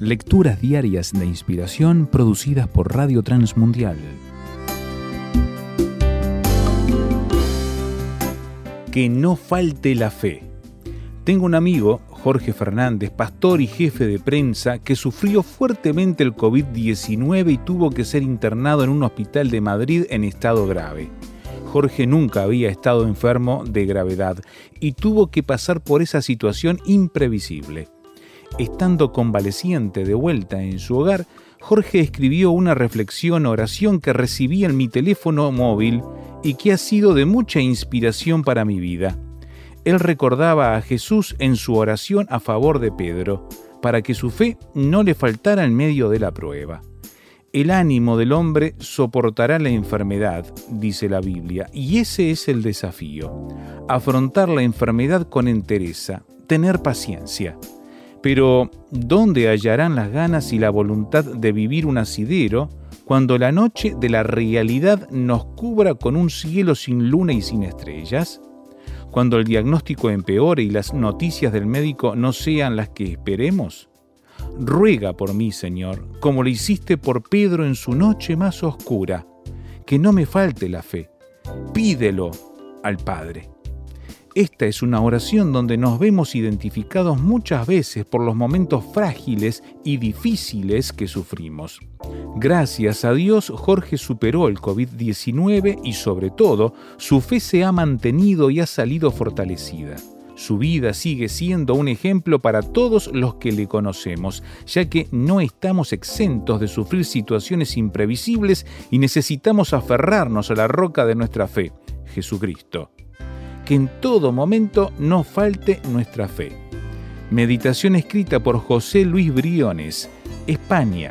Lecturas diarias de inspiración producidas por Radio Transmundial. Que no falte la fe. Tengo un amigo, Jorge Fernández, pastor y jefe de prensa, que sufrió fuertemente el COVID-19 y tuvo que ser internado en un hospital de Madrid en estado grave. Jorge nunca había estado enfermo de gravedad y tuvo que pasar por esa situación imprevisible. Estando convaleciente de vuelta en su hogar, Jorge escribió una reflexión oración que recibí en mi teléfono móvil y que ha sido de mucha inspiración para mi vida. Él recordaba a Jesús en su oración a favor de Pedro, para que su fe no le faltara en medio de la prueba. El ánimo del hombre soportará la enfermedad, dice la Biblia, y ese es el desafío. Afrontar la enfermedad con entereza, tener paciencia. Pero, ¿dónde hallarán las ganas y la voluntad de vivir un asidero cuando la noche de la realidad nos cubra con un cielo sin luna y sin estrellas? Cuando el diagnóstico empeore y las noticias del médico no sean las que esperemos? Ruega por mí, Señor, como lo hiciste por Pedro en su noche más oscura, que no me falte la fe. Pídelo al Padre. Esta es una oración donde nos vemos identificados muchas veces por los momentos frágiles y difíciles que sufrimos. Gracias a Dios, Jorge superó el COVID-19 y sobre todo, su fe se ha mantenido y ha salido fortalecida. Su vida sigue siendo un ejemplo para todos los que le conocemos, ya que no estamos exentos de sufrir situaciones imprevisibles y necesitamos aferrarnos a la roca de nuestra fe, Jesucristo que en todo momento no falte nuestra fe. Meditación escrita por José Luis Briones, España.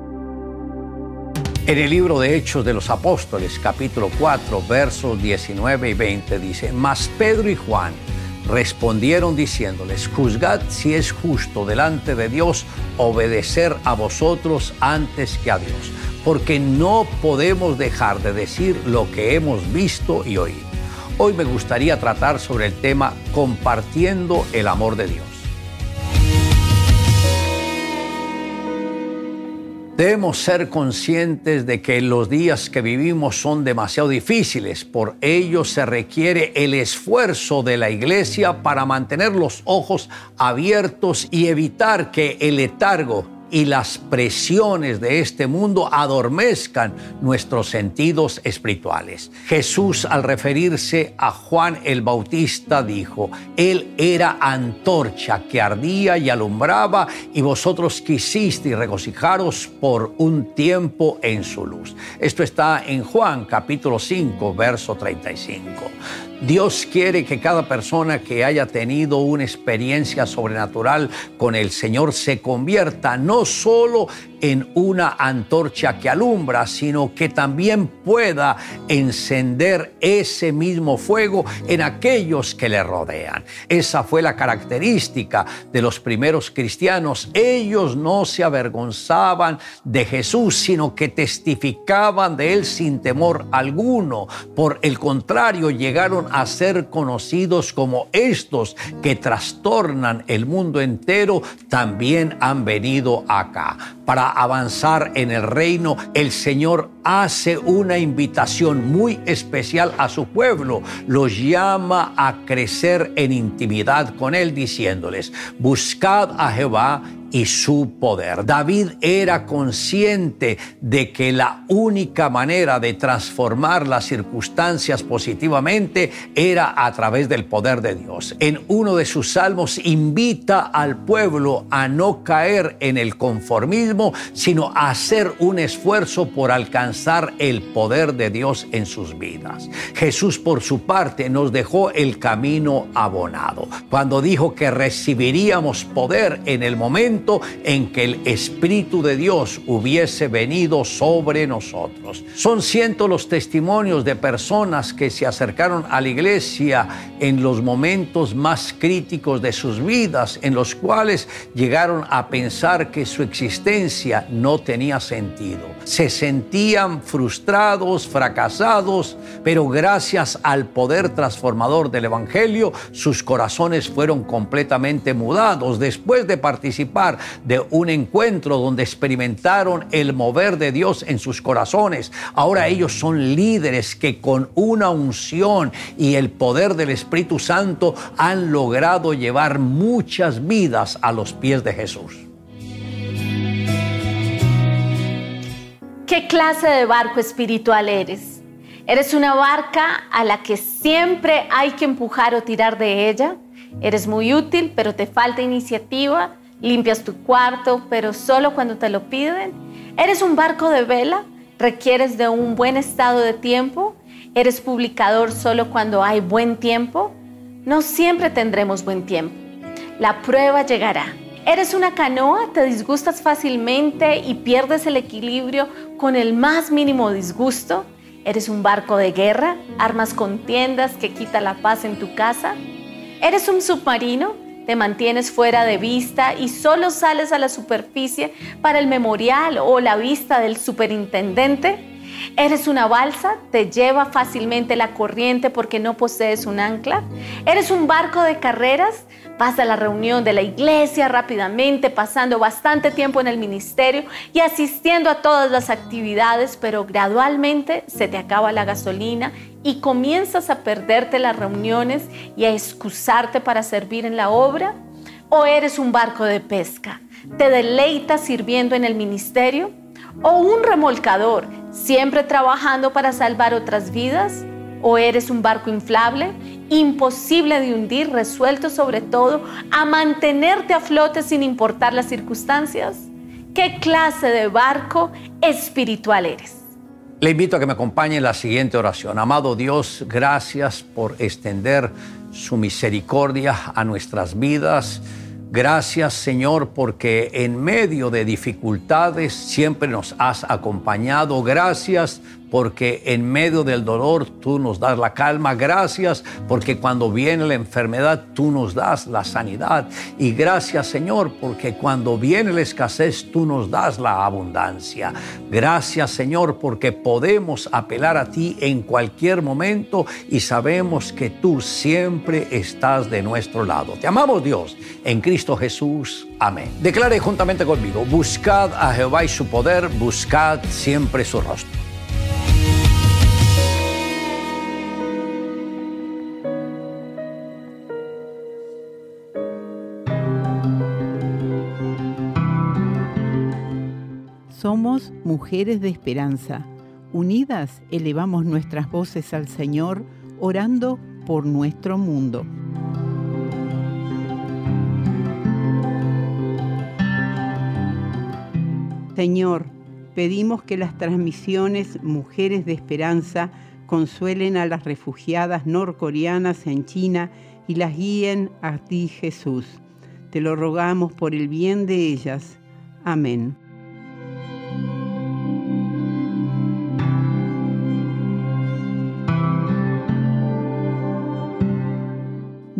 En el libro de Hechos de los Apóstoles, capítulo 4, versos 19 y 20, dice, Mas Pedro y Juan respondieron diciéndoles, juzgad si es justo delante de Dios obedecer a vosotros antes que a Dios, porque no podemos dejar de decir lo que hemos visto y oído. Hoy me gustaría tratar sobre el tema compartiendo el amor de Dios. Debemos ser conscientes de que los días que vivimos son demasiado difíciles. Por ello se requiere el esfuerzo de la iglesia para mantener los ojos abiertos y evitar que el letargo y las presiones de este mundo adormezcan nuestros sentidos espirituales. Jesús al referirse a Juan el Bautista dijo, Él era antorcha que ardía y alumbraba y vosotros quisisteis regocijaros por un tiempo en su luz. Esto está en Juan capítulo 5, verso 35. Dios quiere que cada persona que haya tenido una experiencia sobrenatural con el Señor se convierta no solo en una antorcha que alumbra, sino que también pueda encender ese mismo fuego en aquellos que le rodean. Esa fue la característica de los primeros cristianos. Ellos no se avergonzaban de Jesús, sino que testificaban de él sin temor alguno. Por el contrario, llegaron a ser conocidos como estos que trastornan el mundo entero, también han venido acá. Para avanzar en el reino, el Señor hace una invitación muy especial a su pueblo. Los llama a crecer en intimidad con Él, diciéndoles, buscad a Jehová y su poder. David era consciente de que la única manera de transformar las circunstancias positivamente era a través del poder de Dios. En uno de sus salmos invita al pueblo a no caer en el conformismo, sino a hacer un esfuerzo por alcanzar el poder de Dios en sus vidas. Jesús por su parte nos dejó el camino abonado. Cuando dijo que recibiríamos poder en el momento en que el Espíritu de Dios hubiese venido sobre nosotros. Son cientos los testimonios de personas que se acercaron a la iglesia en los momentos más críticos de sus vidas, en los cuales llegaron a pensar que su existencia no tenía sentido. Se sentían frustrados, fracasados, pero gracias al poder transformador del Evangelio, sus corazones fueron completamente mudados después de participar de un encuentro donde experimentaron el mover de Dios en sus corazones. Ahora ellos son líderes que con una unción y el poder del Espíritu Santo han logrado llevar muchas vidas a los pies de Jesús. ¿Qué clase de barco espiritual eres? ¿Eres una barca a la que siempre hay que empujar o tirar de ella? ¿Eres muy útil pero te falta iniciativa? Limpias tu cuarto, pero solo cuando te lo piden. Eres un barco de vela, requieres de un buen estado de tiempo. Eres publicador solo cuando hay buen tiempo. No siempre tendremos buen tiempo. La prueba llegará. Eres una canoa, te disgustas fácilmente y pierdes el equilibrio con el más mínimo disgusto. Eres un barco de guerra, armas contiendas que quita la paz en tu casa. Eres un submarino, te mantienes fuera de vista y solo sales a la superficie para el memorial o la vista del superintendente. Eres una balsa, te lleva fácilmente la corriente porque no posees un ancla. Eres un barco de carreras, vas a la reunión de la iglesia rápidamente, pasando bastante tiempo en el ministerio y asistiendo a todas las actividades, pero gradualmente se te acaba la gasolina y comienzas a perderte las reuniones y a excusarte para servir en la obra? ¿O eres un barco de pesca? ¿Te deleitas sirviendo en el ministerio? ¿O un remolcador, siempre trabajando para salvar otras vidas? ¿O eres un barco inflable, imposible de hundir, resuelto sobre todo a mantenerte a flote sin importar las circunstancias? ¿Qué clase de barco espiritual eres? Le invito a que me acompañe en la siguiente oración. Amado Dios, gracias por extender su misericordia a nuestras vidas. Gracias Señor porque en medio de dificultades siempre nos has acompañado. Gracias porque en medio del dolor tú nos das la calma. Gracias porque cuando viene la enfermedad tú nos das la sanidad. Y gracias Señor porque cuando viene la escasez tú nos das la abundancia. Gracias Señor porque podemos apelar a ti en cualquier momento y sabemos que tú siempre estás de nuestro lado. Te amamos Dios en Cristo Jesús. Amén. Declare juntamente conmigo, buscad a Jehová y su poder, buscad siempre su rostro. Mujeres de esperanza. Unidas elevamos nuestras voces al Señor, orando por nuestro mundo. Señor, pedimos que las transmisiones Mujeres de Esperanza consuelen a las refugiadas norcoreanas en China y las guíen a ti, Jesús. Te lo rogamos por el bien de ellas. Amén.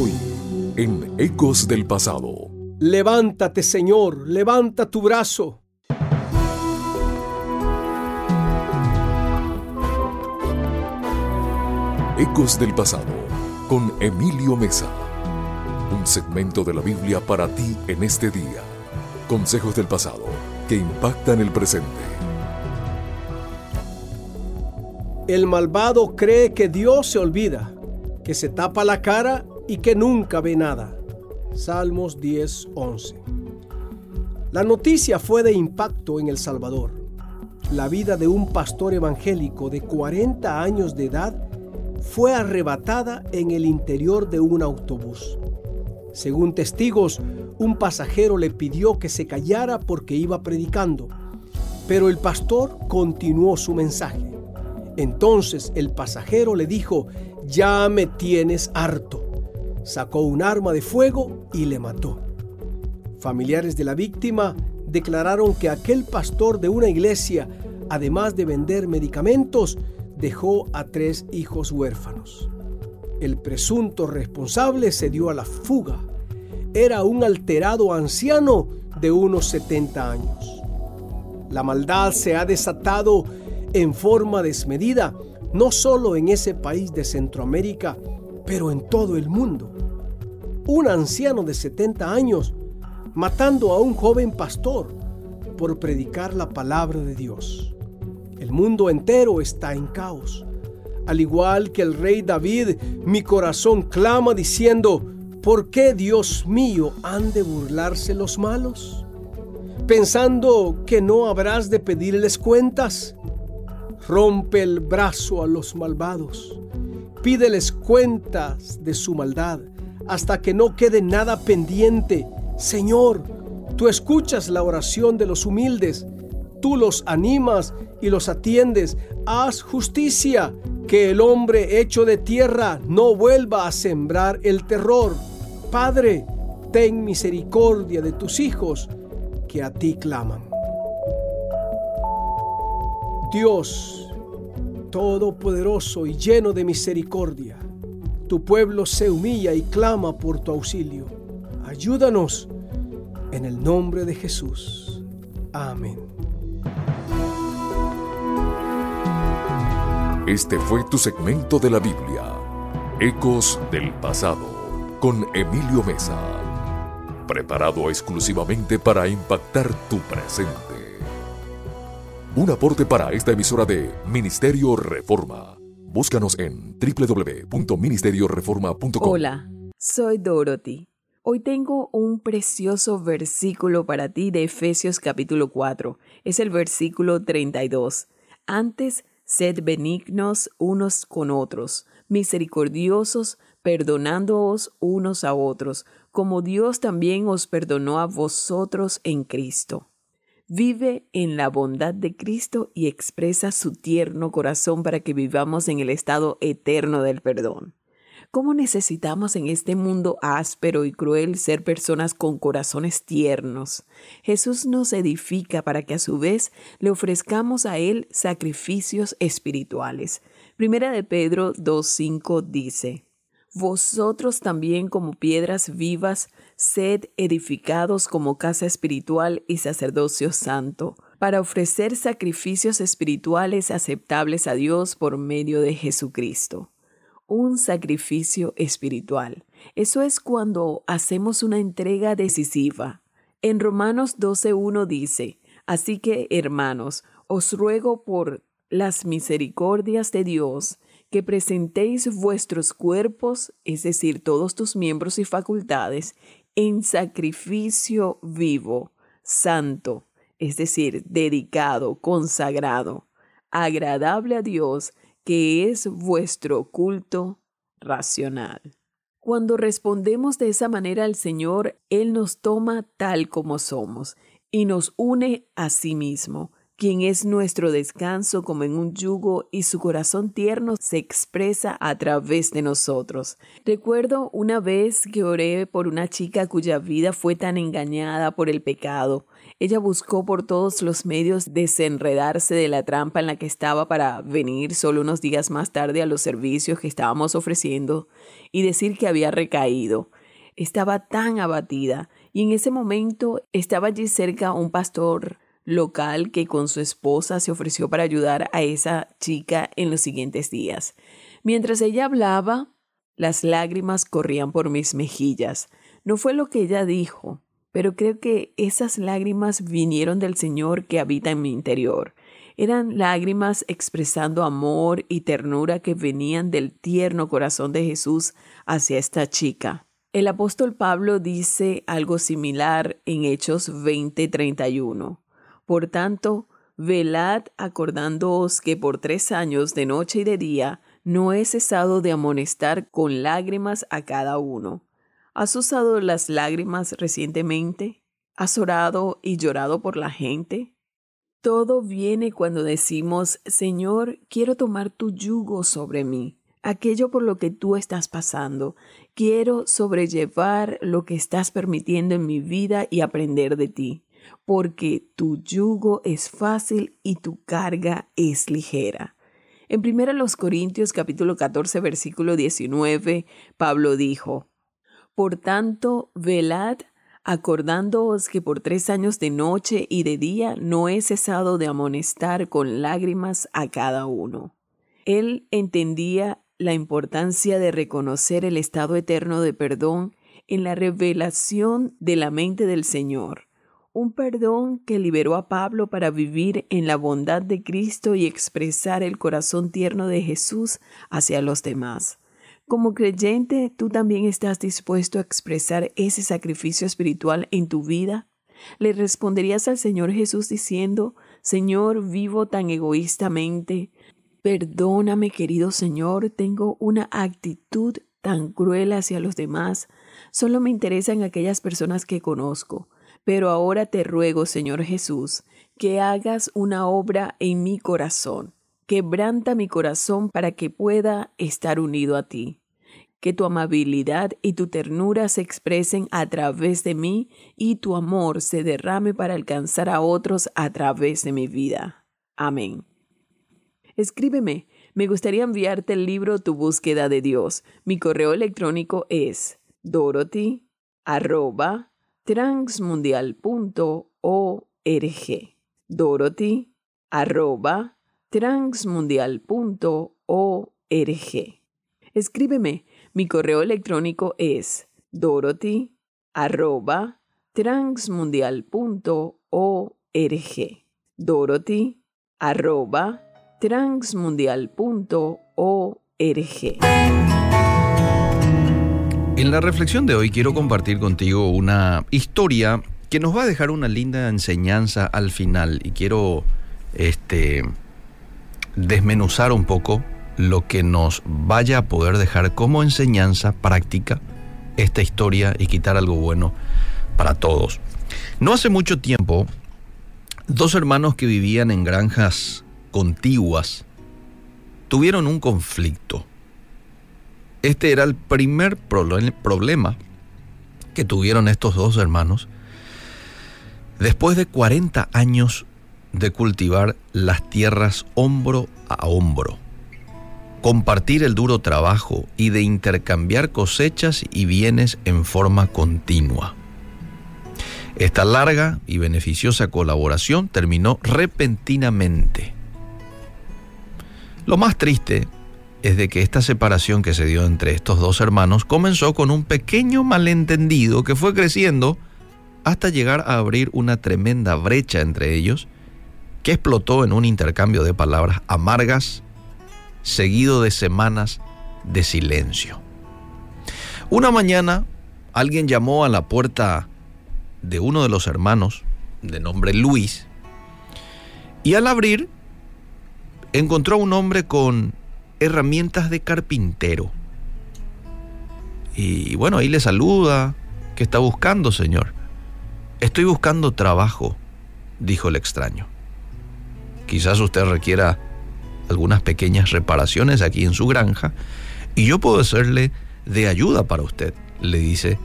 Hoy, en Ecos del Pasado. Levántate, Señor, levanta tu brazo. Ecos del Pasado, con Emilio Mesa. Un segmento de la Biblia para ti en este día. Consejos del pasado que impactan el presente. El malvado cree que Dios se olvida, que se tapa la cara y que nunca ve nada. Salmos 10:11. La noticia fue de impacto en El Salvador. La vida de un pastor evangélico de 40 años de edad fue arrebatada en el interior de un autobús. Según testigos, un pasajero le pidió que se callara porque iba predicando, pero el pastor continuó su mensaje. Entonces el pasajero le dijo, ya me tienes harto. Sacó un arma de fuego y le mató. Familiares de la víctima declararon que aquel pastor de una iglesia, además de vender medicamentos, dejó a tres hijos huérfanos. El presunto responsable se dio a la fuga. Era un alterado anciano de unos 70 años. La maldad se ha desatado en forma desmedida, no solo en ese país de Centroamérica, pero en todo el mundo. Un anciano de 70 años matando a un joven pastor por predicar la palabra de Dios. El mundo entero está en caos. Al igual que el rey David, mi corazón clama diciendo, ¿por qué Dios mío han de burlarse los malos? Pensando que no habrás de pedirles cuentas. Rompe el brazo a los malvados. Pídeles cuentas de su maldad hasta que no quede nada pendiente. Señor, tú escuchas la oración de los humildes Tú los animas y los atiendes. Haz justicia, que el hombre hecho de tierra no vuelva a sembrar el terror. Padre, ten misericordia de tus hijos que a ti claman. Dios, todopoderoso y lleno de misericordia, tu pueblo se humilla y clama por tu auxilio. Ayúdanos en el nombre de Jesús. Amén. Este fue tu segmento de la Biblia, Ecos del Pasado, con Emilio Mesa, preparado exclusivamente para impactar tu presente. Un aporte para esta emisora de Ministerio Reforma. Búscanos en www.ministerioreforma.com. Hola, soy Dorothy. Hoy tengo un precioso versículo para ti de Efesios capítulo 4. Es el versículo 32. Antes Sed benignos unos con otros, misericordiosos, perdonándoos unos a otros, como Dios también os perdonó a vosotros en Cristo. Vive en la bondad de Cristo y expresa su tierno corazón para que vivamos en el estado eterno del perdón. ¿Cómo necesitamos en este mundo áspero y cruel ser personas con corazones tiernos? Jesús nos edifica para que a su vez le ofrezcamos a Él sacrificios espirituales. Primera de Pedro 2.5 dice, Vosotros también como piedras vivas, sed edificados como casa espiritual y sacerdocio santo, para ofrecer sacrificios espirituales aceptables a Dios por medio de Jesucristo. Un sacrificio espiritual. Eso es cuando hacemos una entrega decisiva. En Romanos 12.1 dice, Así que, hermanos, os ruego por las misericordias de Dios, que presentéis vuestros cuerpos, es decir, todos tus miembros y facultades, en sacrificio vivo, santo, es decir, dedicado, consagrado, agradable a Dios, que es vuestro culto racional. Cuando respondemos de esa manera al Señor, Él nos toma tal como somos y nos une a sí mismo quien es nuestro descanso como en un yugo y su corazón tierno se expresa a través de nosotros. Recuerdo una vez que oré por una chica cuya vida fue tan engañada por el pecado. Ella buscó por todos los medios desenredarse de la trampa en la que estaba para venir solo unos días más tarde a los servicios que estábamos ofreciendo y decir que había recaído. Estaba tan abatida y en ese momento estaba allí cerca un pastor local que con su esposa se ofreció para ayudar a esa chica en los siguientes días. Mientras ella hablaba, las lágrimas corrían por mis mejillas. No fue lo que ella dijo, pero creo que esas lágrimas vinieron del Señor que habita en mi interior. Eran lágrimas expresando amor y ternura que venían del tierno corazón de Jesús hacia esta chica. El apóstol Pablo dice algo similar en Hechos 20:31. Por tanto, velad acordándoos que por tres años de noche y de día no he cesado de amonestar con lágrimas a cada uno. ¿Has usado las lágrimas recientemente? ¿Has orado y llorado por la gente? Todo viene cuando decimos, Señor, quiero tomar tu yugo sobre mí, aquello por lo que tú estás pasando. Quiero sobrellevar lo que estás permitiendo en mi vida y aprender de ti porque tu yugo es fácil y tu carga es ligera. En 1 Corintios capítulo 14 versículo 19, Pablo dijo, Por tanto, velad, acordándoos que por tres años de noche y de día no he cesado de amonestar con lágrimas a cada uno. Él entendía la importancia de reconocer el estado eterno de perdón en la revelación de la mente del Señor un perdón que liberó a Pablo para vivir en la bondad de Cristo y expresar el corazón tierno de Jesús hacia los demás. Como creyente, ¿tú también estás dispuesto a expresar ese sacrificio espiritual en tu vida? ¿Le responderías al Señor Jesús diciendo, Señor, vivo tan egoístamente? Perdóname, querido Señor, tengo una actitud tan cruel hacia los demás. Solo me interesan aquellas personas que conozco. Pero ahora te ruego, Señor Jesús, que hagas una obra en mi corazón. Quebranta mi corazón para que pueda estar unido a ti. Que tu amabilidad y tu ternura se expresen a través de mí y tu amor se derrame para alcanzar a otros a través de mi vida. Amén. Escríbeme. Me gustaría enviarte el libro Tu búsqueda de Dios. Mi correo electrónico es dorothy transmundial.org. Dorothy arroba transmundial.org. Escríbeme. Mi correo electrónico es dorothy arroba transmundial.org. Dorothy arroba transmundial.org. En la reflexión de hoy quiero compartir contigo una historia que nos va a dejar una linda enseñanza al final y quiero este desmenuzar un poco lo que nos vaya a poder dejar como enseñanza práctica esta historia y quitar algo bueno para todos. No hace mucho tiempo, dos hermanos que vivían en granjas contiguas tuvieron un conflicto. Este era el primer problema que tuvieron estos dos hermanos después de 40 años de cultivar las tierras hombro a hombro, compartir el duro trabajo y de intercambiar cosechas y bienes en forma continua. Esta larga y beneficiosa colaboración terminó repentinamente. Lo más triste es de que esta separación que se dio entre estos dos hermanos comenzó con un pequeño malentendido que fue creciendo hasta llegar a abrir una tremenda brecha entre ellos que explotó en un intercambio de palabras amargas seguido de semanas de silencio. Una mañana alguien llamó a la puerta de uno de los hermanos, de nombre Luis, y al abrir encontró a un hombre con herramientas de carpintero. Y bueno, ahí le saluda. ¿Qué está buscando, señor? Estoy buscando trabajo, dijo el extraño. Quizás usted requiera algunas pequeñas reparaciones aquí en su granja y yo puedo serle de ayuda para usted, le dice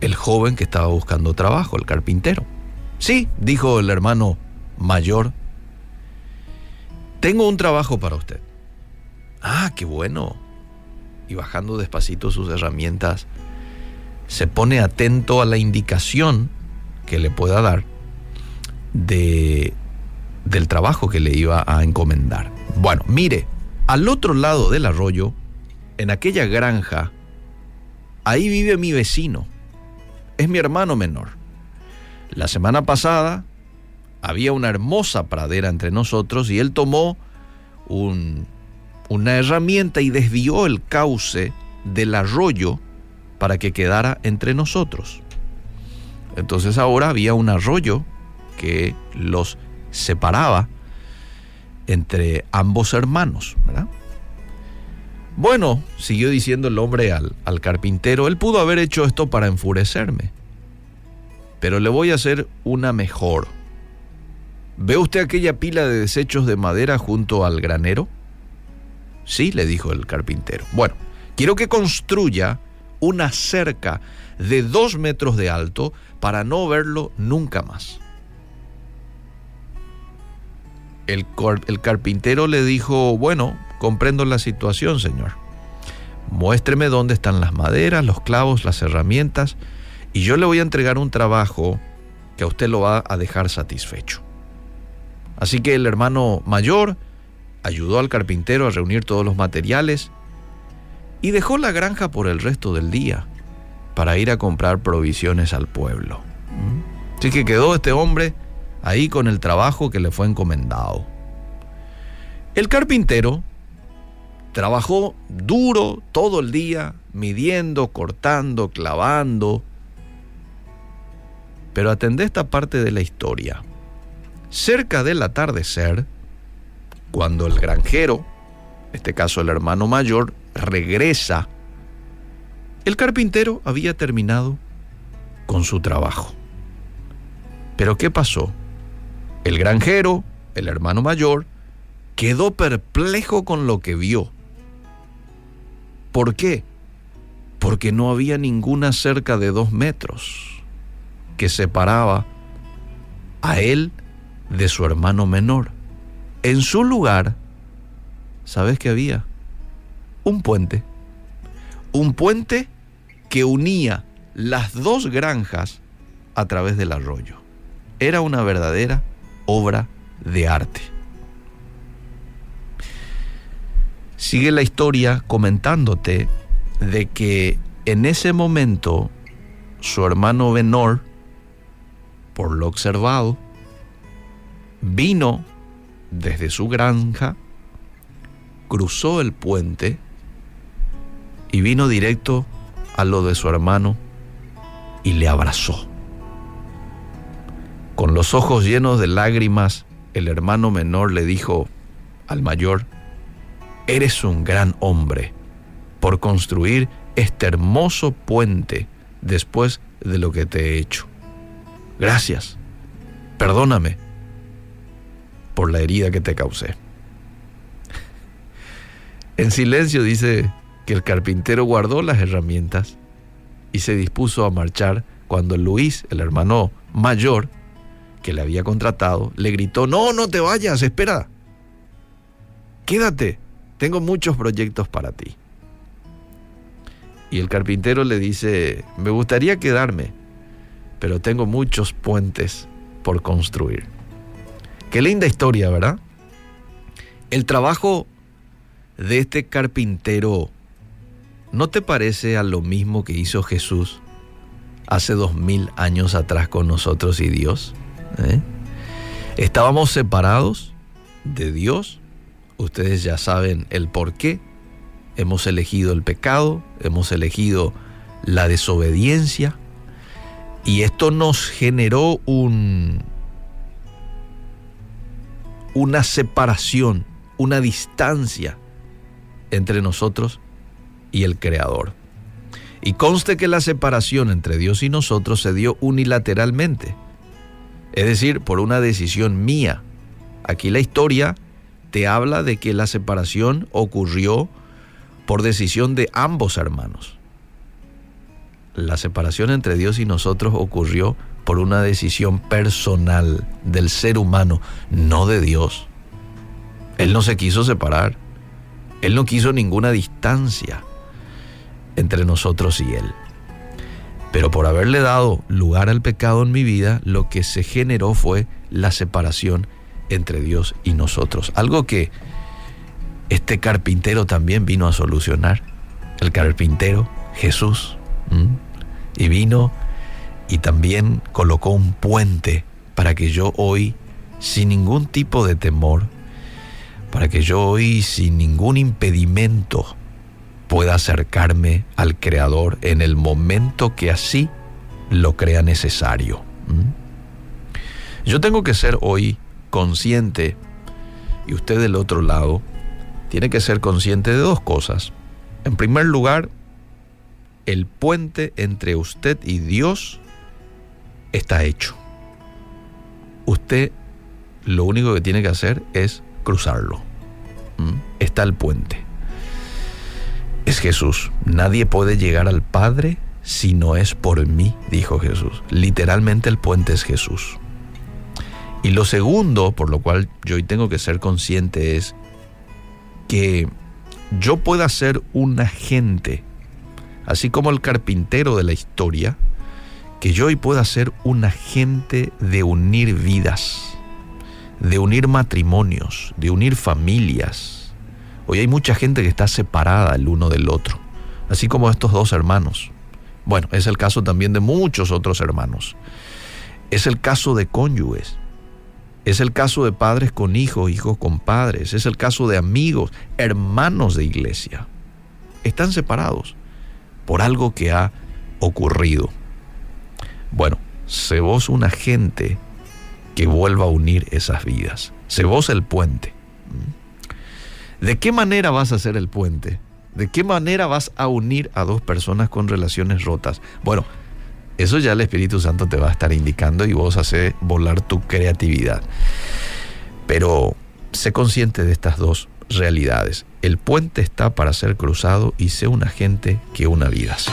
el joven que estaba buscando trabajo, el carpintero. Sí, dijo el hermano mayor, tengo un trabajo para usted. Ah, qué bueno. Y bajando despacito sus herramientas, se pone atento a la indicación que le pueda dar de, del trabajo que le iba a encomendar. Bueno, mire, al otro lado del arroyo, en aquella granja, ahí vive mi vecino. Es mi hermano menor. La semana pasada había una hermosa pradera entre nosotros y él tomó un una herramienta y desvió el cauce del arroyo para que quedara entre nosotros. Entonces ahora había un arroyo que los separaba entre ambos hermanos. Bueno, siguió diciendo el hombre al, al carpintero, él pudo haber hecho esto para enfurecerme, pero le voy a hacer una mejor. ¿Ve usted aquella pila de desechos de madera junto al granero? Sí, le dijo el carpintero. Bueno, quiero que construya una cerca de dos metros de alto para no verlo nunca más. El, el, carpintero le dijo, bueno, comprendo la situación, señor. Muéstreme dónde están las maderas, los clavos, las herramientas, y yo le voy a entregar un trabajo que a usted lo va a dejar satisfecho. Así que el hermano mayor ayudó al carpintero a reunir todos los materiales y dejó la granja por el resto del día para ir a comprar provisiones al pueblo. Así que quedó este hombre ahí con el trabajo que le fue encomendado. El carpintero trabajó duro todo el día, midiendo, cortando, clavando. Pero atendé esta parte de la historia. Cerca del atardecer, cuando el granjero, en este caso el hermano mayor, regresa, el carpintero había terminado con su trabajo. Pero ¿qué pasó? El granjero, el hermano mayor, quedó perplejo con lo que vio. ¿Por qué? Porque no había ninguna cerca de dos metros que separaba a él de su hermano menor. En su lugar, ¿sabes qué había? Un puente. Un puente que unía las dos granjas a través del arroyo. Era una verdadera obra de arte. Sigue la historia comentándote de que en ese momento su hermano menor, por lo observado, vino desde su granja, cruzó el puente y vino directo a lo de su hermano y le abrazó. Con los ojos llenos de lágrimas, el hermano menor le dijo al mayor, eres un gran hombre por construir este hermoso puente después de lo que te he hecho. Gracias. Perdóname por la herida que te causé. En silencio dice que el carpintero guardó las herramientas y se dispuso a marchar cuando Luis, el hermano mayor que le había contratado, le gritó, no, no te vayas, espera, quédate, tengo muchos proyectos para ti. Y el carpintero le dice, me gustaría quedarme, pero tengo muchos puentes por construir. Qué linda historia, ¿verdad? El trabajo de este carpintero, ¿no te parece a lo mismo que hizo Jesús hace dos mil años atrás con nosotros y Dios? ¿Eh? Estábamos separados de Dios, ustedes ya saben el por qué, hemos elegido el pecado, hemos elegido la desobediencia, y esto nos generó un, una separación, una distancia entre nosotros y el Creador. Y conste que la separación entre Dios y nosotros se dio unilateralmente, es decir, por una decisión mía. Aquí la historia te habla de que la separación ocurrió por decisión de ambos hermanos. La separación entre Dios y nosotros ocurrió por una decisión personal del ser humano, no de Dios. Él no se quiso separar. Él no quiso ninguna distancia entre nosotros y Él. Pero por haberle dado lugar al pecado en mi vida, lo que se generó fue la separación entre Dios y nosotros. Algo que este carpintero también vino a solucionar. El carpintero, Jesús. Y vino y también colocó un puente para que yo hoy, sin ningún tipo de temor, para que yo hoy, sin ningún impedimento, pueda acercarme al Creador en el momento que así lo crea necesario. Yo tengo que ser hoy consciente, y usted del otro lado, tiene que ser consciente de dos cosas. En primer lugar, el puente entre usted y Dios está hecho. Usted lo único que tiene que hacer es cruzarlo. Está el puente. Es Jesús. Nadie puede llegar al Padre si no es por mí, dijo Jesús. Literalmente el puente es Jesús. Y lo segundo, por lo cual yo hoy tengo que ser consciente, es que yo pueda ser un agente, así como el carpintero de la historia, que yo hoy pueda ser un agente de unir vidas, de unir matrimonios, de unir familias. Hoy hay mucha gente que está separada el uno del otro, así como estos dos hermanos. Bueno, es el caso también de muchos otros hermanos. Es el caso de cónyuges. Es el caso de padres con hijos, hijos con padres. Es el caso de amigos, hermanos de iglesia. Están separados por algo que ha ocurrido. Bueno, sé vos un agente que vuelva a unir esas vidas. Sé vos el puente. ¿Mm? ¿De qué manera vas a hacer el puente? ¿De qué manera vas a unir a dos personas con relaciones rotas? Bueno, eso ya el Espíritu Santo te va a estar indicando y vos hace volar tu creatividad. Pero sé consciente de estas dos realidades. El puente está para ser cruzado y sé un agente que una vidas.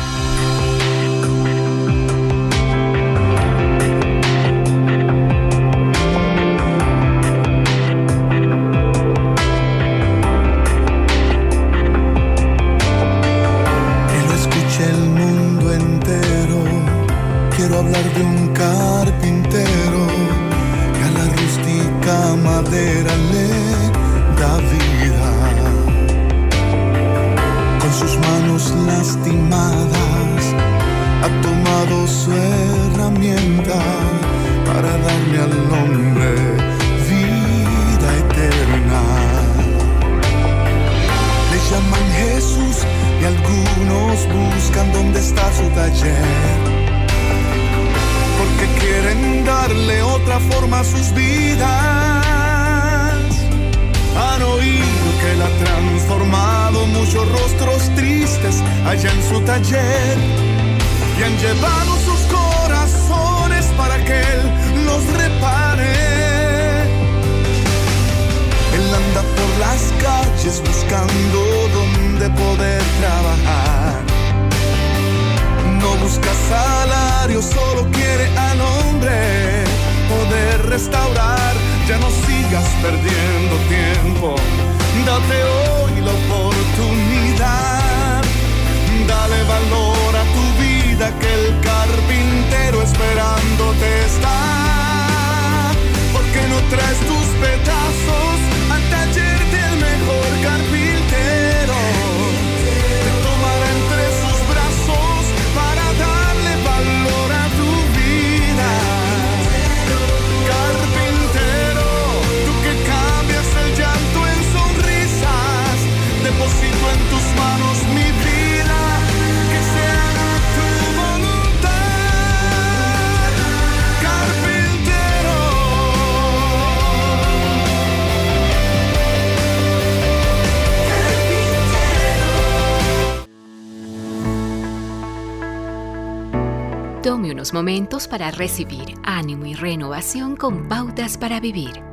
Para recibir ánimo y renovación con pautas para vivir.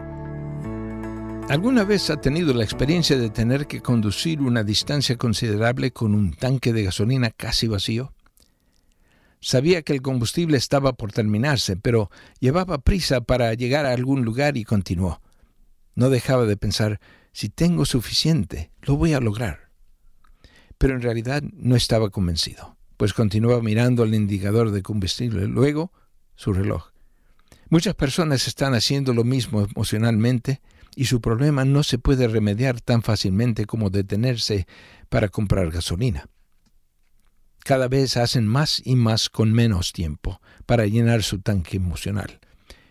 ¿Alguna vez ha tenido la experiencia de tener que conducir una distancia considerable con un tanque de gasolina casi vacío? Sabía que el combustible estaba por terminarse, pero llevaba prisa para llegar a algún lugar y continuó. No dejaba de pensar, si tengo suficiente, lo voy a lograr. Pero en realidad no estaba convencido, pues continuaba mirando el indicador de combustible, luego su reloj. Muchas personas están haciendo lo mismo emocionalmente y su problema no se puede remediar tan fácilmente como detenerse para comprar gasolina. Cada vez hacen más y más con menos tiempo para llenar su tanque emocional,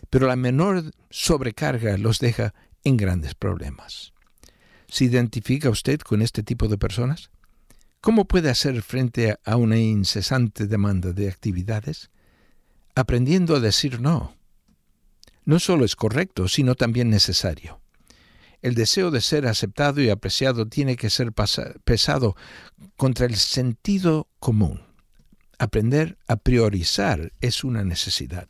pero la menor sobrecarga los deja en grandes problemas. ¿Se identifica usted con este tipo de personas? ¿Cómo puede hacer frente a una incesante demanda de actividades? Aprendiendo a decir no. No solo es correcto, sino también necesario. El deseo de ser aceptado y apreciado tiene que ser pesado contra el sentido común. Aprender a priorizar es una necesidad.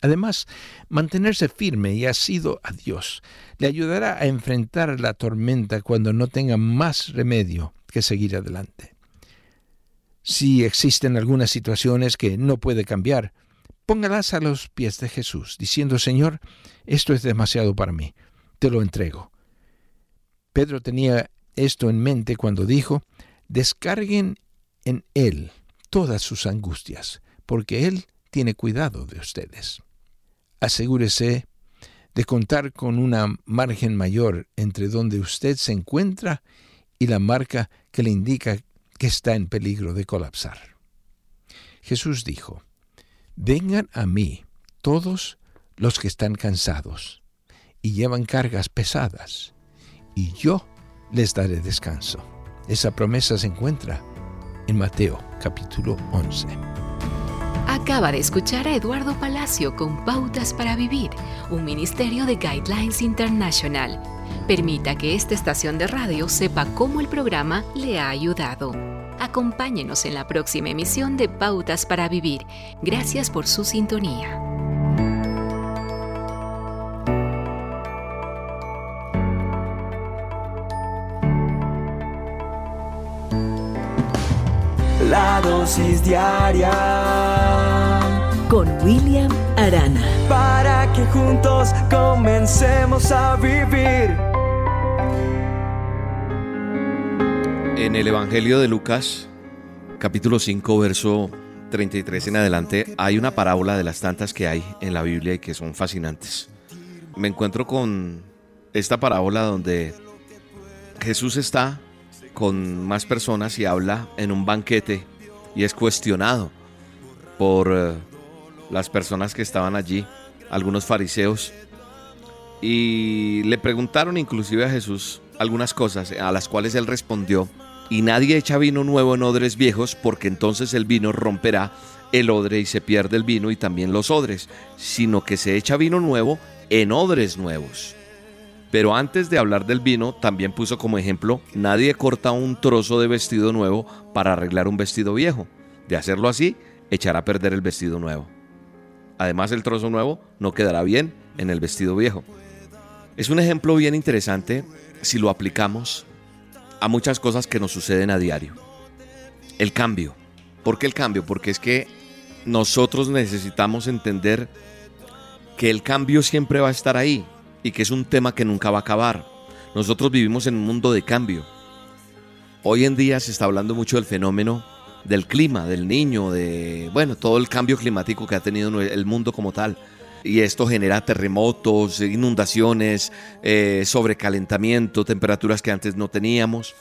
Además, mantenerse firme y asido a Dios le ayudará a enfrentar la tormenta cuando no tenga más remedio que seguir adelante. Si existen algunas situaciones que no puede cambiar, póngalas a los pies de Jesús, diciendo, Señor, esto es demasiado para mí, te lo entrego. Pedro tenía esto en mente cuando dijo, descarguen en Él todas sus angustias, porque Él tiene cuidado de ustedes. Asegúrese de contar con una margen mayor entre donde usted se encuentra y la marca que le indica que está en peligro de colapsar. Jesús dijo, Vengan a mí todos los que están cansados y llevan cargas pesadas, y yo les daré descanso. Esa promesa se encuentra en Mateo capítulo 11. Acaba de escuchar a Eduardo Palacio con Pautas para Vivir, un ministerio de Guidelines International. Permita que esta estación de radio sepa cómo el programa le ha ayudado. Acompáñenos en la próxima emisión de Pautas para Vivir. Gracias por su sintonía. La dosis diaria con William Arana. para que juntos comencemos a vivir. En el Evangelio de Lucas, capítulo 5, verso 33 en adelante, hay una parábola de las tantas que hay en la Biblia y que son fascinantes. Me encuentro con esta parábola donde Jesús está con más personas y habla en un banquete y es cuestionado por eh, las personas que estaban allí, algunos fariseos, y le preguntaron inclusive a Jesús algunas cosas a las cuales él respondió, y nadie echa vino nuevo en odres viejos porque entonces el vino romperá el odre y se pierde el vino y también los odres, sino que se echa vino nuevo en odres nuevos. Pero antes de hablar del vino, también puso como ejemplo, nadie corta un trozo de vestido nuevo para arreglar un vestido viejo. De hacerlo así, echará a perder el vestido nuevo. Además, el trozo nuevo no quedará bien en el vestido viejo. Es un ejemplo bien interesante si lo aplicamos a muchas cosas que nos suceden a diario. El cambio. ¿Por qué el cambio? Porque es que nosotros necesitamos entender que el cambio siempre va a estar ahí y que es un tema que nunca va a acabar. Nosotros vivimos en un mundo de cambio. Hoy en día se está hablando mucho del fenómeno del clima, del niño, de, bueno, todo el cambio climático que ha tenido el mundo como tal. Y esto genera terremotos, inundaciones, eh, sobrecalentamiento, temperaturas que antes no teníamos.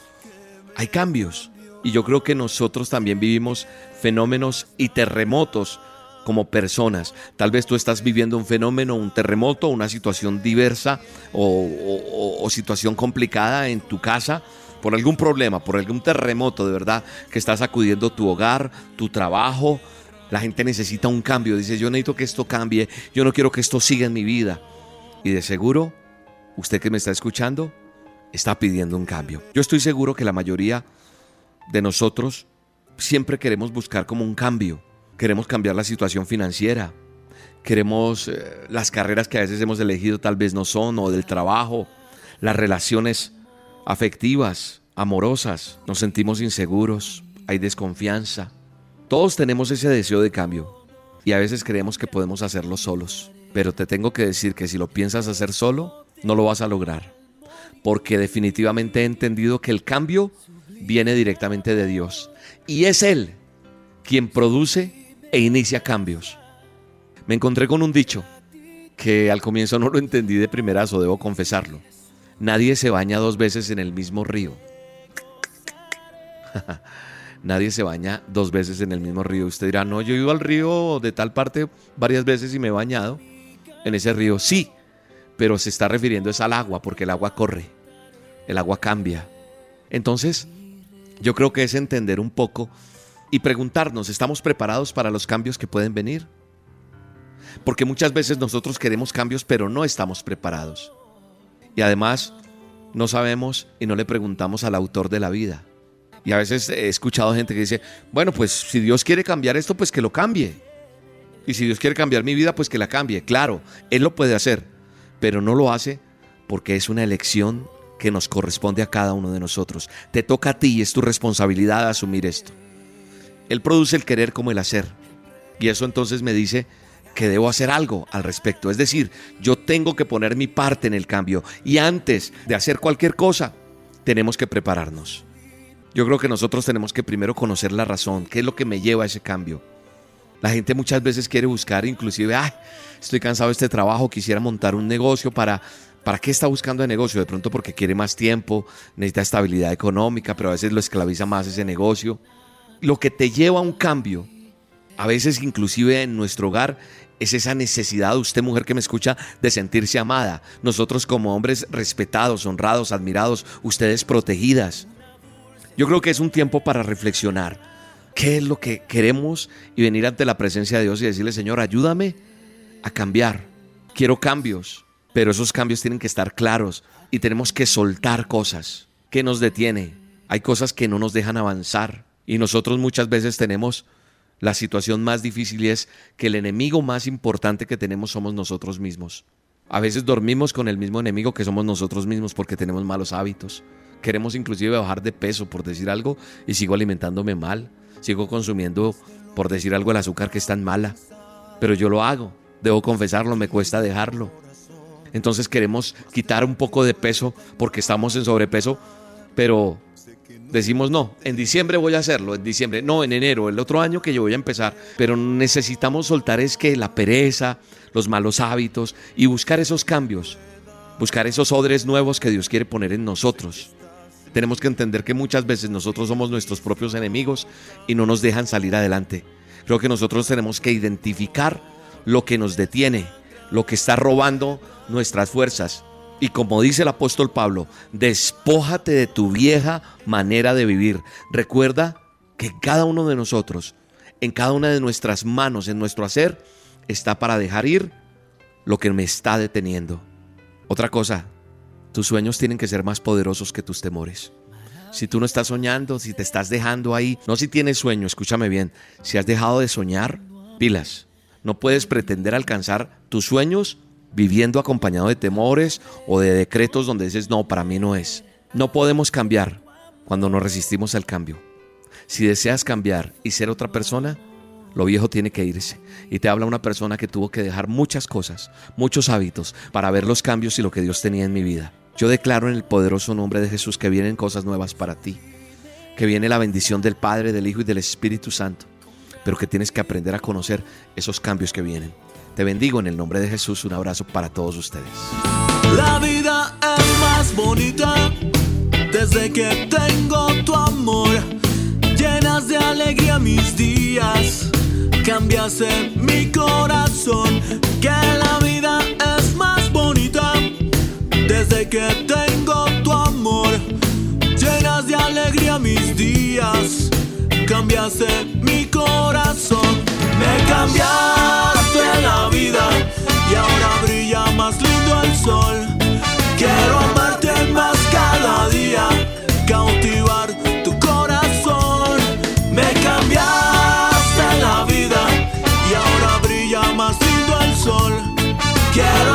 Hay cambios. Y yo creo que nosotros también vivimos fenómenos y terremotos como personas. Tal vez tú estás viviendo un fenómeno, un terremoto, una situación diversa o, o situación complicada en tu casa por algún problema, por algún terremoto de verdad que está sacudiendo tu hogar, tu trabajo. La gente necesita un cambio. Dice, yo necesito que esto cambie. Yo no quiero que esto siga en mi vida. Y de seguro, usted que me está escuchando, está pidiendo un cambio. Yo estoy seguro que la mayoría de nosotros siempre queremos buscar como un cambio. Queremos cambiar la situación financiera. Queremos eh, las carreras que a veces hemos elegido tal vez no son, o del trabajo, las relaciones afectivas, amorosas, nos sentimos inseguros, hay desconfianza. Todos tenemos ese deseo de cambio y a veces creemos que podemos hacerlo solos. Pero te tengo que decir que si lo piensas hacer solo, no lo vas a lograr. Porque definitivamente he entendido que el cambio viene directamente de Dios. Y es Él quien produce e inicia cambios. Me encontré con un dicho que al comienzo no lo entendí de primerazo, debo confesarlo. Nadie se baña dos veces en el mismo río. Nadie se baña dos veces en el mismo río. Usted dirá, no, yo he ido al río de tal parte varias veces y me he bañado en ese río. Sí, pero se está refiriendo es al agua, porque el agua corre, el agua cambia. Entonces, yo creo que es entender un poco y preguntarnos, ¿estamos preparados para los cambios que pueden venir? Porque muchas veces nosotros queremos cambios, pero no estamos preparados. Y además no sabemos y no le preguntamos al autor de la vida. Y a veces he escuchado gente que dice, bueno, pues si Dios quiere cambiar esto, pues que lo cambie. Y si Dios quiere cambiar mi vida, pues que la cambie. Claro, Él lo puede hacer, pero no lo hace porque es una elección que nos corresponde a cada uno de nosotros. Te toca a ti y es tu responsabilidad asumir esto. Él produce el querer como el hacer. Y eso entonces me dice que debo hacer algo al respecto. Es decir, yo tengo que poner mi parte en el cambio. Y antes de hacer cualquier cosa, tenemos que prepararnos. Yo creo que nosotros tenemos que primero conocer la razón, qué es lo que me lleva a ese cambio. La gente muchas veces quiere buscar, inclusive, ay, estoy cansado de este trabajo, quisiera montar un negocio para... ¿Para qué está buscando el negocio? De pronto porque quiere más tiempo, necesita estabilidad económica, pero a veces lo esclaviza más ese negocio. Lo que te lleva a un cambio, a veces inclusive en nuestro hogar, es esa necesidad usted, mujer que me escucha, de sentirse amada. Nosotros como hombres respetados, honrados, admirados, ustedes protegidas. Yo creo que es un tiempo para reflexionar. ¿Qué es lo que queremos? Y venir ante la presencia de Dios y decirle, Señor, ayúdame a cambiar. Quiero cambios, pero esos cambios tienen que estar claros y tenemos que soltar cosas. ¿Qué nos detiene? Hay cosas que no nos dejan avanzar y nosotros muchas veces tenemos la situación más difícil es que el enemigo más importante que tenemos somos nosotros mismos. A veces dormimos con el mismo enemigo que somos nosotros mismos porque tenemos malos hábitos. Queremos inclusive bajar de peso por decir algo y sigo alimentándome mal. Sigo consumiendo, por decir algo, el azúcar que es tan mala. Pero yo lo hago. Debo confesarlo, me cuesta dejarlo. Entonces queremos quitar un poco de peso porque estamos en sobrepeso, pero Decimos, no, en diciembre voy a hacerlo, en diciembre, no, en enero, el otro año que yo voy a empezar. Pero necesitamos soltar es que la pereza, los malos hábitos y buscar esos cambios, buscar esos odres nuevos que Dios quiere poner en nosotros. Tenemos que entender que muchas veces nosotros somos nuestros propios enemigos y no nos dejan salir adelante. Creo que nosotros tenemos que identificar lo que nos detiene, lo que está robando nuestras fuerzas y como dice el apóstol Pablo, despójate de tu vieja manera de vivir. Recuerda que cada uno de nosotros, en cada una de nuestras manos, en nuestro hacer, está para dejar ir lo que me está deteniendo. Otra cosa, tus sueños tienen que ser más poderosos que tus temores. Si tú no estás soñando, si te estás dejando ahí, no si tienes sueño, escúchame bien, si has dejado de soñar, pilas. No puedes pretender alcanzar tus sueños viviendo acompañado de temores o de decretos donde dices, no, para mí no es. No podemos cambiar cuando nos resistimos al cambio. Si deseas cambiar y ser otra persona, lo viejo tiene que irse. Y te habla una persona que tuvo que dejar muchas cosas, muchos hábitos, para ver los cambios y lo que Dios tenía en mi vida. Yo declaro en el poderoso nombre de Jesús que vienen cosas nuevas para ti. que viene la bendición del Padre, del Hijo y del Espíritu Santo, pero que tienes que aprender a conocer esos cambios que vienen. Te bendigo en el nombre de Jesús. Un abrazo para todos ustedes. La vida es más bonita desde que tengo tu amor. Llenas de alegría mis días, cambias mi corazón. Que la vida es desde que tengo tu amor. Llenas de alegría mis días, cambias en mi corazón. Me cambiaste la vida y ahora brilla más lindo el sol. Quiero amarte más cada día, cautivar tu corazón. Me cambiaste la vida y ahora brilla más lindo el sol. Quiero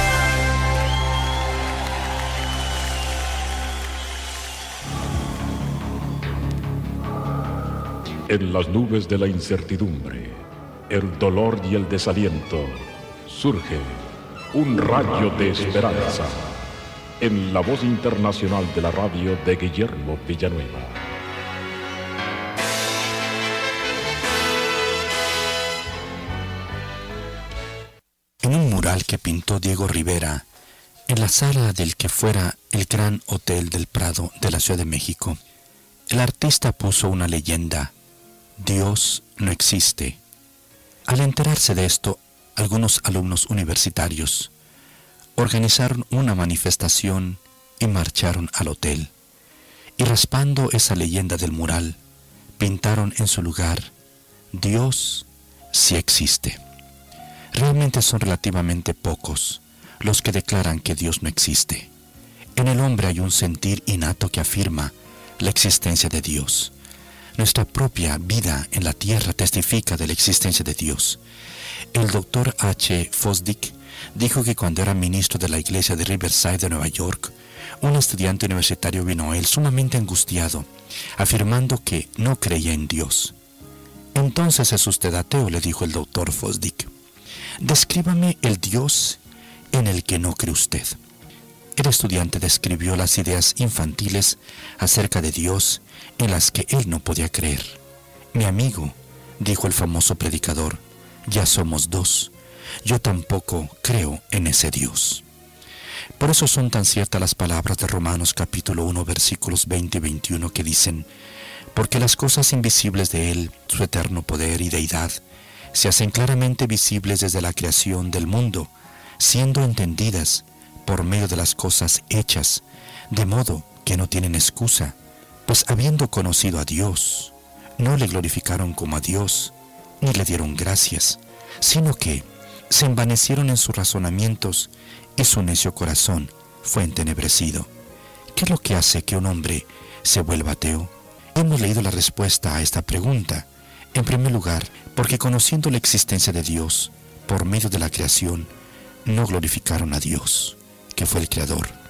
En las nubes de la incertidumbre, el dolor y el desaliento, surge un rayo de esperanza en la voz internacional de la radio de Guillermo Villanueva. En un mural que pintó Diego Rivera en la sala del que fuera el Gran Hotel del Prado de la Ciudad de México, el artista puso una leyenda, Dios no existe. Al enterarse de esto, algunos alumnos universitarios organizaron una manifestación y marcharon al hotel. Y raspando esa leyenda del mural, pintaron en su lugar, Dios sí existe. Realmente son relativamente pocos los que declaran que Dios no existe. En el hombre hay un sentir innato que afirma la existencia de Dios. Nuestra propia vida en la tierra testifica de la existencia de Dios. El doctor H. Fosdick dijo que cuando era ministro de la iglesia de Riverside de Nueva York, un estudiante universitario vino a él sumamente angustiado, afirmando que no creía en Dios. Entonces es usted ateo, le dijo el doctor Fosdick. Descríbame el Dios en el que no cree usted. El estudiante describió las ideas infantiles acerca de Dios en las que él no podía creer. Mi amigo, dijo el famoso predicador, ya somos dos. Yo tampoco creo en ese Dios. Por eso son tan ciertas las palabras de Romanos capítulo 1 versículos 20 y 21 que dicen, porque las cosas invisibles de Él, su eterno poder y deidad, se hacen claramente visibles desde la creación del mundo, siendo entendidas por medio de las cosas hechas, de modo que no tienen excusa, pues habiendo conocido a Dios, no le glorificaron como a Dios, ni le dieron gracias, sino que se envanecieron en sus razonamientos y su necio corazón fue entenebrecido. ¿Qué es lo que hace que un hombre se vuelva ateo? Hemos leído la respuesta a esta pregunta En primer lugar, porque conociendo la existencia de Dios por medio de la creación, no glorificaron a Dios, que fue el Creador.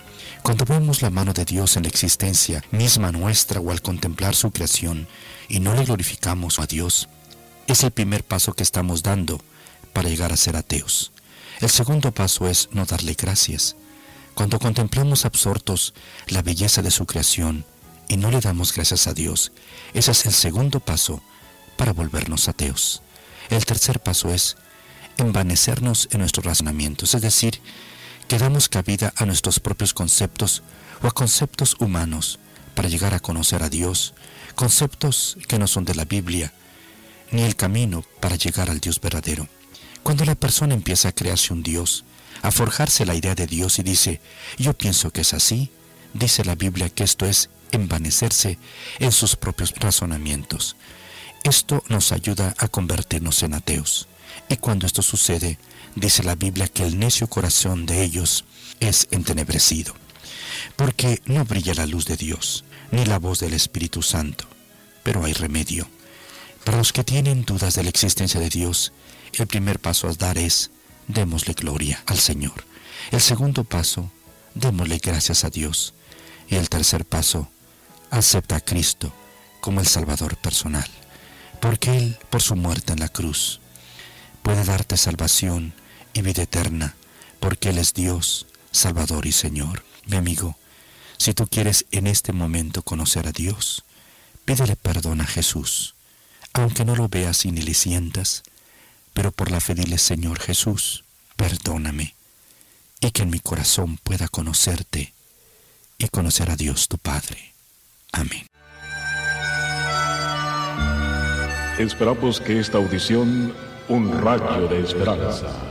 Cuando vemos la mano de Dios en la existencia misma nuestra o al contemplar su creación y no le glorificamos a Dios, es el primer paso que estamos dando para llegar a ser ateos. El segundo paso es no darle gracias. Cuando contemplamos absortos la belleza de su creación y no le damos gracias a Dios, ese es el segundo paso para volvernos ateos. El tercer paso es envanecernos en nuestros razonamientos, es decir, que damos cabida a nuestros propios conceptos o a conceptos humanos para llegar a conocer a Dios, conceptos que no son de la Biblia, ni el camino para llegar al Dios verdadero. Cuando la persona empieza a crearse un Dios, a forjarse la idea de Dios y dice, yo pienso que es así, dice la Biblia que esto es envanecerse en sus propios razonamientos. Esto nos ayuda a convertirnos en ateos. Y cuando esto sucede, dice la Biblia que el necio corazón de ellos es entenebrecido, porque no brilla la luz de Dios, ni la voz del Espíritu Santo. Pero hay remedio. Para los que tienen dudas de la existencia de Dios, el primer paso a dar es, démosle gloria al Señor. El segundo paso, démosle gracias a Dios. Y el tercer paso, acepta a Cristo como el Salvador personal, porque Él, por su muerte en la cruz, puede darte salvación y vida eterna, porque Él es Dios, Salvador y Señor. Mi amigo, si tú quieres en este momento conocer a Dios, pídele perdón a Jesús, aunque no lo veas y ni le sientas, pero por la fe dile, Señor Jesús, perdóname, y que en mi corazón pueda conocerte y conocer a Dios tu Padre. Amén. Esperamos que esta audición, un rayo de esperanza,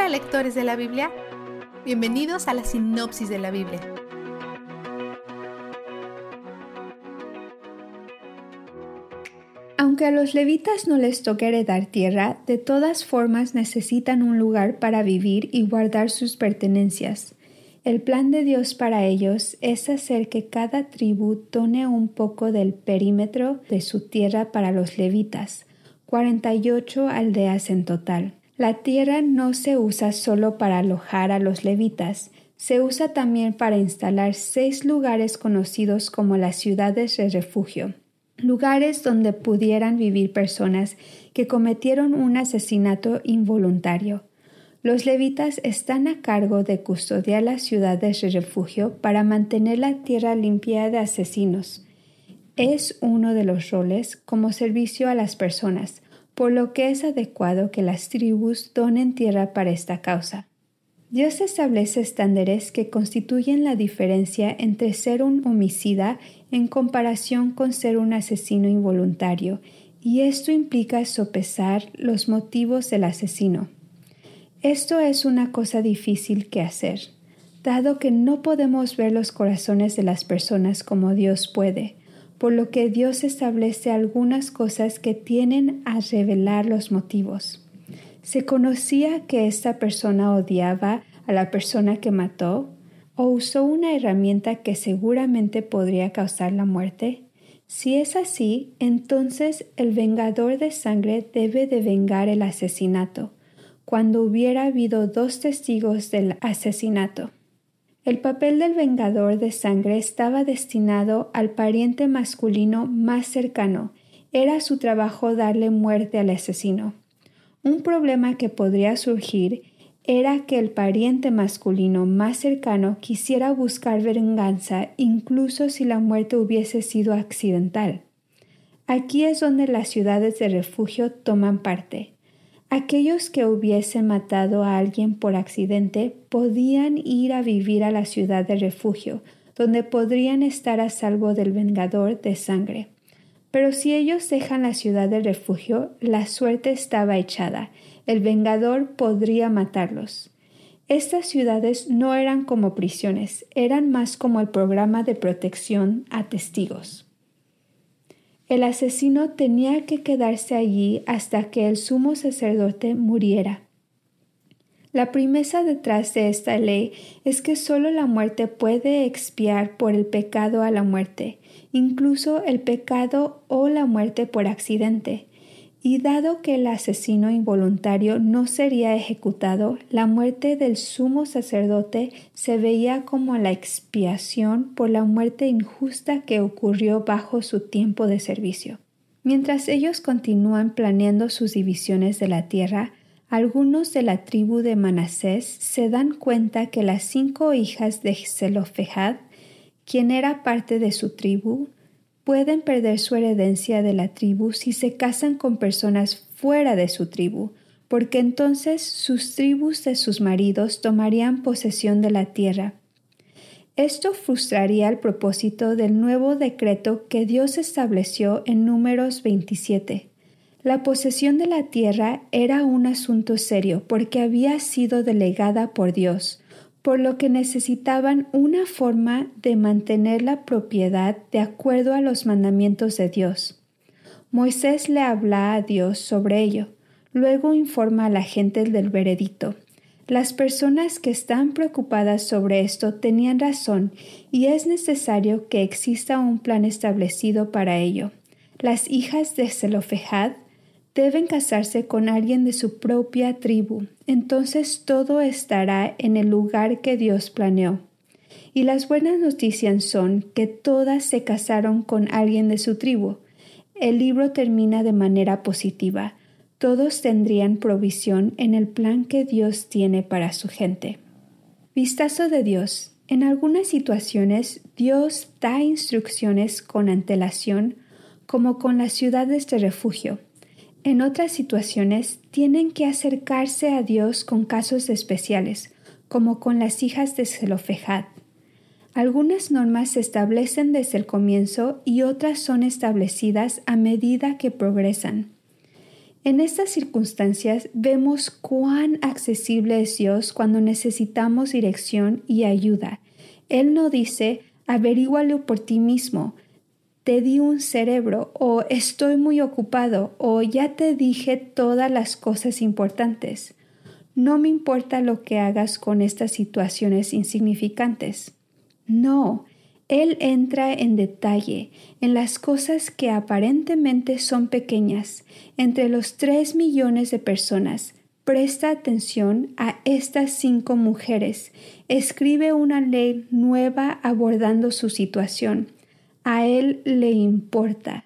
Hola lectores de la Biblia, bienvenidos a la sinopsis de la Biblia. Aunque a los levitas no les toque heredar tierra, de todas formas necesitan un lugar para vivir y guardar sus pertenencias. El plan de Dios para ellos es hacer que cada tribu tone un poco del perímetro de su tierra para los levitas, 48 aldeas en total. La tierra no se usa solo para alojar a los levitas, se usa también para instalar seis lugares conocidos como las ciudades de refugio, lugares donde pudieran vivir personas que cometieron un asesinato involuntario. Los levitas están a cargo de custodiar las ciudades de refugio para mantener la tierra limpia de asesinos. Es uno de los roles como servicio a las personas, por lo que es adecuado que las tribus donen tierra para esta causa. Dios establece estándares que constituyen la diferencia entre ser un homicida en comparación con ser un asesino involuntario, y esto implica sopesar los motivos del asesino. Esto es una cosa difícil que hacer, dado que no podemos ver los corazones de las personas como Dios puede, por lo que Dios establece algunas cosas que tienen a revelar los motivos. Se conocía que esta persona odiaba a la persona que mató o usó una herramienta que seguramente podría causar la muerte. Si es así, entonces el vengador de sangre debe de vengar el asesinato, cuando hubiera habido dos testigos del asesinato. El papel del vengador de sangre estaba destinado al pariente masculino más cercano. Era su trabajo darle muerte al asesino. Un problema que podría surgir era que el pariente masculino más cercano quisiera buscar venganza incluso si la muerte hubiese sido accidental. Aquí es donde las ciudades de refugio toman parte. Aquellos que hubiesen matado a alguien por accidente podían ir a vivir a la ciudad de refugio, donde podrían estar a salvo del vengador de sangre. Pero si ellos dejan la ciudad de refugio, la suerte estaba echada. El vengador podría matarlos. Estas ciudades no eran como prisiones, eran más como el programa de protección a testigos. El asesino tenía que quedarse allí hasta que el sumo sacerdote muriera. La primesa detrás de esta ley es que sólo la muerte puede expiar por el pecado a la muerte, incluso el pecado o la muerte por accidente. Y dado que el asesino involuntario no sería ejecutado, la muerte del sumo sacerdote se veía como la expiación por la muerte injusta que ocurrió bajo su tiempo de servicio. Mientras ellos continúan planeando sus divisiones de la tierra, algunos de la tribu de Manasés se dan cuenta que las cinco hijas de Zelofejad, quien era parte de su tribu, pueden perder su herencia de la tribu si se casan con personas fuera de su tribu, porque entonces sus tribus de sus maridos tomarían posesión de la tierra. Esto frustraría el propósito del nuevo decreto que Dios estableció en números 27. La posesión de la tierra era un asunto serio porque había sido delegada por Dios, por lo que necesitaban una forma de mantener la propiedad de acuerdo a los mandamientos de Dios. Moisés le habla a Dios sobre ello. Luego informa a la gente del veredicto. Las personas que están preocupadas sobre esto tenían razón y es necesario que exista un plan establecido para ello. Las hijas de Zelofejad deben casarse con alguien de su propia tribu, entonces todo estará en el lugar que Dios planeó. Y las buenas noticias son que todas se casaron con alguien de su tribu. El libro termina de manera positiva. Todos tendrían provisión en el plan que Dios tiene para su gente. Vistazo de Dios. En algunas situaciones Dios da instrucciones con antelación, como con las ciudades de refugio en otras situaciones tienen que acercarse a Dios con casos especiales, como con las hijas de Zelofejad. Algunas normas se establecen desde el comienzo y otras son establecidas a medida que progresan. En estas circunstancias vemos cuán accesible es Dios cuando necesitamos dirección y ayuda. Él no dice, averígualo por ti mismo, te di un cerebro o estoy muy ocupado o ya te dije todas las cosas importantes. No me importa lo que hagas con estas situaciones insignificantes. No, Él entra en detalle en las cosas que aparentemente son pequeñas entre los tres millones de personas. Presta atención a estas cinco mujeres. Escribe una ley nueva abordando su situación a Él le importa.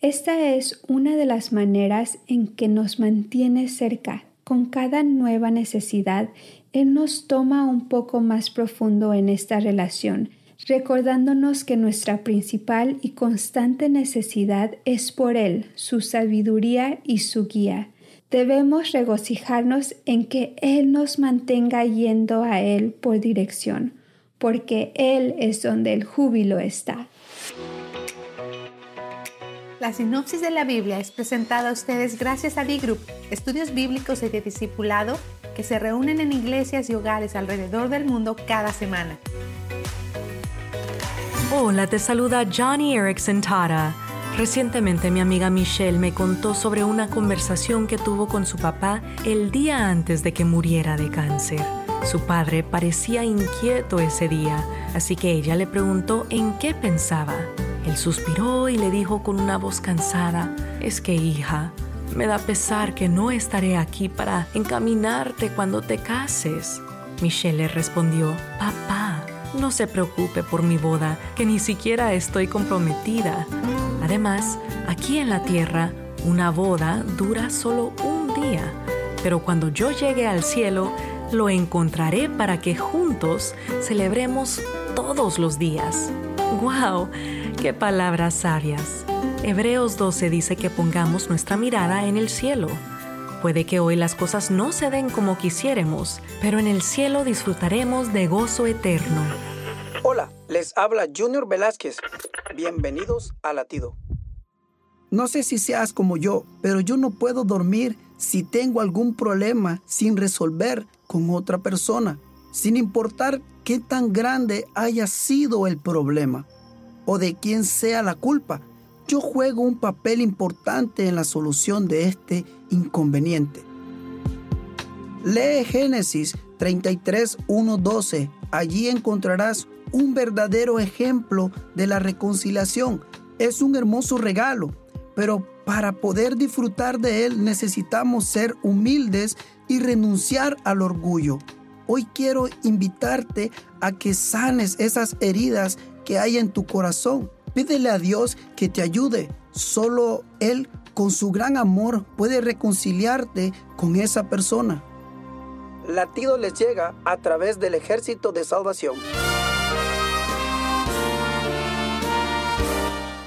Esta es una de las maneras en que nos mantiene cerca. Con cada nueva necesidad, Él nos toma un poco más profundo en esta relación, recordándonos que nuestra principal y constante necesidad es por Él, su sabiduría y su guía. Debemos regocijarnos en que Él nos mantenga yendo a Él por dirección, porque Él es donde el júbilo está. La sinopsis de la Biblia es presentada a ustedes gracias a D-Group, estudios bíblicos y de discipulado que se reúnen en iglesias y hogares alrededor del mundo cada semana. Hola, te saluda Johnny Erickson Tara. Recientemente mi amiga Michelle me contó sobre una conversación que tuvo con su papá el día antes de que muriera de cáncer. Su padre parecía inquieto ese día, así que ella le preguntó en qué pensaba. Suspiró y le dijo con una voz cansada, es que hija, me da pesar que no estaré aquí para encaminarte cuando te cases. Michelle le respondió, papá, no se preocupe por mi boda, que ni siquiera estoy comprometida. Además, aquí en la tierra, una boda dura solo un día, pero cuando yo llegue al cielo, lo encontraré para que juntos celebremos todos los días. ¡Wow! ¡Qué palabras sabias! Hebreos 12 dice que pongamos nuestra mirada en el cielo. Puede que hoy las cosas no se den como quisiéramos, pero en el cielo disfrutaremos de gozo eterno. Hola, les habla Junior Velázquez. Bienvenidos a Latido. No sé si seas como yo, pero yo no puedo dormir si tengo algún problema sin resolver con otra persona, sin importar qué tan grande haya sido el problema o de quién sea la culpa. Yo juego un papel importante en la solución de este inconveniente. Lee Génesis 33, 12. Allí encontrarás un verdadero ejemplo de la reconciliación. Es un hermoso regalo, pero para poder disfrutar de él necesitamos ser humildes y renunciar al orgullo. Hoy quiero invitarte a que sanes esas heridas que hay en tu corazón. Pídele a Dios que te ayude. Solo Él, con su gran amor, puede reconciliarte con esa persona. Latido les llega a través del ejército de salvación.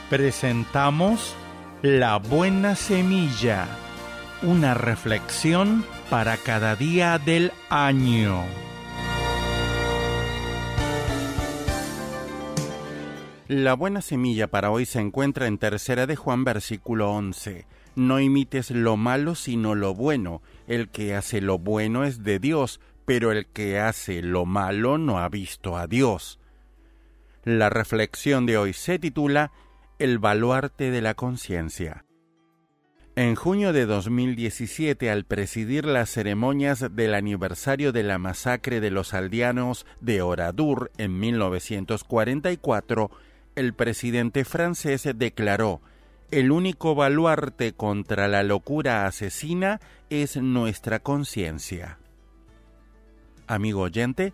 Presentamos La Buena Semilla, una reflexión para cada día del año. La buena semilla para hoy se encuentra en Tercera de Juan versículo 11. No imites lo malo sino lo bueno. El que hace lo bueno es de Dios, pero el que hace lo malo no ha visto a Dios. La reflexión de hoy se titula El baluarte de la conciencia. En junio de 2017, al presidir las ceremonias del aniversario de la masacre de los aldeanos de Oradur en 1944, el presidente francés declaró El único baluarte contra la locura asesina es nuestra conciencia. Amigo oyente,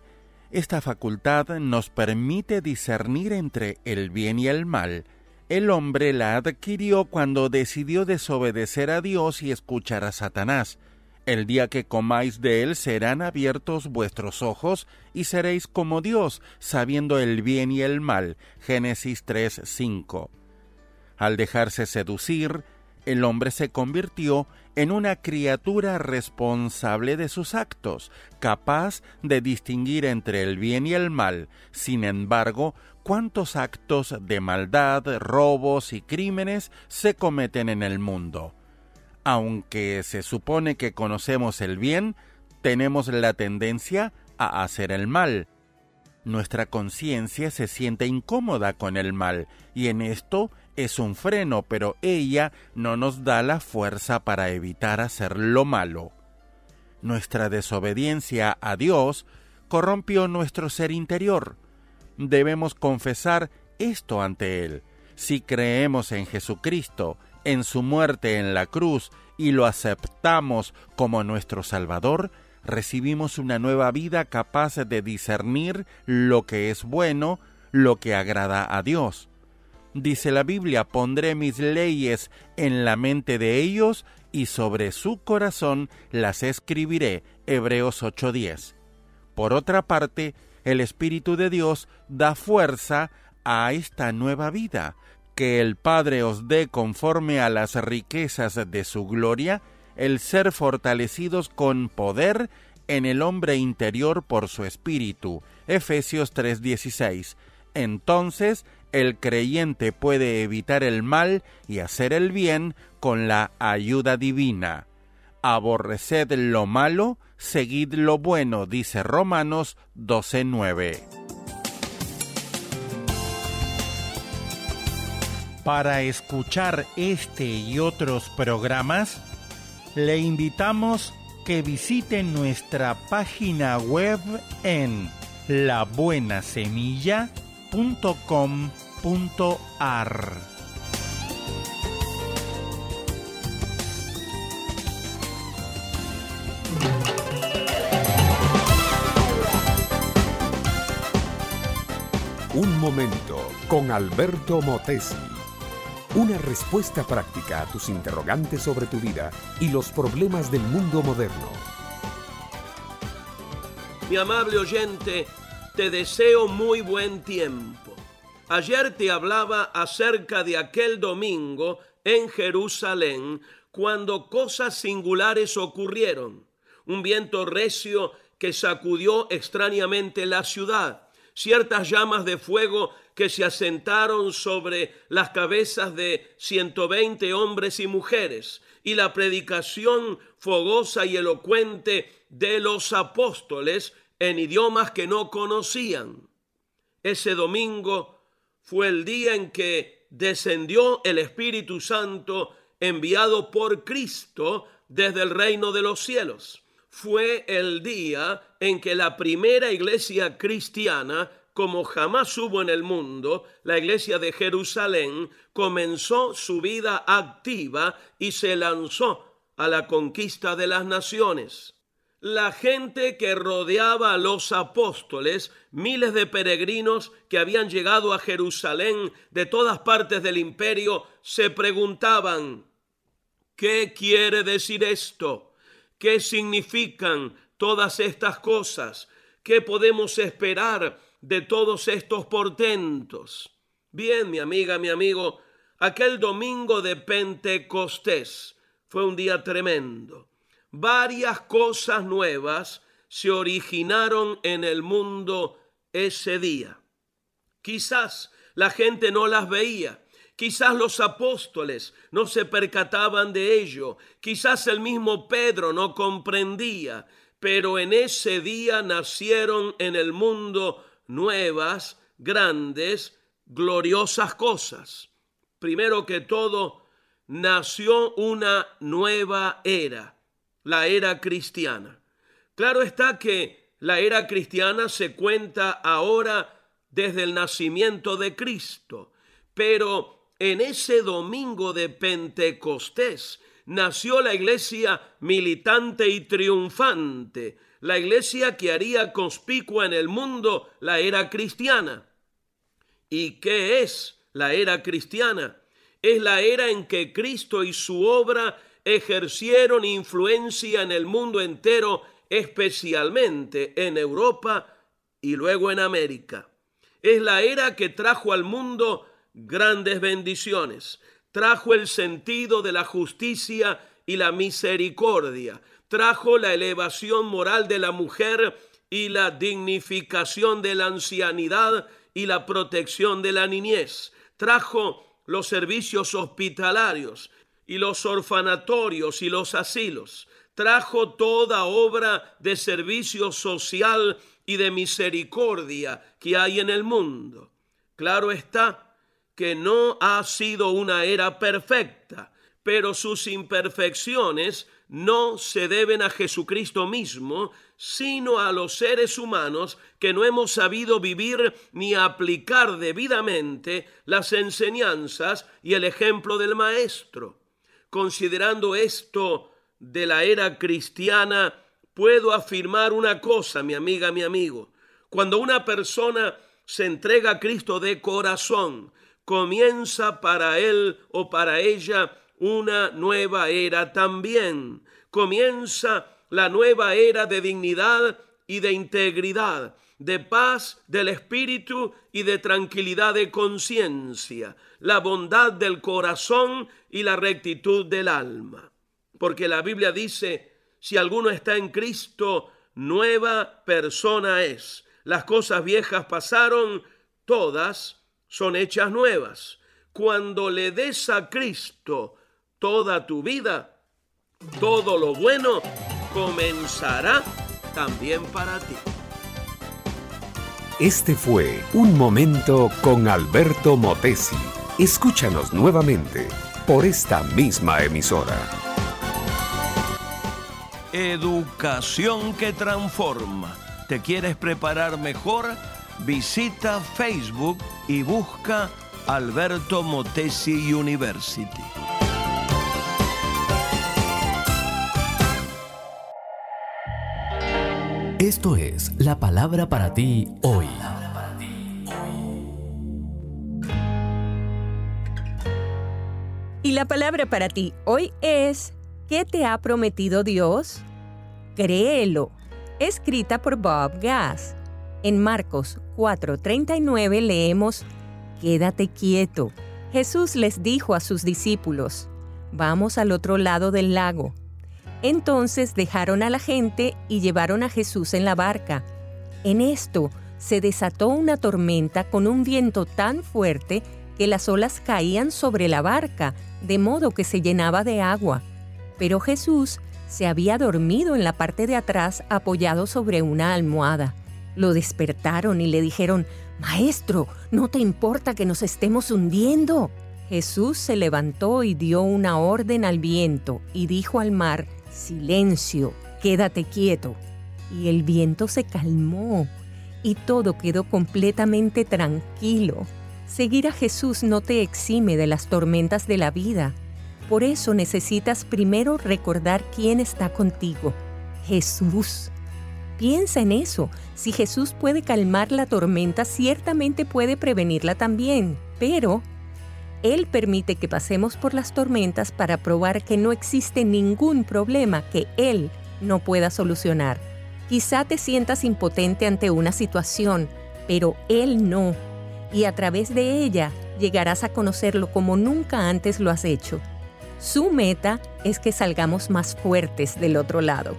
esta facultad nos permite discernir entre el bien y el mal. El hombre la adquirió cuando decidió desobedecer a Dios y escuchar a Satanás. El día que comáis de él serán abiertos vuestros ojos y seréis como Dios, sabiendo el bien y el mal. Génesis 3:5. Al dejarse seducir, el hombre se convirtió en una criatura responsable de sus actos, capaz de distinguir entre el bien y el mal. Sin embargo, ¿cuántos actos de maldad, robos y crímenes se cometen en el mundo? Aunque se supone que conocemos el bien, tenemos la tendencia a hacer el mal. Nuestra conciencia se siente incómoda con el mal, y en esto es un freno, pero ella no nos da la fuerza para evitar hacer lo malo. Nuestra desobediencia a Dios corrompió nuestro ser interior. Debemos confesar esto ante Él. Si creemos en Jesucristo, en su muerte en la cruz y lo aceptamos como nuestro Salvador, recibimos una nueva vida capaz de discernir lo que es bueno, lo que agrada a Dios. Dice la Biblia, pondré mis leyes en la mente de ellos y sobre su corazón las escribiré. Hebreos 8:10. Por otra parte, el Espíritu de Dios da fuerza a esta nueva vida, que el Padre os dé conforme a las riquezas de su gloria, el ser fortalecidos con poder en el hombre interior por su espíritu. Efesios 3:16. Entonces el creyente puede evitar el mal y hacer el bien con la ayuda divina. Aborreced lo malo, seguid lo bueno, dice Romanos 12:9. Para escuchar este y otros programas, le invitamos que visite nuestra página web en labuenasemilla.com.ar. Un momento con Alberto Motesi. Una respuesta práctica a tus interrogantes sobre tu vida y los problemas del mundo moderno. Mi amable oyente, te deseo muy buen tiempo. Ayer te hablaba acerca de aquel domingo en Jerusalén cuando cosas singulares ocurrieron. Un viento recio que sacudió extrañamente la ciudad ciertas llamas de fuego que se asentaron sobre las cabezas de 120 hombres y mujeres, y la predicación fogosa y elocuente de los apóstoles en idiomas que no conocían. Ese domingo fue el día en que descendió el Espíritu Santo enviado por Cristo desde el reino de los cielos. Fue el día en que la primera iglesia cristiana, como jamás hubo en el mundo, la iglesia de Jerusalén, comenzó su vida activa y se lanzó a la conquista de las naciones. La gente que rodeaba a los apóstoles, miles de peregrinos que habían llegado a Jerusalén de todas partes del imperio, se preguntaban, ¿qué quiere decir esto? ¿Qué significan todas estas cosas? ¿Qué podemos esperar de todos estos portentos? Bien, mi amiga, mi amigo, aquel domingo de Pentecostés fue un día tremendo. Varias cosas nuevas se originaron en el mundo ese día. Quizás la gente no las veía, Quizás los apóstoles no se percataban de ello, quizás el mismo Pedro no comprendía, pero en ese día nacieron en el mundo nuevas, grandes, gloriosas cosas. Primero que todo, nació una nueva era, la era cristiana. Claro está que la era cristiana se cuenta ahora desde el nacimiento de Cristo, pero en ese domingo de Pentecostés nació la iglesia militante y triunfante, la iglesia que haría conspicua en el mundo la era cristiana. ¿Y qué es la era cristiana? Es la era en que Cristo y su obra ejercieron influencia en el mundo entero, especialmente en Europa y luego en América. Es la era que trajo al mundo grandes bendiciones. Trajo el sentido de la justicia y la misericordia. Trajo la elevación moral de la mujer y la dignificación de la ancianidad y la protección de la niñez. Trajo los servicios hospitalarios y los orfanatorios y los asilos. Trajo toda obra de servicio social y de misericordia que hay en el mundo. Claro está que no ha sido una era perfecta, pero sus imperfecciones no se deben a Jesucristo mismo, sino a los seres humanos que no hemos sabido vivir ni aplicar debidamente las enseñanzas y el ejemplo del Maestro. Considerando esto de la era cristiana, puedo afirmar una cosa, mi amiga, mi amigo. Cuando una persona se entrega a Cristo de corazón, comienza para él o para ella una nueva era también. Comienza la nueva era de dignidad y de integridad, de paz del espíritu y de tranquilidad de conciencia, la bondad del corazón y la rectitud del alma. Porque la Biblia dice, si alguno está en Cristo, nueva persona es. Las cosas viejas pasaron, todas son hechas nuevas. Cuando le des a Cristo toda tu vida, todo lo bueno comenzará también para ti. Este fue Un Momento con Alberto Motesi. Escúchanos nuevamente por esta misma emisora. Educación que transforma. ¿Te quieres preparar mejor? visita Facebook y busca Alberto Motesi University. Esto es la palabra para ti hoy. Y la palabra para ti hoy es, ¿qué te ha prometido Dios? Créelo. Escrita por Bob Gass. En Marcos 4:39 leemos, Quédate quieto. Jesús les dijo a sus discípulos, Vamos al otro lado del lago. Entonces dejaron a la gente y llevaron a Jesús en la barca. En esto se desató una tormenta con un viento tan fuerte que las olas caían sobre la barca, de modo que se llenaba de agua. Pero Jesús se había dormido en la parte de atrás apoyado sobre una almohada. Lo despertaron y le dijeron, Maestro, ¿no te importa que nos estemos hundiendo? Jesús se levantó y dio una orden al viento y dijo al mar, Silencio, quédate quieto. Y el viento se calmó y todo quedó completamente tranquilo. Seguir a Jesús no te exime de las tormentas de la vida. Por eso necesitas primero recordar quién está contigo. Jesús. Piensa en eso. Si Jesús puede calmar la tormenta, ciertamente puede prevenirla también. Pero Él permite que pasemos por las tormentas para probar que no existe ningún problema que Él no pueda solucionar. Quizá te sientas impotente ante una situación, pero Él no y a través de ella llegarás a conocerlo como nunca antes lo has hecho. Su meta es que salgamos más fuertes del otro lado.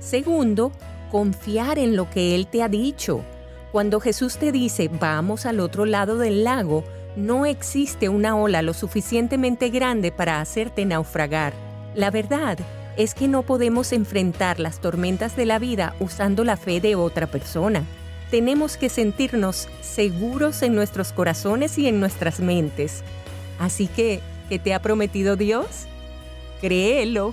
Segundo, confiar en lo que Él te ha dicho. Cuando Jesús te dice vamos al otro lado del lago, no existe una ola lo suficientemente grande para hacerte naufragar. La verdad es que no podemos enfrentar las tormentas de la vida usando la fe de otra persona tenemos que sentirnos seguros en nuestros corazones y en nuestras mentes. Así que, ¿qué te ha prometido Dios? Créelo.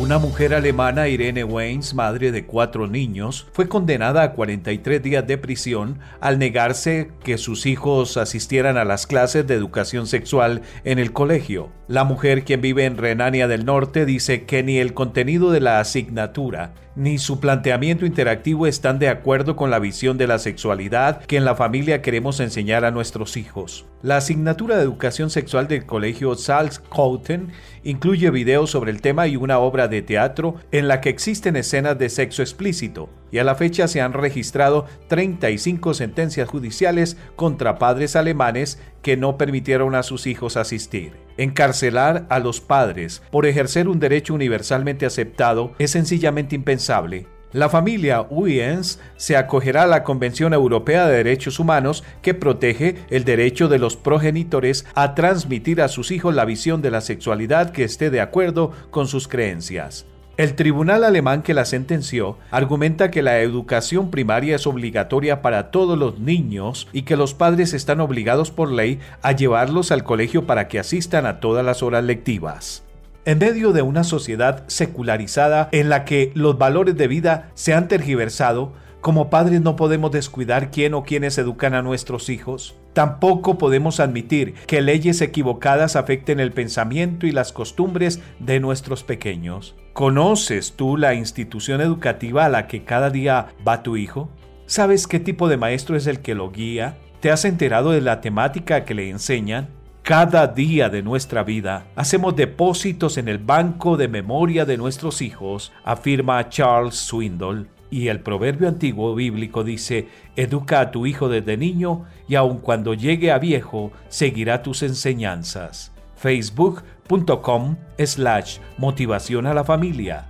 Una mujer alemana, Irene Weins, madre de cuatro niños, fue condenada a 43 días de prisión al negarse que sus hijos asistieran a las clases de educación sexual en el colegio. La mujer, quien vive en Renania del Norte, dice que ni el contenido de la asignatura ni su planteamiento interactivo están de acuerdo con la visión de la sexualidad que en la familia queremos enseñar a nuestros hijos. La asignatura de educación sexual del colegio Salzkouten incluye videos sobre el tema y una obra de teatro en la que existen escenas de sexo explícito, y a la fecha se han registrado 35 sentencias judiciales contra padres alemanes que no permitieron a sus hijos asistir. Encarcelar a los padres por ejercer un derecho universalmente aceptado es sencillamente impensable la familia Uyens se acogerá a la Convención Europea de Derechos Humanos que protege el derecho de los progenitores a transmitir a sus hijos la visión de la sexualidad que esté de acuerdo con sus creencias. El tribunal alemán que la sentenció argumenta que la educación primaria es obligatoria para todos los niños y que los padres están obligados por ley a llevarlos al colegio para que asistan a todas las horas lectivas. En medio de una sociedad secularizada en la que los valores de vida se han tergiversado, como padres no podemos descuidar quién o quiénes educan a nuestros hijos. Tampoco podemos admitir que leyes equivocadas afecten el pensamiento y las costumbres de nuestros pequeños. ¿Conoces tú la institución educativa a la que cada día va tu hijo? ¿Sabes qué tipo de maestro es el que lo guía? ¿Te has enterado de la temática que le enseñan? Cada día de nuestra vida hacemos depósitos en el banco de memoria de nuestros hijos, afirma Charles Swindoll. Y el proverbio antiguo bíblico dice, educa a tu hijo desde niño y aun cuando llegue a viejo, seguirá tus enseñanzas. Facebook.com slash motivación a la familia.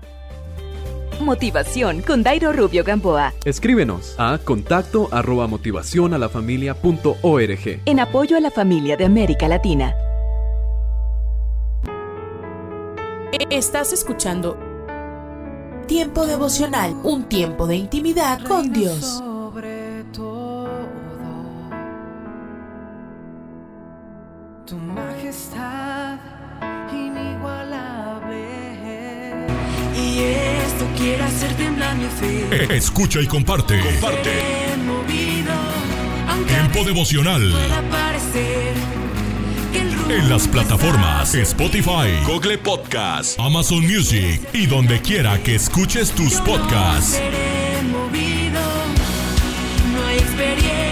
Motivación con Dairo Rubio Gamboa. Escríbenos a contacto arroba motivación a la familia punto org. En apoyo a la familia de América Latina. Estás escuchando Tiempo devocional, un tiempo de intimidad con Dios. Tu majestad inigualable. Esto quiere hacer temblar mi fe. Escucha y comparte. Comparte. Movido, Tiempo devocional. parecer En las plataformas Spotify, Google Podcast, Amazon Music y donde quiera que escuches tus podcasts. movido. No hay experiencia.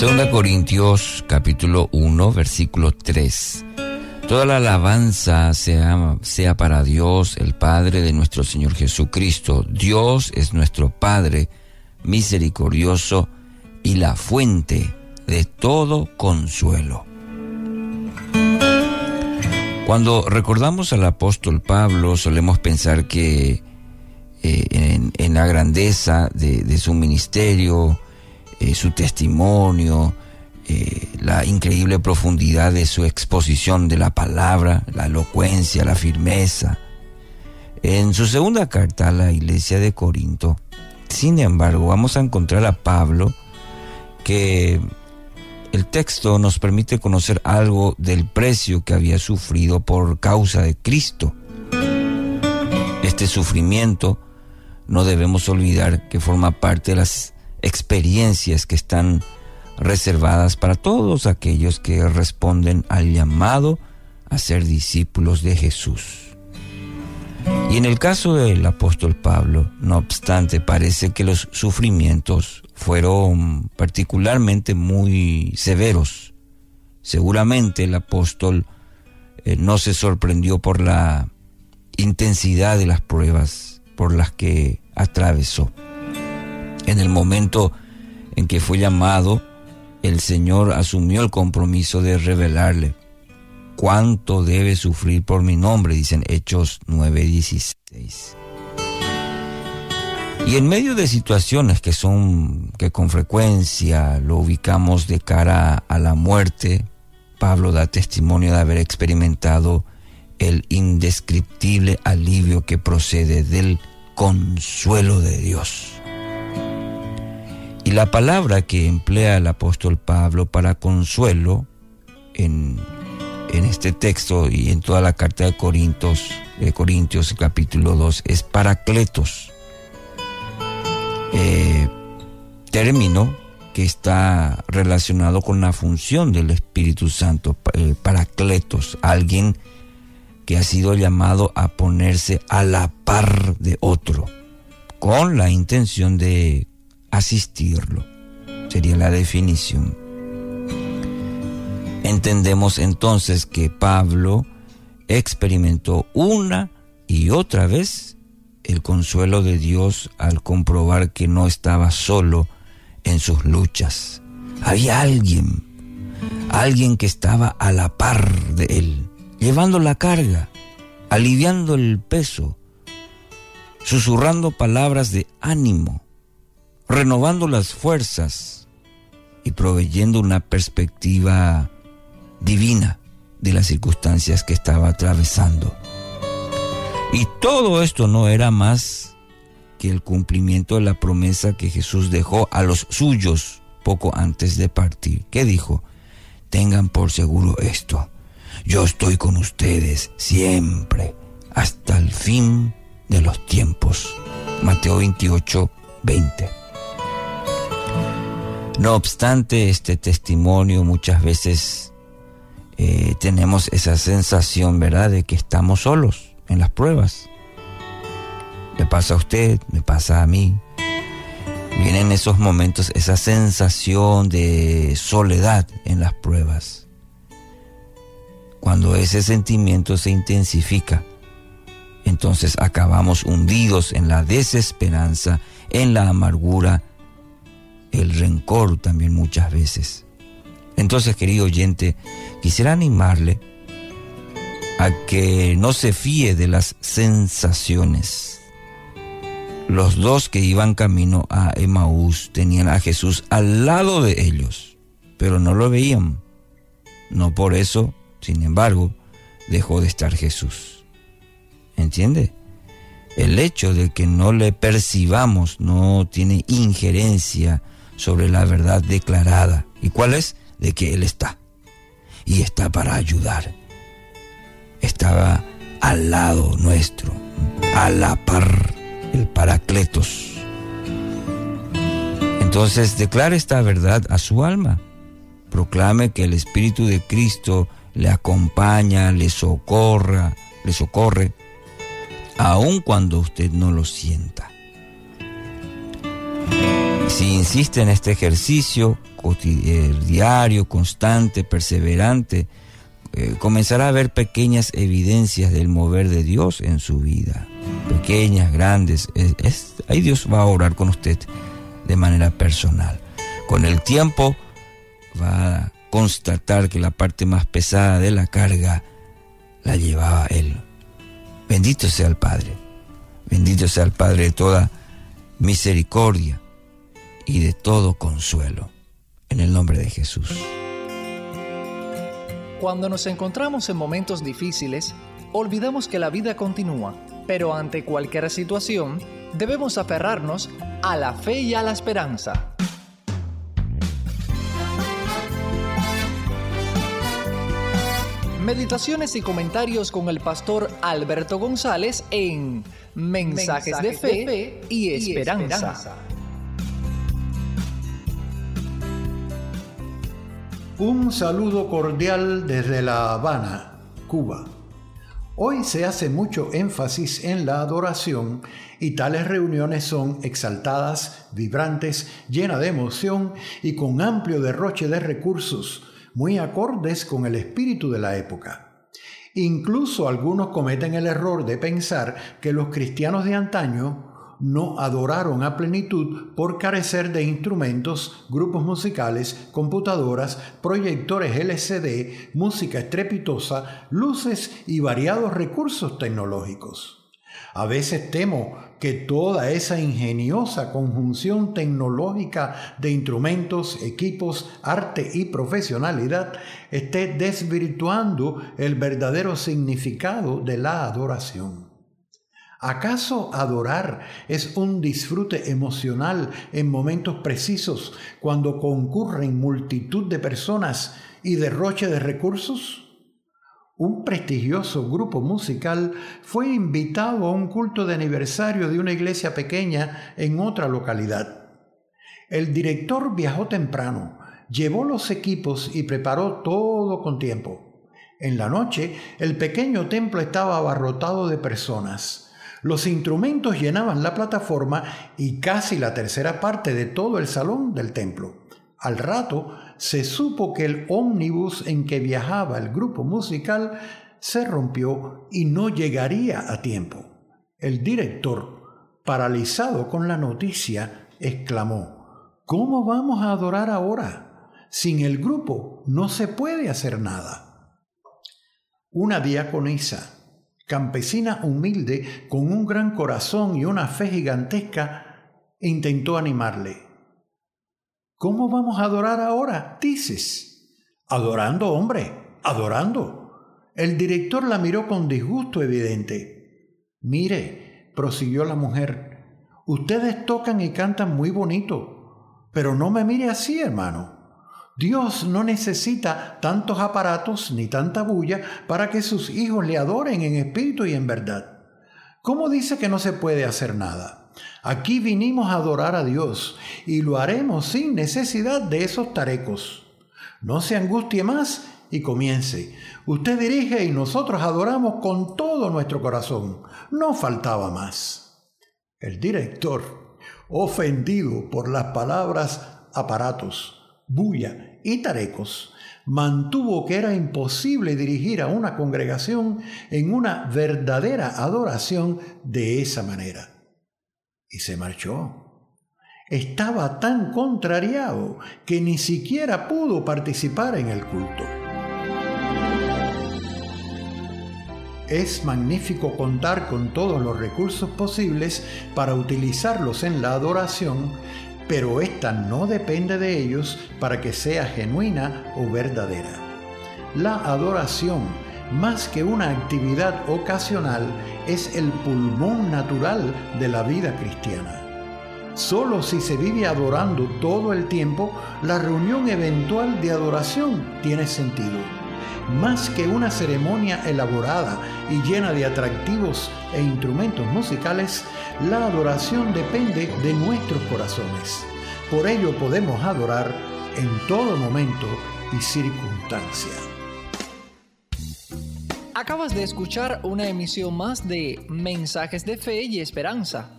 Segunda Corintios capítulo 1 versículo 3. Toda la alabanza sea, sea para Dios, el Padre de nuestro Señor Jesucristo. Dios es nuestro Padre misericordioso y la fuente de todo consuelo. Cuando recordamos al apóstol Pablo solemos pensar que eh, en, la grandeza de su ministerio, eh, su testimonio, eh, la increíble profundidad de su exposición de la palabra, la elocuencia, la firmeza. En su segunda carta a la iglesia de Corinto, sin embargo, vamos a encontrar a Pablo que el texto nos permite conocer algo del precio que había sufrido por causa de Cristo. Este sufrimiento no debemos olvidar que forma parte de las experiencias que están reservadas para todos aquellos que responden al llamado a ser discípulos de Jesús. Y en el caso del apóstol Pablo, no obstante, parece que los sufrimientos fueron particularmente muy severos. Seguramente el apóstol eh, no se sorprendió por la intensidad de las pruebas por las que atravesó. En el momento en que fue llamado, el Señor asumió el compromiso de revelarle cuánto debe sufrir por mi nombre, dicen Hechos 9:16. Y en medio de situaciones que son que con frecuencia lo ubicamos de cara a la muerte, Pablo da testimonio de haber experimentado el indescriptible alivio que procede del consuelo de Dios. Y la palabra que emplea el apóstol Pablo para consuelo en, este texto y en toda la carta de Corintios, de Corintios capítulo 2 es paracletos. Eh, término que está relacionado con la función del Espíritu Santo, eh, paracletos, alguien que ha sido llamado a ponerse a la par de otro, con la intención de asistirlo. Sería la definición. Entendemos entonces que Pablo experimentó una y otra vez el consuelo de Dios al comprobar que no estaba solo en sus luchas. Había alguien, alguien que estaba a la par de él, llevando la carga, aliviando el peso, susurrando palabras de ánimo, renovando las fuerzas y proveyendo una perspectiva divina de las circunstancias que estaba atravesando. Y todo esto no era más que el cumplimiento de la promesa que Jesús dejó a los suyos poco antes de partir. ¿Qué dijo? Tengan por seguro esto. Yo estoy con ustedes siempre, hasta el fin de los tiempos. Mateo 28, 20. No obstante este testimonio, muchas veces eh, tenemos esa sensación, ¿verdad?, de que estamos solos en las pruebas. Le pasa a usted, me pasa a mí. Vienen esos momentos, esa sensación de soledad en las pruebas. Cuando ese sentimiento se intensifica, entonces acabamos hundidos en la desesperanza, en la amargura, el rencor también muchas veces. Entonces, querido oyente, quisiera animarle a que no se fíe de las sensaciones. Los dos que iban camino a Emaús tenían a Jesús al lado de ellos, pero no lo veían. No por eso, sin embargo, dejó de estar Jesús. ¿Entiende? El hecho de que no le percibamos no tiene injerencia sobre la verdad declarada. ¿Y cuál es? De que Él está. Y está para ayudar. Estaba al lado nuestro, a la par, el Paracletos. Entonces declare esta verdad a su alma. Proclame que el Espíritu de Cristo le acompaña, le socorra, le socorre, aun cuando usted no lo sienta. Si insiste en este ejercicio eh, diario, constante, perseverante, eh, comenzará a ver pequeñas evidencias del mover de Dios en su vida. Pequeñas, grandes. ahí Dios va a orar con usted de manera personal. Con el tiempo va a constatar que la parte más pesada de la carga la llevaba Él. Bendito sea el Padre. Bendito sea el Padre de toda misericordia y de todo consuelo. En el nombre de Jesús. Cuando nos encontramos en momentos difíciles, olvidamos que la vida continúa, pero ante cualquier situación, debemos aferrarnos a la fe y a la esperanza. Meditaciones y comentarios con el pastor Alberto González en Mensajes, de, fe y, esperanza. Un saludo cordial desde La Habana, Cuba. Hoy se hace mucho énfasis en la adoración y tales reuniones son exaltadas, vibrantes, llenas de emoción y con amplio derroche de recursos muy acordes con el espíritu de la época. Incluso algunos cometen el error de pensar que los cristianos de antaño no adoraron a plenitud por carecer de instrumentos, grupos musicales, computadoras, proyectores LCD, música estrepitosa, luces y variados recursos tecnológicos. A veces temo que toda esa ingeniosa conjunción tecnológica de instrumentos, equipos, arte y profesionalidad esté desvirtuando el verdadero significado de la adoración. ¿Acaso adorar es un disfrute emocional en momentos precisos cuando concurren multitud de personas y derroche de recursos? un prestigioso grupo musical fue invitado a un culto de aniversario de una iglesia pequeña en otra localidad. El director viajó temprano, llevó los equipos y preparó todo con tiempo. En la noche, el pequeño templo estaba abarrotado de personas. Los instrumentos llenaban la plataforma y casi la tercera parte de todo el salón del templo. Al rato se supo que el ómnibus en que viajaba el grupo musical se rompió y no llegaría a tiempo. El director, paralizado con la noticia, exclamó, ¿Cómo vamos a adorar ahora? Sin el grupo no se puede hacer nada. Una diaconisa, campesina humilde, con un gran corazón y una fe gigantesca, intentó animarle. ¿Cómo vamos a adorar ahora? Dices. Adorando, hombre, adorando. El director la miró con disgusto evidente. Mire, prosiguió la mujer, ustedes tocan y cantan muy bonito, pero no me mire así, hermano. Dios no necesita tantos aparatos ni tanta bulla para que sus hijos le adoren en espíritu y en verdad. ¿Cómo dice que no se puede hacer nada? Aquí vinimos a adorar a Dios y lo haremos sin necesidad de esos tarecos. No se angustie más y comience. Usted dirige y nosotros adoramos con todo nuestro corazón. No faltaba más. El director, ofendido por las palabras aparatos, bulla y tarecos, mantuvo que era imposible dirigir a una congregación en una verdadera adoración de esa manera y se marchó. Estaba tan contrariado que ni siquiera pudo participar en el culto. Es magnífico contar con todos los recursos posibles para utilizarlos en la adoración, pero esta no depende de ellos para que sea genuina o verdadera. La adoración más que una actividad ocasional, es el pulmón natural de la vida cristiana. Solo si se vive adorando todo el tiempo, la reunión eventual de adoración tiene sentido. Más que una ceremonia elaborada y llena de atractivos e instrumentos musicales, la adoración depende de nuestros corazones. Por ello podemos adorar en todo momento y circunstancia. Acabas de escuchar una emisión más de Mensajes de Fe y Esperanza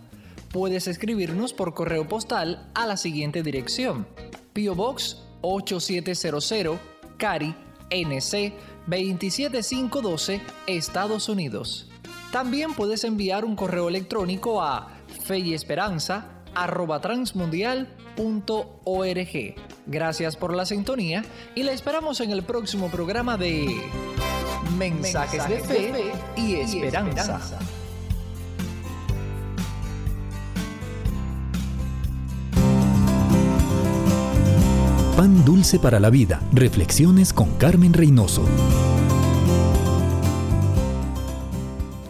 puedes escribirnos por correo postal a la siguiente dirección: Pio Box 8700, Cari, NC 27512, Estados Unidos. También puedes enviar un correo electrónico a feyesperanza@transmundial.org. Gracias por la sintonía y la esperamos en el próximo programa de Mensajes, de, fe y esperanza. Pan Dulce para la Vida. Reflexiones con Carmen Reynoso.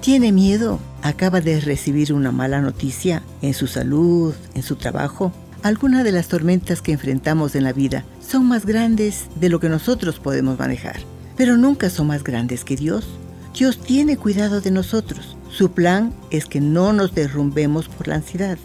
¿Tiene miedo? ¿Acaba de recibir una mala noticia en su salud, en su trabajo? Algunas de las tormentas que enfrentamos en la vida son más grandes de lo que nosotros podemos manejar, pero nunca son más grandes que Dios. Dios tiene cuidado de nosotros. Su plan es que no nos derrumbemos por la ansiedad,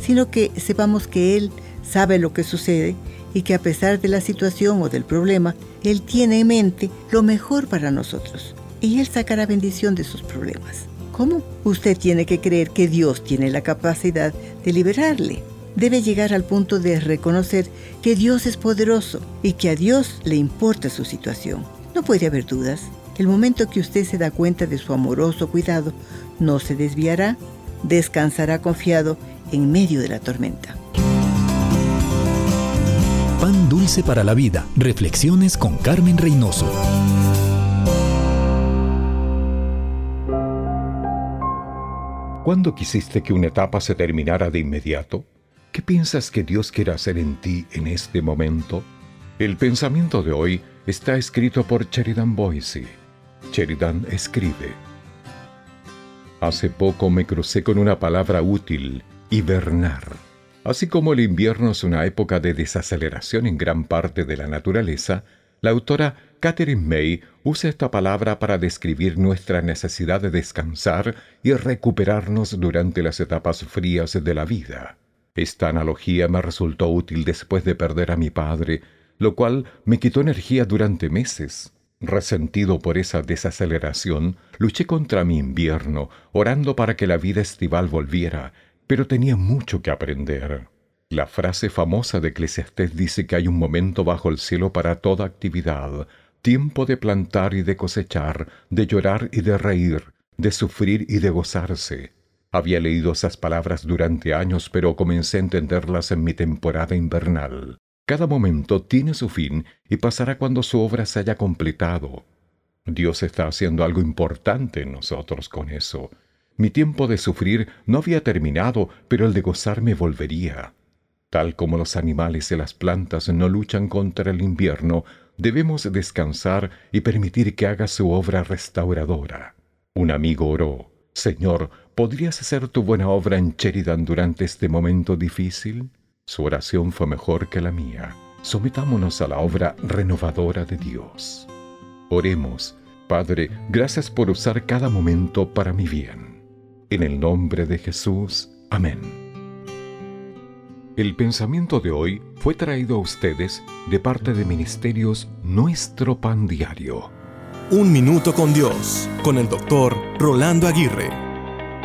sino que sepamos que Él sabe lo que sucede y que a pesar de la situación o del problema, Él tiene en mente lo mejor para nosotros y Él sacará bendición de sus problemas. ¿Cómo? Usted tiene que creer que Dios tiene la capacidad de liberarle. Debe llegar al punto de reconocer que Dios es poderoso y que a Dios le importa su situación. No puede haber dudas. El momento que usted se da cuenta de su amoroso cuidado, no se desviará, descansará confiado en medio de la tormenta. Dulce para la Vida. Reflexiones con Carmen Reynoso. ¿Cuándo quisiste que una etapa se terminara de inmediato? ¿Qué piensas que Dios quiere hacer en ti en este momento? El pensamiento de hoy está escrito por Sheridan Boise. Sheridan escribe. Hace poco me crucé con una palabra útil, hibernar Así como el invierno es una época de desaceleración en gran parte de la naturaleza, la autora Catherine May usa esta palabra para describir nuestra necesidad de descansar y recuperarnos durante las etapas frías de la vida. Esta analogía me resultó útil después de perder a mi padre, lo cual me quitó energía durante meses. Resentido por esa desaceleración, luché contra mi invierno, orando para que la vida estival volviera, pero tenía mucho que aprender. La frase famosa de Eclesiastés dice que hay un momento bajo el cielo para toda actividad, tiempo de plantar y de cosechar, de llorar y de reír, de sufrir y de gozarse. Había leído esas palabras durante años, pero comencé a entenderlas en mi temporada invernal. Cada momento tiene su fin y pasará cuando su obra se haya completado. Dios está haciendo algo importante en nosotros con eso. Mi tiempo de sufrir no había terminado, pero el de gozarme volvería. Tal como los animales y las plantas no luchan contra el invierno, debemos descansar y permitir que haga su obra restauradora. Un amigo oró, Señor, ¿podrías hacer tu buena obra en Sheridan durante este momento difícil? Su oración fue mejor que la mía. Sometámonos a la obra renovadora de Dios. Oremos, Padre, gracias por usar cada momento para mi bien. En el nombre de Jesús. Amén. El pensamiento de hoy fue traído a ustedes de parte de Ministerios Nuestro Pan Diario. Un minuto con Dios, con el doctor Rolando Aguirre.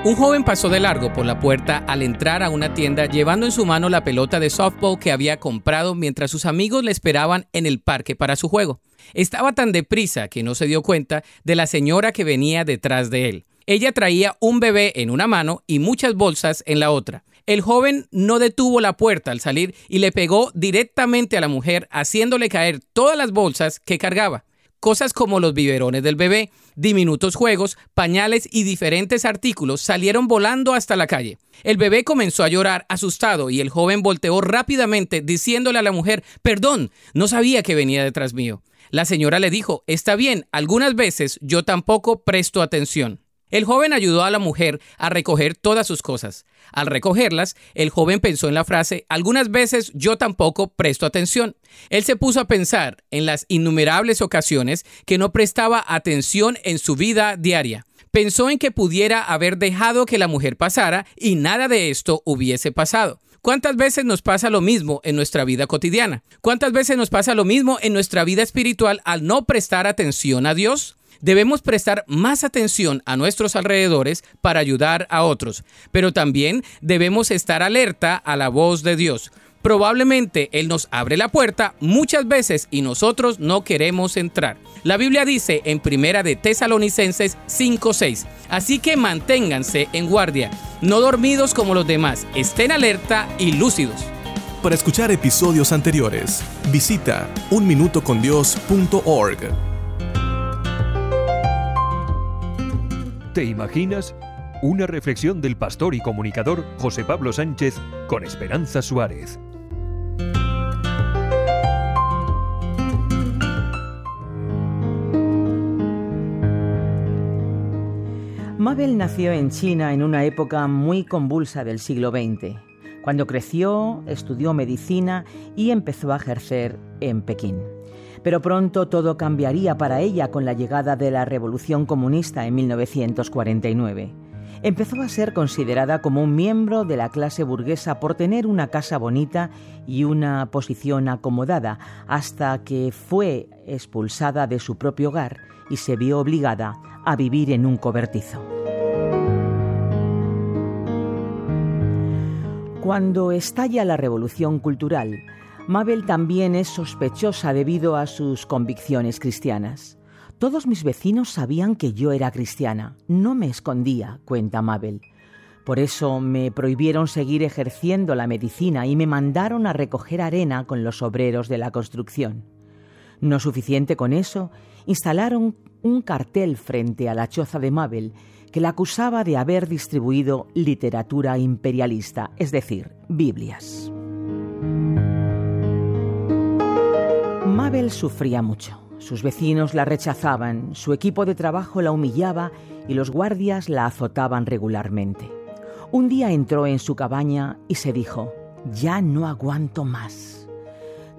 Un joven pasó de largo por la puerta al entrar a una tienda llevando en su mano la pelota de softball que había comprado mientras sus amigos le esperaban en el parque para su juego. Estaba tan deprisa que no se dio cuenta de la señora que venía detrás de él. Ella traía un bebé en una mano y muchas bolsas en la otra. El joven no detuvo la puerta al salir y le pegó directamente a la mujer, haciéndole caer todas las bolsas que cargaba. Cosas como los biberones del bebé, diminutos juegos, pañales y diferentes artículos salieron volando hasta la calle. El bebé comenzó a llorar asustado y el joven volteó rápidamente diciéndole a la mujer, perdón, no sabía que venía detrás mío. La señora le dijo, está bien, algunas veces yo tampoco presto atención. El joven ayudó a la mujer a recoger todas sus cosas. Al recogerlas, el joven pensó en la frase, algunas veces yo tampoco presto atención. Él se puso a pensar en las innumerables ocasiones que no prestaba atención en su vida diaria. Pensó en que pudiera haber dejado que la mujer pasara y nada de esto hubiese pasado. ¿Cuántas veces nos pasa lo mismo en nuestra vida cotidiana? ¿Cuántas veces nos pasa lo mismo en nuestra vida espiritual al no prestar atención a Dios? Debemos prestar más atención a nuestros alrededores para ayudar a otros, pero también debemos estar alerta a la voz de Dios. Probablemente Él nos abre la puerta muchas veces y nosotros no queremos entrar. La Biblia dice en Primera de Tesalonicenses 5:6, así que manténganse en guardia, no dormidos como los demás, estén alerta y lúcidos. Para escuchar episodios anteriores, visita unminutocondios.org. ¿Te imaginas? Una reflexión del pastor y comunicador José Pablo Sánchez con Esperanza Suárez. Mabel nació en China en una época muy convulsa del siglo XX. Cuando creció, estudió medicina y empezó a ejercer en Pekín. Pero pronto todo cambiaría para ella con la llegada de la Revolución Comunista en 1949. Empezó a ser considerada como un miembro de la clase burguesa por tener una casa bonita y una posición acomodada, hasta que fue expulsada de su propio hogar y se vio obligada a vivir en un cobertizo. Cuando estalla la revolución cultural, Mabel también es sospechosa debido a sus convicciones cristianas. Todos mis vecinos sabían que yo era cristiana. No me escondía, cuenta Mabel. Por eso me prohibieron seguir ejerciendo la medicina y me mandaron a recoger arena con los obreros de la construcción. No suficiente con eso, instalaron un cartel frente a la choza de Mabel que la acusaba de haber distribuido literatura imperialista, es decir, Biblias. Mabel sufría mucho. Sus vecinos la rechazaban, su equipo de trabajo la humillaba y los guardias la azotaban regularmente. Un día entró en su cabaña y se dijo, ya no aguanto más.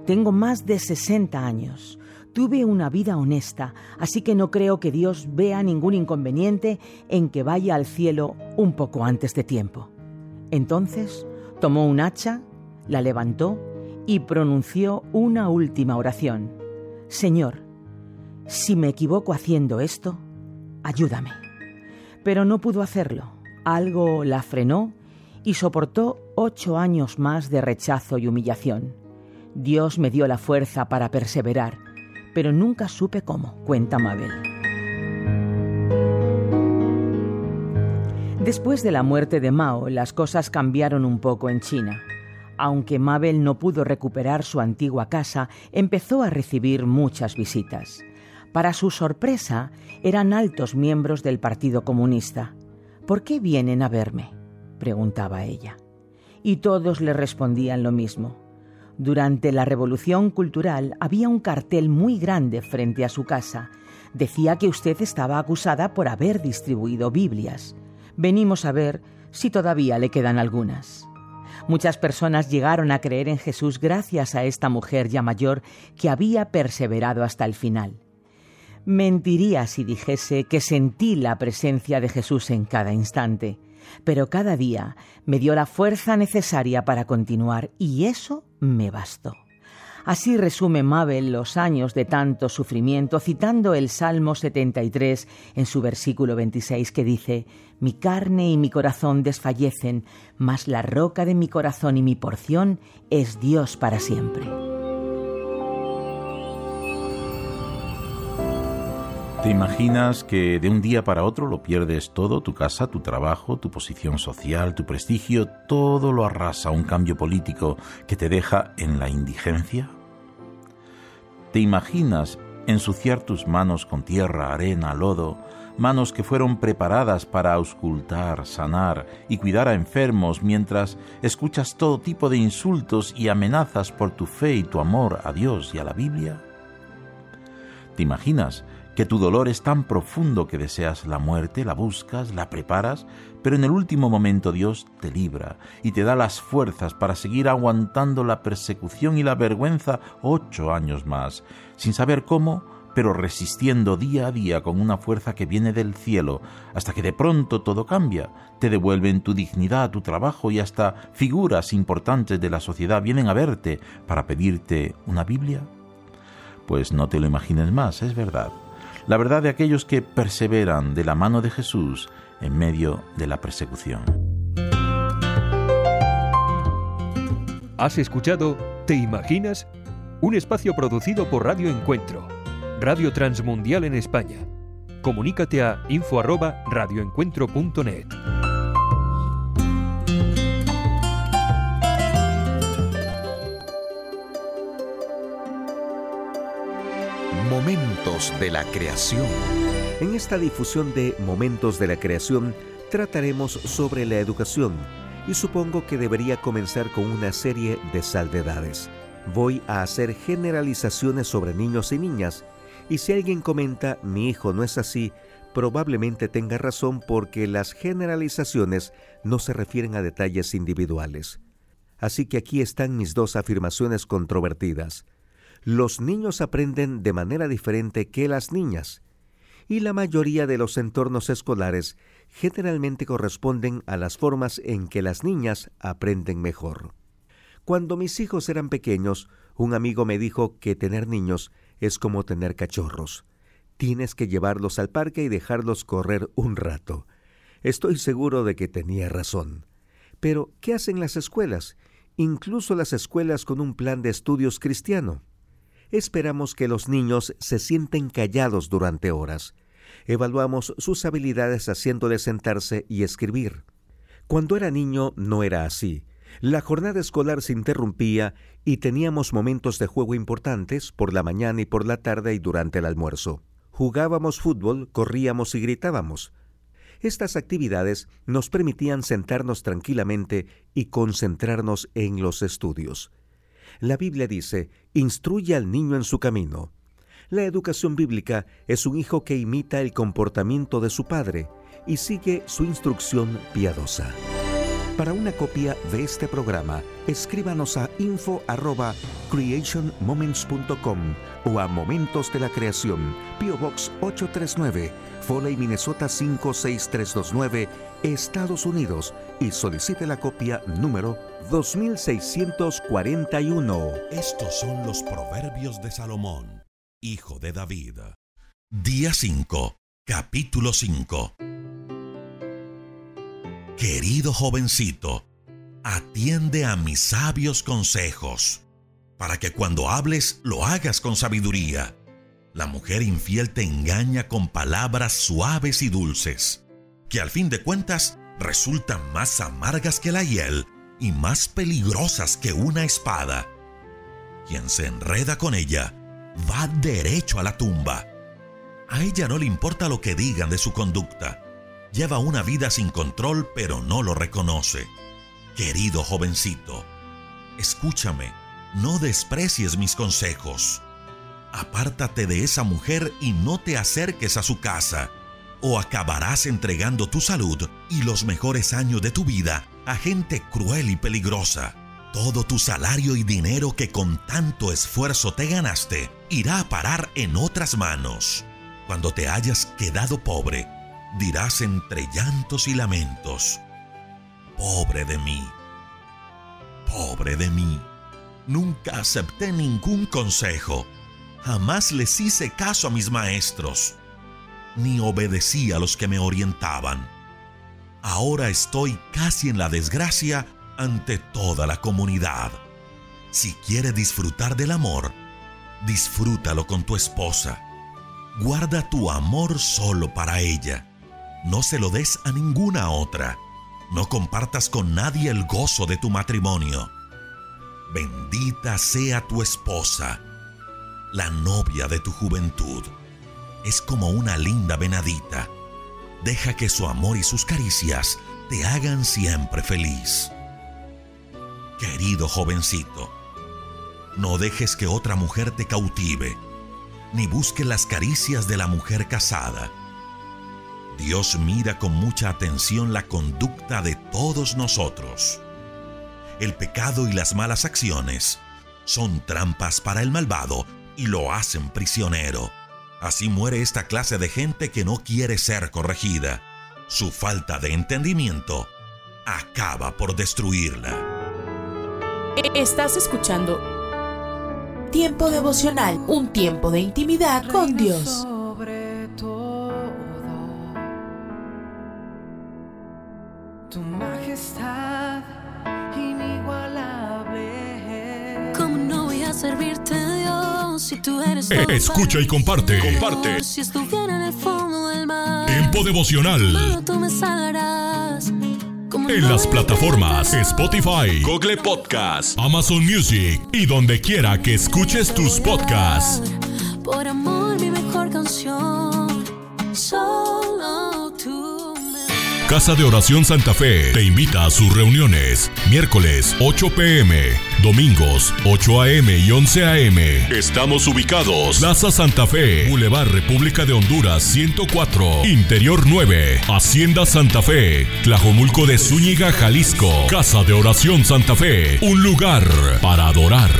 Tengo más de 60 años. Tuve una vida honesta, así que no creo que Dios vea ningún inconveniente en que vaya al cielo un poco antes de tiempo. Entonces tomó un hacha, la levantó y pronunció una última oración. Señor, si me equivoco haciendo esto, ayúdame. Pero no pudo hacerlo. Algo la frenó y soportó ocho años más de rechazo y humillación. Dios me dio la fuerza para perseverar pero nunca supe cómo, cuenta Mabel. Después de la muerte de Mao, las cosas cambiaron un poco en China. Aunque Mabel no pudo recuperar su antigua casa, empezó a recibir muchas visitas. Para su sorpresa, eran altos miembros del Partido Comunista. ¿Por qué vienen a verme? preguntaba ella. Y todos le respondían lo mismo. Durante la Revolución Cultural había un cartel muy grande frente a su casa. Decía que usted estaba acusada por haber distribuido Biblias. Venimos a ver si todavía le quedan algunas. Muchas personas llegaron a creer en Jesús gracias a esta mujer ya mayor que había perseverado hasta el final. Mentiría si dijese que sentí la presencia de Jesús en cada instante pero cada día me dio la fuerza necesaria para continuar y eso me bastó. Así resume Mabel los años de tanto sufrimiento citando el Salmo 73 en su versículo 26 que dice, Mi carne y mi corazón desfallecen, mas la roca de mi corazón y mi porción es Dios para siempre. ¿Te imaginas que de un día para otro lo pierdes todo, tu casa, tu trabajo, tu posición social, tu prestigio, todo lo arrasa un cambio político que te deja en la indigencia? ¿Te imaginas ensuciar tus manos con tierra, arena, lodo, manos que fueron preparadas para auscultar, sanar y cuidar a enfermos mientras escuchas todo tipo de insultos y amenazas por tu fe y tu amor a Dios y a la Biblia? ¿Te imaginas que tu dolor es tan profundo que deseas la muerte, la buscas, la preparas, pero en el último momento Dios te libra y te da las fuerzas para seguir aguantando la persecución y la vergüenza ocho años más, sin saber cómo, pero resistiendo día a día con una fuerza que viene del cielo, hasta que de pronto todo cambia, te devuelven tu dignidad, tu trabajo y hasta figuras importantes de la sociedad vienen a verte para pedirte una Biblia? Pues no te lo imagines más, es verdad. La verdad de aquellos que perseveran de la mano de Jesús en medio de la persecución. ¿Has escuchado Te Imaginas? Un espacio producido por Radio Encuentro Radio Transmundial en España. Comunícate a info@radioencuentro.net. Momentos de la creación. En esta difusión de Momentos de la creación trataremos sobre la educación y supongo que debería comenzar con una serie de salvedades. Voy a hacer generalizaciones sobre niños y niñas y si alguien comenta, mi hijo no es así, probablemente tenga razón porque las generalizaciones no se refieren a detalles individuales. Así que aquí están mis dos afirmaciones controvertidas. Los niños aprenden de manera diferente que las niñas, y la mayoría de los entornos escolares generalmente corresponden a las formas en que las niñas aprenden mejor. Cuando mis hijos eran pequeños, un amigo me dijo que tener niños es como tener cachorros. Tienes que llevarlos al parque y dejarlos correr un rato. Estoy seguro de que tenía razón. Pero, ¿qué hacen las escuelas? Incluso las escuelas con un plan de estudios cristiano. Esperamos que los niños se sienten callados durante horas. Evaluamos sus habilidades haciéndoles sentarse y escribir. Cuando era niño no era así. La jornada escolar se interrumpía y teníamos momentos de juego importantes por la mañana y por la tarde y durante el almuerzo. Jugábamos fútbol, corríamos y gritábamos. Estas actividades nos permitían sentarnos tranquilamente y concentrarnos en los estudios. La Biblia dice, instruye al niño en su camino. La educación bíblica es un hijo que imita el comportamiento de su padre y sigue su instrucción piadosa. Para una copia de este programa, escríbanos a info@creationmoments.com o a Momentos de la Creación, PO Box 839, Foley, Minnesota 56329, Estados Unidos y solicite la copia número 2641. Estos son los proverbios de Salomón, hijo de David. Día 5, capítulo 5. Querido jovencito, atiende a mis sabios consejos, para que cuando hables lo hagas con sabiduría. La mujer infiel te engaña con palabras suaves y dulces, que al fin de cuentas resultan más amargas que la hiel y más peligrosas que una espada. Quien se enreda con ella va derecho a la tumba. A ella no le importa lo que digan de su conducta Lleva una vida sin control pero no lo reconoce. Querido jovencito, escúchame, no desprecies mis consejos. Apártate de esa mujer y no te acerques a su casa, o acabarás entregando tu salud y los mejores años de tu vida a gente cruel y peligrosa. Todo tu salario y dinero que con tanto esfuerzo te ganaste irá a parar en otras manos. Cuando te hayas quedado pobre, dirás entre llantos y lamentos, pobre de mí, pobre de mí. Nunca acepté ningún consejo, jamás les hice caso a mis maestros, ni obedecí a los que me orientaban. Ahora estoy casi en la desgracia ante toda la comunidad. Si quiere disfrutar del amor, disfrútalo con tu esposa. Guarda tu amor solo para ella no se lo des a ninguna otra. No compartas con nadie el gozo de tu matrimonio. Bendita sea tu esposa, la novia de tu juventud. Es como una linda venadita. Deja que su amor y sus caricias te hagan siempre feliz. Querido jovencito, no dejes que otra mujer te cautive. ni busque las caricias de la mujer casada. Dios mira con mucha atención la conducta de todos nosotros. El pecado y las malas acciones son trampas para el malvado y lo hacen prisionero. Así muere esta clase de gente que no quiere ser corregida. Su falta de entendimiento acaba por destruirla. Estás escuchando Tiempo devocional, un tiempo de intimidad con Dios. Tu majestad inigualable. ¿Cómo no voy a servirte, si tú eres Eh, escucha y comparte. Comparte. Si estuviera en el fondo del mar, Tiempo devocional. solo tú me salvarás. ¿Cómo En no las plataformas Spotify, Google Podcast, Amazon Music y donde quiera que escuches tus podcasts. Por amor, mi mejor canción. Solo tú me Casa de Oración Santa Fe te invita a sus reuniones. Miércoles 8 pm, domingos 8 am y 11 am. Estamos ubicados. Plaza Santa Fe, Boulevard República de Honduras 104, Interior 9, Hacienda Santa Fe, Tlajomulco de Zúñiga, Jalisco. Casa de Oración Santa Fe, un lugar para adorar.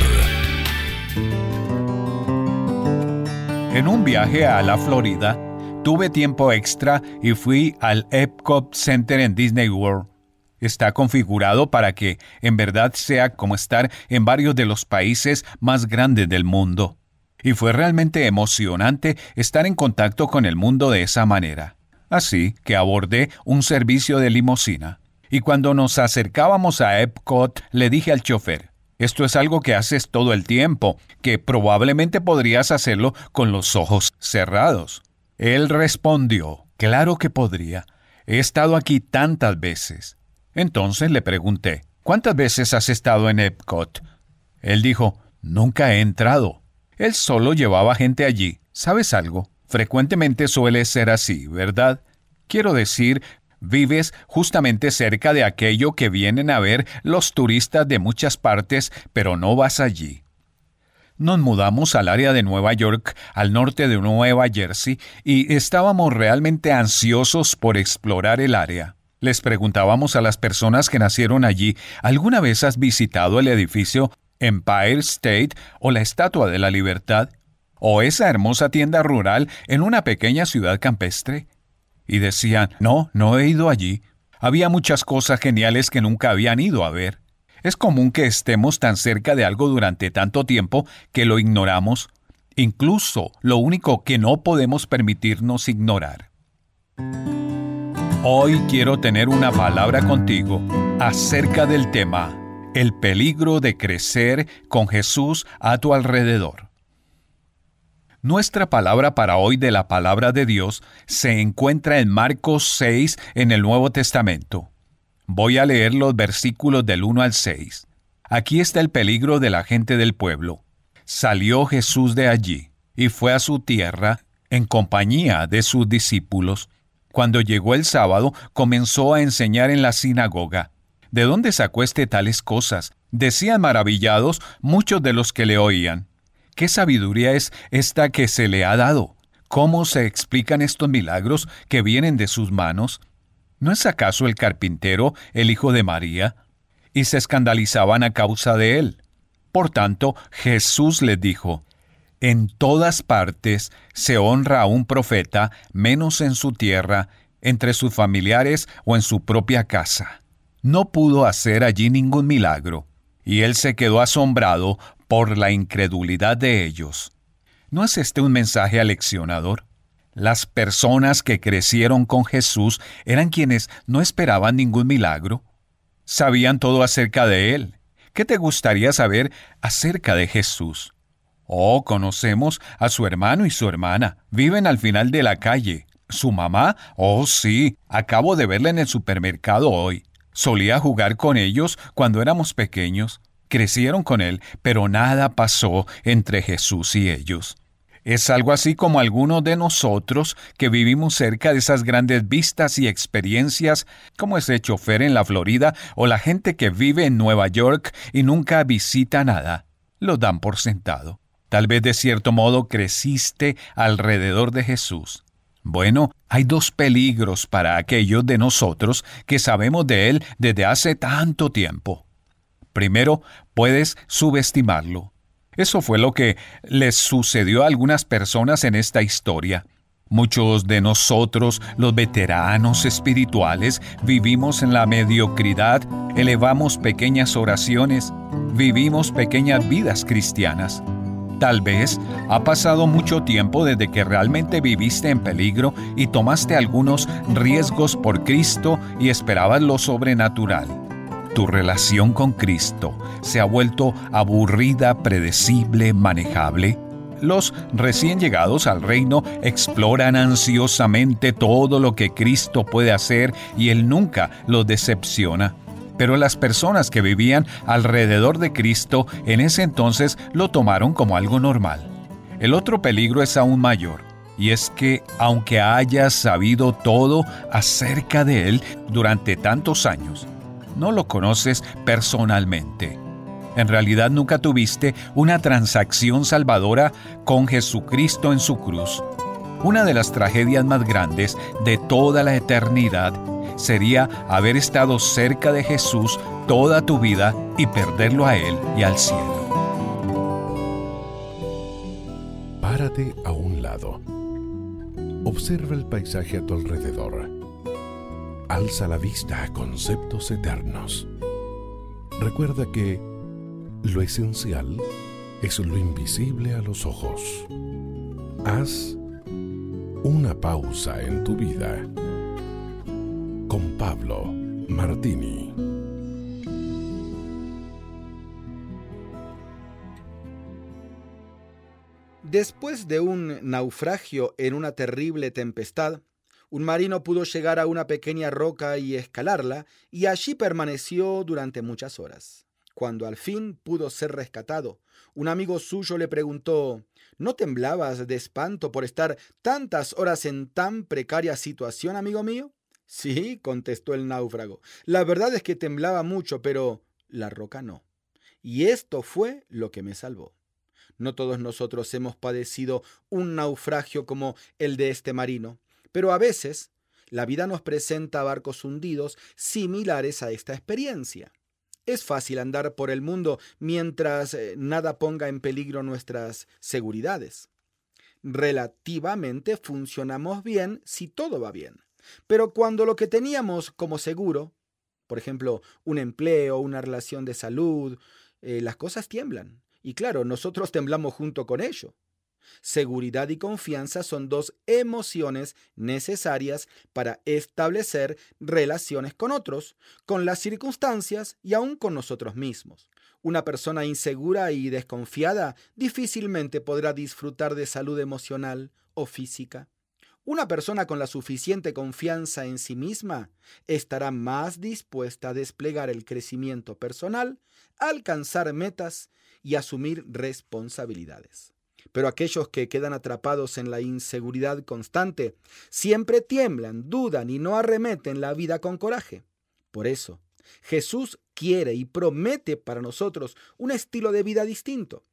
En un viaje a la Florida, tuve tiempo extra y fui al Epcot Center en Disney World. Está configurado para que en verdad sea como estar en varios de los países más grandes del mundo. Y fue realmente emocionante estar en contacto con el mundo de esa manera. Así que abordé un servicio de limusina. Y cuando nos acercábamos a Epcot, le dije al chofer, esto es algo que haces todo el tiempo, que probablemente podrías hacerlo con los ojos cerrados. Él respondió, claro que podría. He estado aquí tantas veces. Entonces le pregunté, ¿cuántas veces has estado en Epcot? Él dijo, nunca he entrado. Él solo llevaba gente allí. ¿Sabes algo? Frecuentemente suele ser así, ¿verdad? Quiero decir, vives justamente cerca de aquello que vienen a ver los turistas de muchas partes, pero no vas allí. Nos mudamos al área de Nueva York, al norte de Nueva Jersey, y estábamos realmente ansiosos por explorar el área. Les preguntábamos a las personas que nacieron allí, ¿alguna vez has visitado el edificio Empire State o la Estatua de la Libertad? ¿O esa hermosa tienda rural en una pequeña ciudad campestre? Y decían, no, no he ido allí. Había muchas cosas geniales que nunca habían ido a ver. Es común que estemos tan cerca de algo durante tanto tiempo que lo ignoramos, incluso lo único que no podemos permitirnos ignorar. Hoy quiero tener una palabra contigo acerca del tema, el peligro de crecer con Jesús a tu alrededor. Nuestra palabra para hoy de la palabra de Dios se encuentra en Marcos 6 en el Nuevo Testamento. Voy a leer los versículos del 1 al 6. Aquí está el peligro de la gente del pueblo. Salió Jesús de allí y fue a su tierra en compañía de sus discípulos. Cuando llegó el sábado, comenzó a enseñar en la sinagoga. ¿De dónde sacó este tales cosas? Decían maravillados muchos de los que le oían. ¿Qué sabiduría es esta que se le ha dado? ¿Cómo se explican estos milagros que vienen de sus manos? ¿No es acaso el carpintero el hijo de María? Y se escandalizaban a causa de él. Por tanto, Jesús les dijo, En todas partes se honra a un profeta, menos en su tierra, entre sus familiares o en su propia casa. No pudo hacer allí ningún milagro, y él se quedó asombrado por la incredulidad de ellos. ¿No es este un mensaje aleccionador? Las personas que crecieron con Jesús eran quienes no esperaban ningún milagro. Sabían todo acerca de Él. ¿Qué te gustaría saber acerca de Jesús? Oh, conocemos a su hermano y su hermana. Viven al final de la calle. ¿Su mamá? Oh, sí. Acabo de verla en el supermercado hoy. Solía jugar con ellos cuando éramos pequeños. Crecieron con él, pero nada pasó entre Jesús y ellos. Es algo así como algunos de nosotros que vivimos cerca de esas grandes vistas y experiencias, como ese chofer en la Florida o la gente que vive en Nueva York y nunca visita nada. Lo dan por sentado. Tal vez de cierto modo creciste alrededor de Jesús. Bueno, hay dos peligros para aquellos de nosotros que sabemos de Él desde hace tanto tiempo. Primero, puedes subestimarlo. Eso fue lo que les sucedió a algunas personas en esta historia. Muchos de nosotros, los veteranos espirituales, vivimos en la mediocridad, elevamos pequeñas oraciones, vivimos pequeñas vidas cristianas. Tal vez ha pasado mucho tiempo desde que realmente viviste en peligro y tomaste algunos riesgos por Cristo y esperabas lo sobrenatural. Tu relación con Cristo se ha vuelto aburrida, predecible, manejable. Los recién llegados al reino exploran ansiosamente todo lo que Cristo puede hacer y Él nunca los decepciona. Pero las personas que vivían alrededor de Cristo en ese entonces lo tomaron como algo normal. El otro peligro es aún mayor, y es que aunque hayas sabido todo acerca de Él durante tantos años, no lo conoces personalmente en realidad nunca tuviste una transacción salvadora con Jesucristo en su cruz. Una de las tragedias más grandes de toda la eternidad sería haber estado cerca de Jesús toda tu vida y perderlo a Él y al cielo. Párate a un lado. Observa el paisaje a tu alrededor. Alza la vista a conceptos eternos. Recuerda que lo esencial es lo invisible a los ojos. Haz una pausa en tu vida con Pablo Martini. Después de un naufragio en una terrible tempestad, un marino pudo llegar a una pequeña roca y escalarla, y allí permaneció durante muchas horas. Cuando al fin pudo ser rescatado, un amigo suyo le preguntó ¿No temblabas de espanto por estar tantas horas en tan precaria situación, amigo mío? Sí, contestó el náufrago. La verdad es que temblaba mucho, pero la roca no. Y esto fue lo que me salvó. No todos nosotros hemos padecido un naufragio como el de este marino, pero a veces la vida nos presenta barcos hundidos similares a esta experiencia. Es fácil andar por el mundo mientras eh, nada ponga en peligro nuestras seguridades. Relativamente funcionamos bien si todo va bien. Pero cuando lo que teníamos como seguro, por ejemplo, un empleo, una relación de salud, eh, las cosas tiemblan. Y claro, nosotros temblamos junto con ello. Seguridad y confianza son dos emociones necesarias para establecer relaciones con otros, con las circunstancias y aún con nosotros mismos. Una persona insegura y desconfiada difícilmente podrá disfrutar de salud emocional o física. Una persona con la suficiente confianza en sí misma estará más dispuesta a desplegar el crecimiento personal, alcanzar metas y asumir responsabilidades. Pero aquellos que quedan atrapados en la inseguridad constante siempre tiemblan, dudan y no arremeten la vida con coraje. Por eso, Jesús quiere y promete para nosotros un estilo de vida distinto.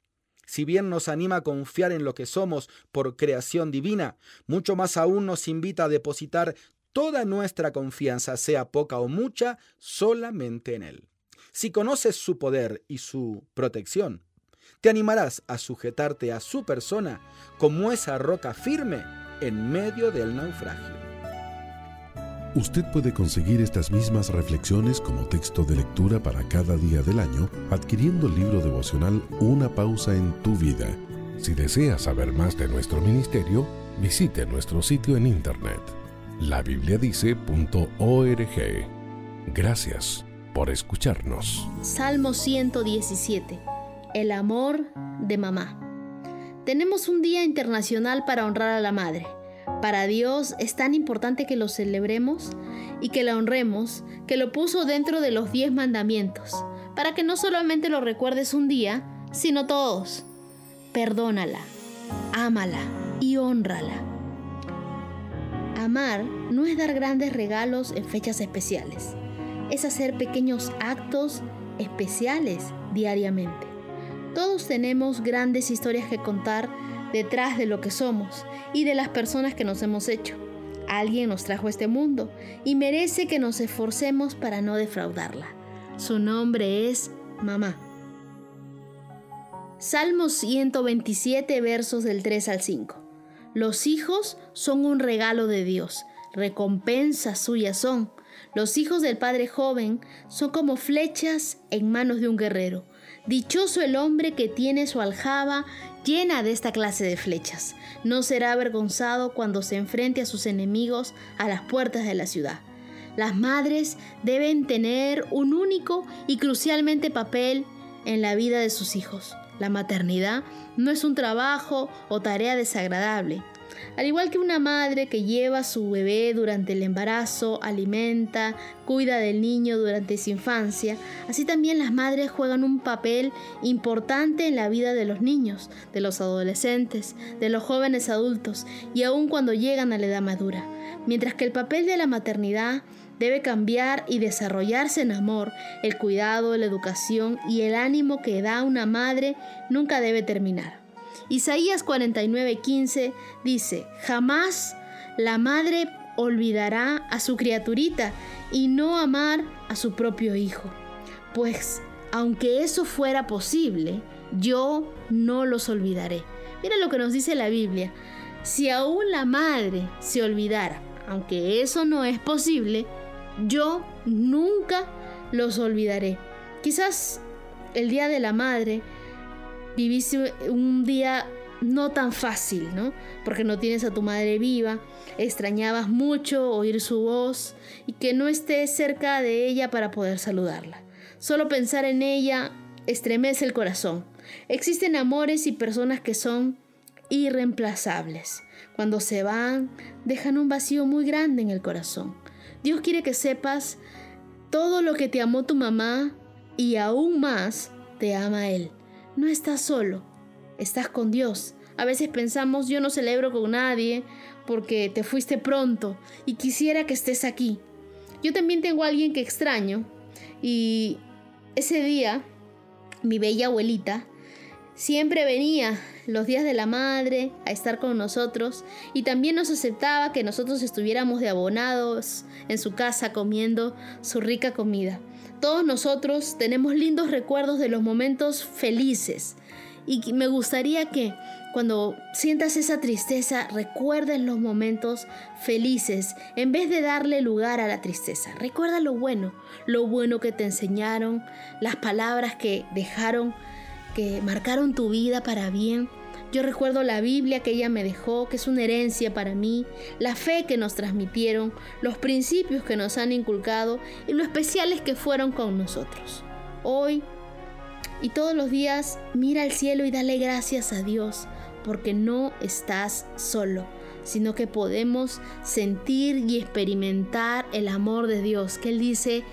Si bien nos anima a confiar en lo que somos por creación divina, mucho más aún nos invita a depositar toda nuestra confianza, sea poca o mucha, solamente en Él. Si conoces su poder y su protección, te animarás a sujetarte a su persona como esa roca firme en medio del naufragio. Usted puede conseguir estas mismas reflexiones como texto de lectura para cada día del año adquiriendo el libro devocional Una pausa en tu vida. Si desea saber más de nuestro ministerio, visite nuestro sitio en internet labibliadice.org. Gracias por escucharnos. Salmo 117 el amor de mamá. Tenemos un día internacional para honrar a la madre. Para Dios es tan importante que lo celebremos y que la honremos, que lo puso dentro de los diez mandamientos, para que no solamente lo recuerdes un día, sino todos. Perdónala, ámala y honrala. Amar no es dar grandes regalos en fechas especiales, es hacer pequeños actos especiales diariamente Todos tenemos grandes historias que contar detrás de lo que somos y de las personas que nos hemos hecho. Alguien nos trajo a este mundo y merece que nos esforcemos para no defraudarla. Su nombre es Mamá. Salmos 127 versos del 3 al 5. Los hijos son un regalo de Dios, recompensa suya son. Los hijos del Padre joven son como flechas en manos de un guerrero. Dichoso el hombre que tiene su aljaba llena de esta clase de flechas. No será avergonzado cuando se enfrente a sus enemigos a las puertas de la ciudad. Las madres deben tener un único y crucialmente papel en la vida de sus hijos. La maternidad no es un trabajo o tarea desagradable. Al igual que una madre que lleva a su bebé durante el embarazo, alimenta, cuida del niño durante su infancia, así también las madres juegan un papel importante en la vida de los niños, de los adolescentes, de los jóvenes adultos y aun cuando llegan a la edad madura. Mientras que el papel de la maternidad debe cambiar y desarrollarse en amor, el cuidado, la educación y el ánimo que da una madre nunca debe terminar. Isaías 49:15 dice, jamás la madre olvidará a su criaturita y no amar a su propio hijo. Pues, aunque eso fuera posible, yo no los olvidaré. Mira lo que nos dice la Biblia. Si aún la madre se olvidara, aunque eso no es posible, yo nunca los olvidaré. Quizás el Día de la Madre viviste un día no tan fácil, ¿no? Porque no tienes a tu madre viva, extrañabas mucho oír su voz y que no estés cerca de ella para poder saludarla. Solo pensar en ella estremece el corazón. Existen amores y personas que son irreemplazables. Cuando se van, dejan un vacío muy grande en el corazón. Dios quiere que sepas todo lo que te amó tu mamá y aún más te ama Él. No estás solo, estás con Dios. A veces pensamos, yo no celebro con nadie porque te fuiste pronto y quisiera que estés aquí. Yo también tengo alguien que extraño y ese día mi bella abuelita siempre venía los días de la madre a estar con nosotros y también nos aceptaba que nosotros estuviéramos de abonados en su casa comiendo su rica comida. Todos nosotros tenemos lindos recuerdos de los momentos felices y me gustaría que cuando sientas esa tristeza recuerdes los momentos felices en vez de darle lugar a la tristeza. Recuerda lo bueno, lo bueno que te enseñaron, las palabras que dejaron que marcaron tu vida para bien. Yo recuerdo la Biblia que ella me dejó, que es una herencia para mí, la fe que nos transmitieron, los principios que nos han inculcado y lo especiales que fueron con nosotros. Hoy y todos los días mira al cielo y dale gracias a Dios porque no estás solo, sino que podemos sentir y experimentar el amor de Dios, que Él dice,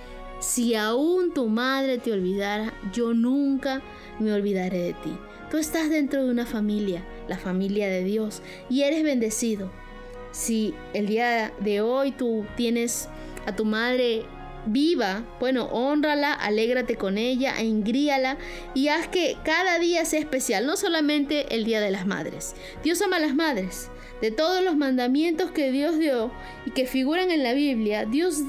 si aún tu madre te olvidara, yo nunca me olvidaré de ti. Tú estás dentro de una familia, la familia de Dios, y eres bendecido. Si el día de hoy tú tienes a tu madre viva, bueno, honrala, alégrate con ella, engríala y haz que cada día sea especial, no solamente el Día de las Madres. Dios ama a las madres. De todos los mandamientos que Dios dio y que figuran en la Biblia, Dios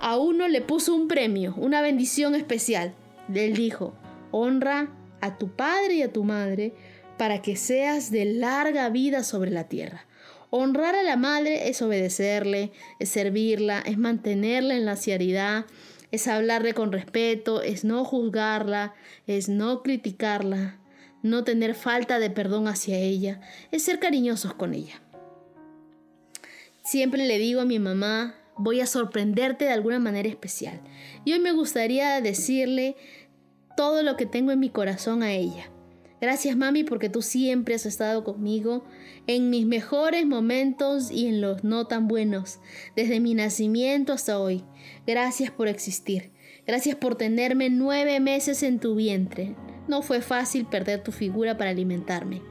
a uno le puso un premio, una bendición especial. Él dijo, honra a tu padre y a tu madre para que seas de larga vida sobre la tierra. Honrar a la madre es obedecerle, es servirla, es mantenerla en la ciaridad, es hablarle con respeto, es no juzgarla, es no criticarla, no tener falta de perdón hacia ella, es ser cariñosos con ella. Siempre le digo a mi mamá, voy a sorprenderte de alguna manera especial. Y hoy me gustaría decirle todo lo que tengo en mi corazón a ella. Gracias mami porque tú siempre has estado conmigo en mis mejores momentos y en los no tan buenos, desde mi nacimiento hasta hoy. Gracias por existir. Gracias por tenerme nueve meses en tu vientre. No fue fácil perder tu figura para alimentarme.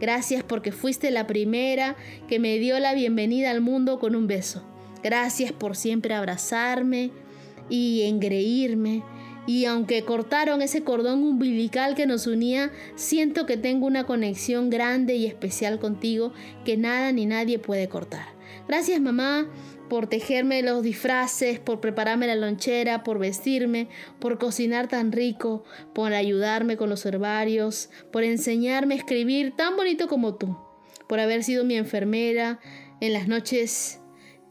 Gracias porque fuiste la primera que me dio la bienvenida al mundo con un beso. Gracias por siempre abrazarme y engreírme Y aunque cortaron ese cordón umbilical que nos unía, siento que tengo una conexión grande y especial contigo que nada ni nadie puede cortar. Gracias mamá por tejerme los disfraces, por prepararme la lonchera, por vestirme, por cocinar tan rico, por ayudarme con los herbarios, por enseñarme a escribir tan bonito como tú, por haber sido mi enfermera en las noches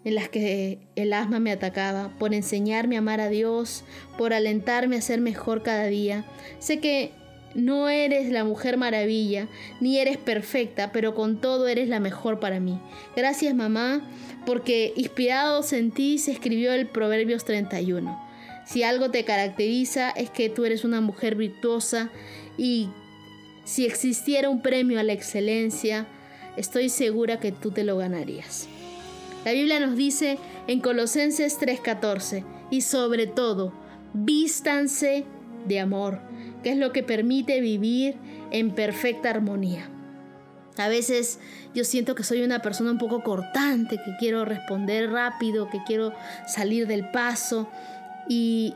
en las que el asma me atacaba, por enseñarme a amar a Dios, por alentarme a ser mejor cada día. Sé que no eres la mujer maravilla, ni eres perfecta, pero con todo eres la mejor para mí. Gracias mamá, porque inspirados en ti se escribió el Proverbios 31. Si algo te caracteriza es que tú eres una mujer virtuosa y si existiera un premio a la excelencia, estoy segura que tú te lo ganarías. La Biblia nos dice en Colosenses 3:14, y sobre todo, vístanse de amor, que es lo que permite vivir en perfecta armonía. A veces yo siento que soy una persona un poco cortante, que quiero responder rápido, que quiero salir del paso. Y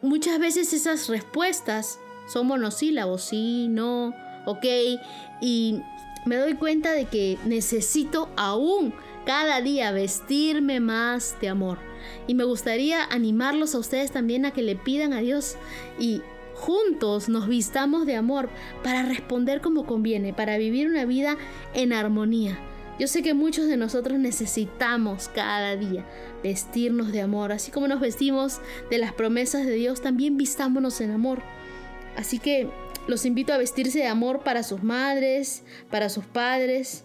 muchas veces esas respuestas son monosílabos, sí, no, ok. Y me doy cuenta de que necesito aún cada día vestirme más de amor. Y me gustaría animarlos a ustedes también a que le pidan a Dios y juntos nos vistamos de amor para responder como conviene, para vivir una vida en armonía. Yo sé que muchos de nosotros necesitamos cada día vestirnos de amor, así como nos vestimos de las promesas de Dios, también vistámonos en amor. Así que los invito a vestirse de amor para sus madres, para sus padres,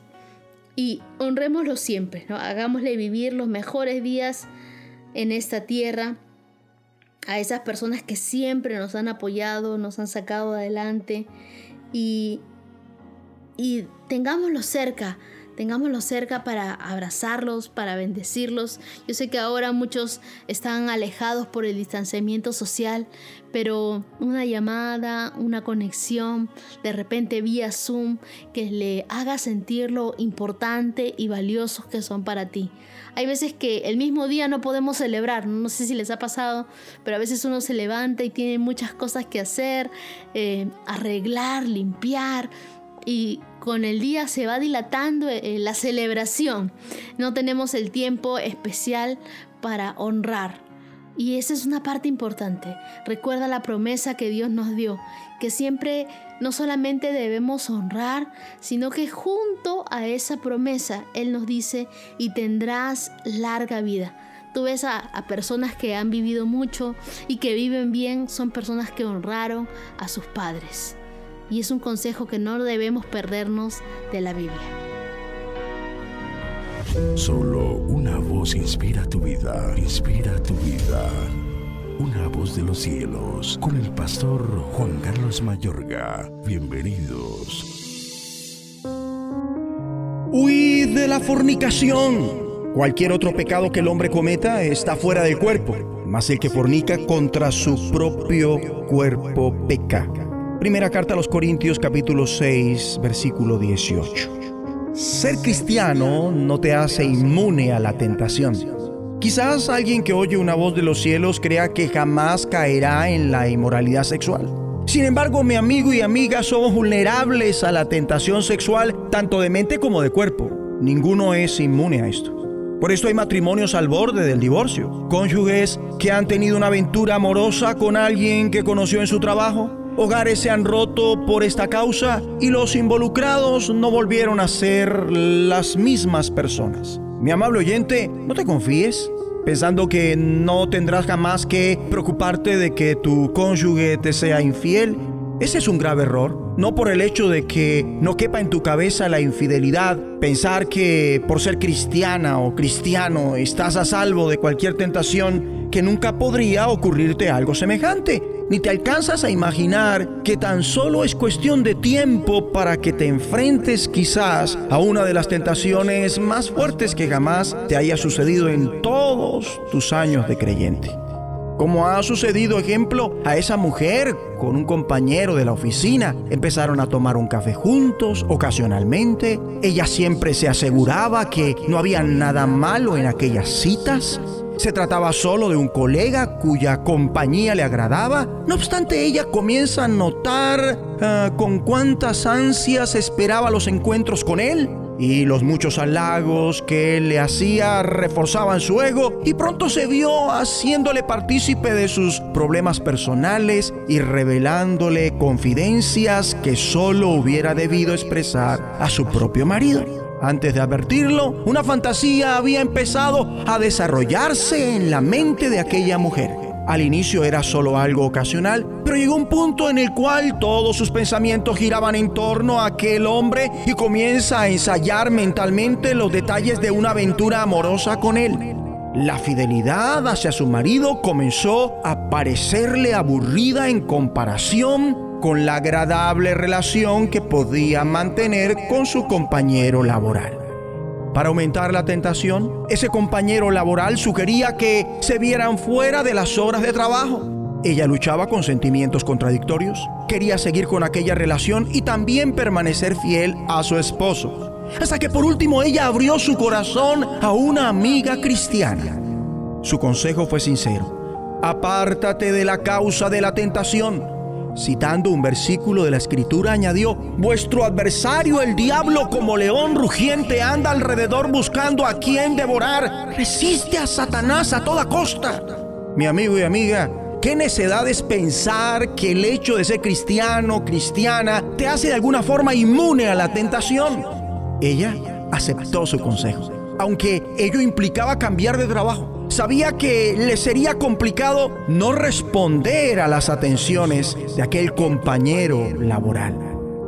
y honrémoslo siempre, ¿no? Hagámosle vivir los mejores días en esta tierra a esas personas que siempre nos han apoyado, nos han sacado adelante y, y tengámoslo cerca, tengámoslo cerca para abrazarlos, para bendecirlos. Yo sé que ahora muchos están alejados por el distanciamiento social, pero una llamada, una conexión, de repente vía Zoom, que le haga sentir lo importante y valiosos que son para ti. Hay veces que el mismo día no podemos celebrar, no sé si les ha pasado, pero a veces uno se levanta y tiene muchas cosas que hacer, eh, arreglar, limpiar, y con el día se va dilatando eh, la celebración. No tenemos el tiempo especial para honrar. Y esa es una parte importante. Recuerda la promesa que Dios nos dio, que siempre no solamente debemos honrar, sino que junto a esa promesa Él nos dice, y tendrás larga vida. Tú ves a, personas que han vivido mucho y que viven bien, son personas que honraron a sus padres y es un consejo que no debemos perdernos de la Biblia. Solo una voz inspira tu vida, inspira tu vida. Una voz de los cielos, con el pastor Juan Carlos Mayorga. Bienvenidos. Huid de la fornicación. Cualquier otro pecado que el hombre cometa está fuera del cuerpo, mas el que fornica contra su propio cuerpo peca. Primera carta a los Corintios capítulo 6 versículo 18. Ser cristiano no te hace inmune a la tentación. Quizás alguien que oye una voz de los cielos crea que jamás caerá en la inmoralidad sexual. Sin embargo, mi amigo y amiga somos vulnerables a la tentación sexual tanto de mente como de cuerpo. Ninguno es inmune a esto. Por esto hay matrimonios al borde del divorcio, cónyuges que han tenido una aventura amorosa con alguien que conoció en su trabajo, hogares se han roto por esta causa y los involucrados no volvieron a ser las mismas personas. Mi amable oyente, no te confíes pensando que no tendrás jamás que preocuparte de que tu cónyuge te sea infiel. Ese es un grave error. No por el hecho de que no quepa en tu cabeza la infidelidad, pensar que por ser cristiana o cristiano estás a salvo de cualquier tentación, que nunca podría ocurrirte algo semejante ni te alcanzas a imaginar que tan solo es cuestión de tiempo para que te enfrentes quizás a una de las tentaciones más fuertes que jamás te haya sucedido en todos tus años de creyente. Como ha sucedido, ejemplo, a esa mujer con un compañero de la oficina. Empezaron a tomar un café juntos ocasionalmente. Ella siempre se aseguraba que no había nada malo en aquellas citas se trataba solo de un colega cuya compañía le agradaba. No obstante, ella comienza a notar ah, con cuántas ansias esperaba los encuentros con él y los muchos halagos que le hacía reforzaban su ego y pronto se vio haciéndole partícipe de sus problemas personales y revelándole confidencias que solo hubiera debido expresar a su propio marido. Antes de advertirlo, una fantasía había empezado a desarrollarse en la mente de aquella mujer. Al inicio era solo algo ocasional, pero llegó un punto en el cual todos sus pensamientos giraban en torno a aquel hombre y comienza a ensayar mentalmente los detalles de una aventura amorosa con él. La fidelidad hacia su marido comenzó a parecerle aburrida en comparación con la agradable relación que podía mantener con su compañero laboral. Para aumentar la tentación, ese compañero laboral sugería que se vieran fuera de las horas de trabajo. Ella luchaba con sentimientos contradictorios, quería seguir con aquella relación y también permanecer fiel a su esposo. Hasta que por último ella abrió su corazón a una amiga cristiana. Su consejo fue sincero. Apártate de la causa de la tentación Citando un versículo de la escritura, añadió, Vuestro adversario el diablo como león rugiente anda alrededor buscando a quien devorar. Resiste a Satanás a toda costa. Mi amigo y amiga, qué necedad es pensar que el hecho de ser cristiano, cristiana, te hace de alguna forma inmune a la tentación. Ella aceptó su consejo, aunque ello implicaba cambiar de trabajo sabía que le sería complicado no responder a las atenciones de aquel compañero laboral.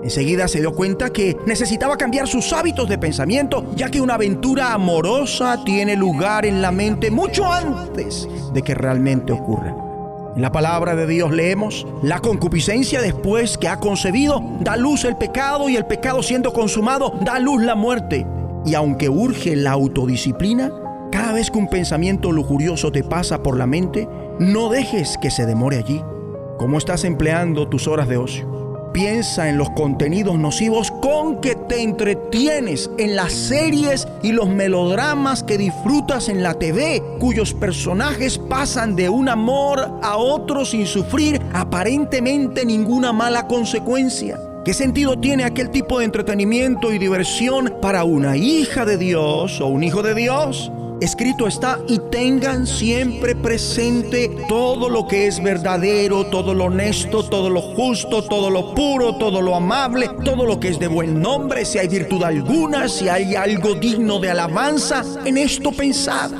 Enseguida se dio cuenta que necesitaba cambiar sus hábitos de pensamiento, ya que una aventura amorosa tiene lugar en la mente mucho antes de que realmente ocurra. En la palabra de Dios leemos, la concupiscencia después que ha concebido da luz el pecado y el pecado siendo consumado da luz la muerte. Y aunque urge la autodisciplina, cada vez que un pensamiento lujurioso te pasa por la mente, no dejes que se demore allí. ¿Cómo estás empleando tus horas de ocio? Piensa en los contenidos nocivos con que te entretienes, en las series y los melodramas que disfrutas en la TV, cuyos personajes pasan de un amor a otro sin sufrir aparentemente ninguna mala consecuencia. ¿Qué sentido tiene aquel tipo de entretenimiento y diversión para una hija de Dios o un hijo de Dios? Escrito está, y tengan siempre presente todo lo que es verdadero, todo lo honesto, todo lo justo, todo lo puro, todo lo amable, todo lo que es de buen nombre, si hay virtud alguna, si hay algo digno de alabanza, en esto pensad.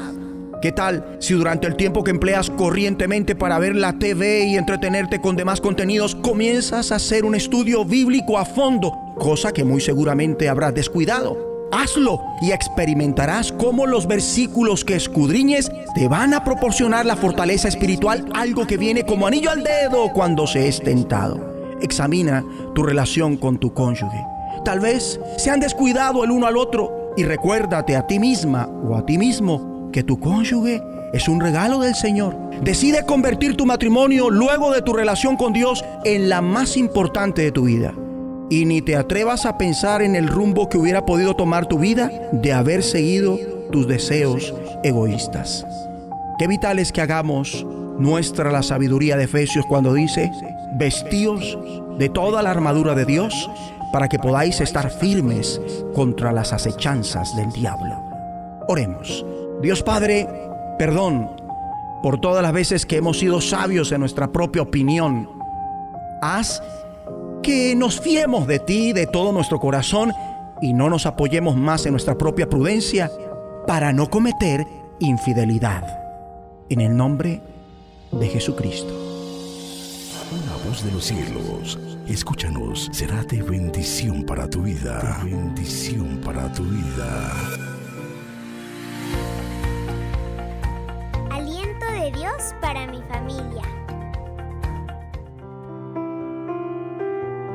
¿Qué tal si durante el tiempo que empleas corrientemente para ver la TV y entretenerte con demás contenidos, comienzas a hacer un estudio bíblico a fondo, cosa que muy seguramente habrás descuidado? Hazlo y experimentarás cómo los versículos que escudriñes te van a proporcionar la fortaleza espiritual, algo que viene como anillo al dedo cuando se es tentado. Examina tu relación con tu cónyuge. Tal vez se han descuidado el uno al otro y recuérdate a ti misma o a ti mismo que tu cónyuge es un regalo del Señor. Decide convertir tu matrimonio luego de tu relación con Dios en la más importante de tu vida y ni te atrevas a pensar en el rumbo que hubiera podido tomar tu vida de haber seguido tus deseos egoístas. Qué vital es que hagamos nuestra la sabiduría de Efesios cuando dice, vestíos de toda la armadura de Dios para que podáis estar firmes contra las acechanzas del diablo. Oremos. Dios Padre, perdón por todas las veces que hemos sido sabios en nuestra propia opinión. Haz que nos fiemos de ti de todo nuestro corazón y no nos apoyemos más en nuestra propia prudencia para no cometer infidelidad. En el nombre de Jesucristo. Una voz de los cielos, escúchanos, será de bendición para tu vida. De bendición para tu vida. Aliento de Dios para mi familia.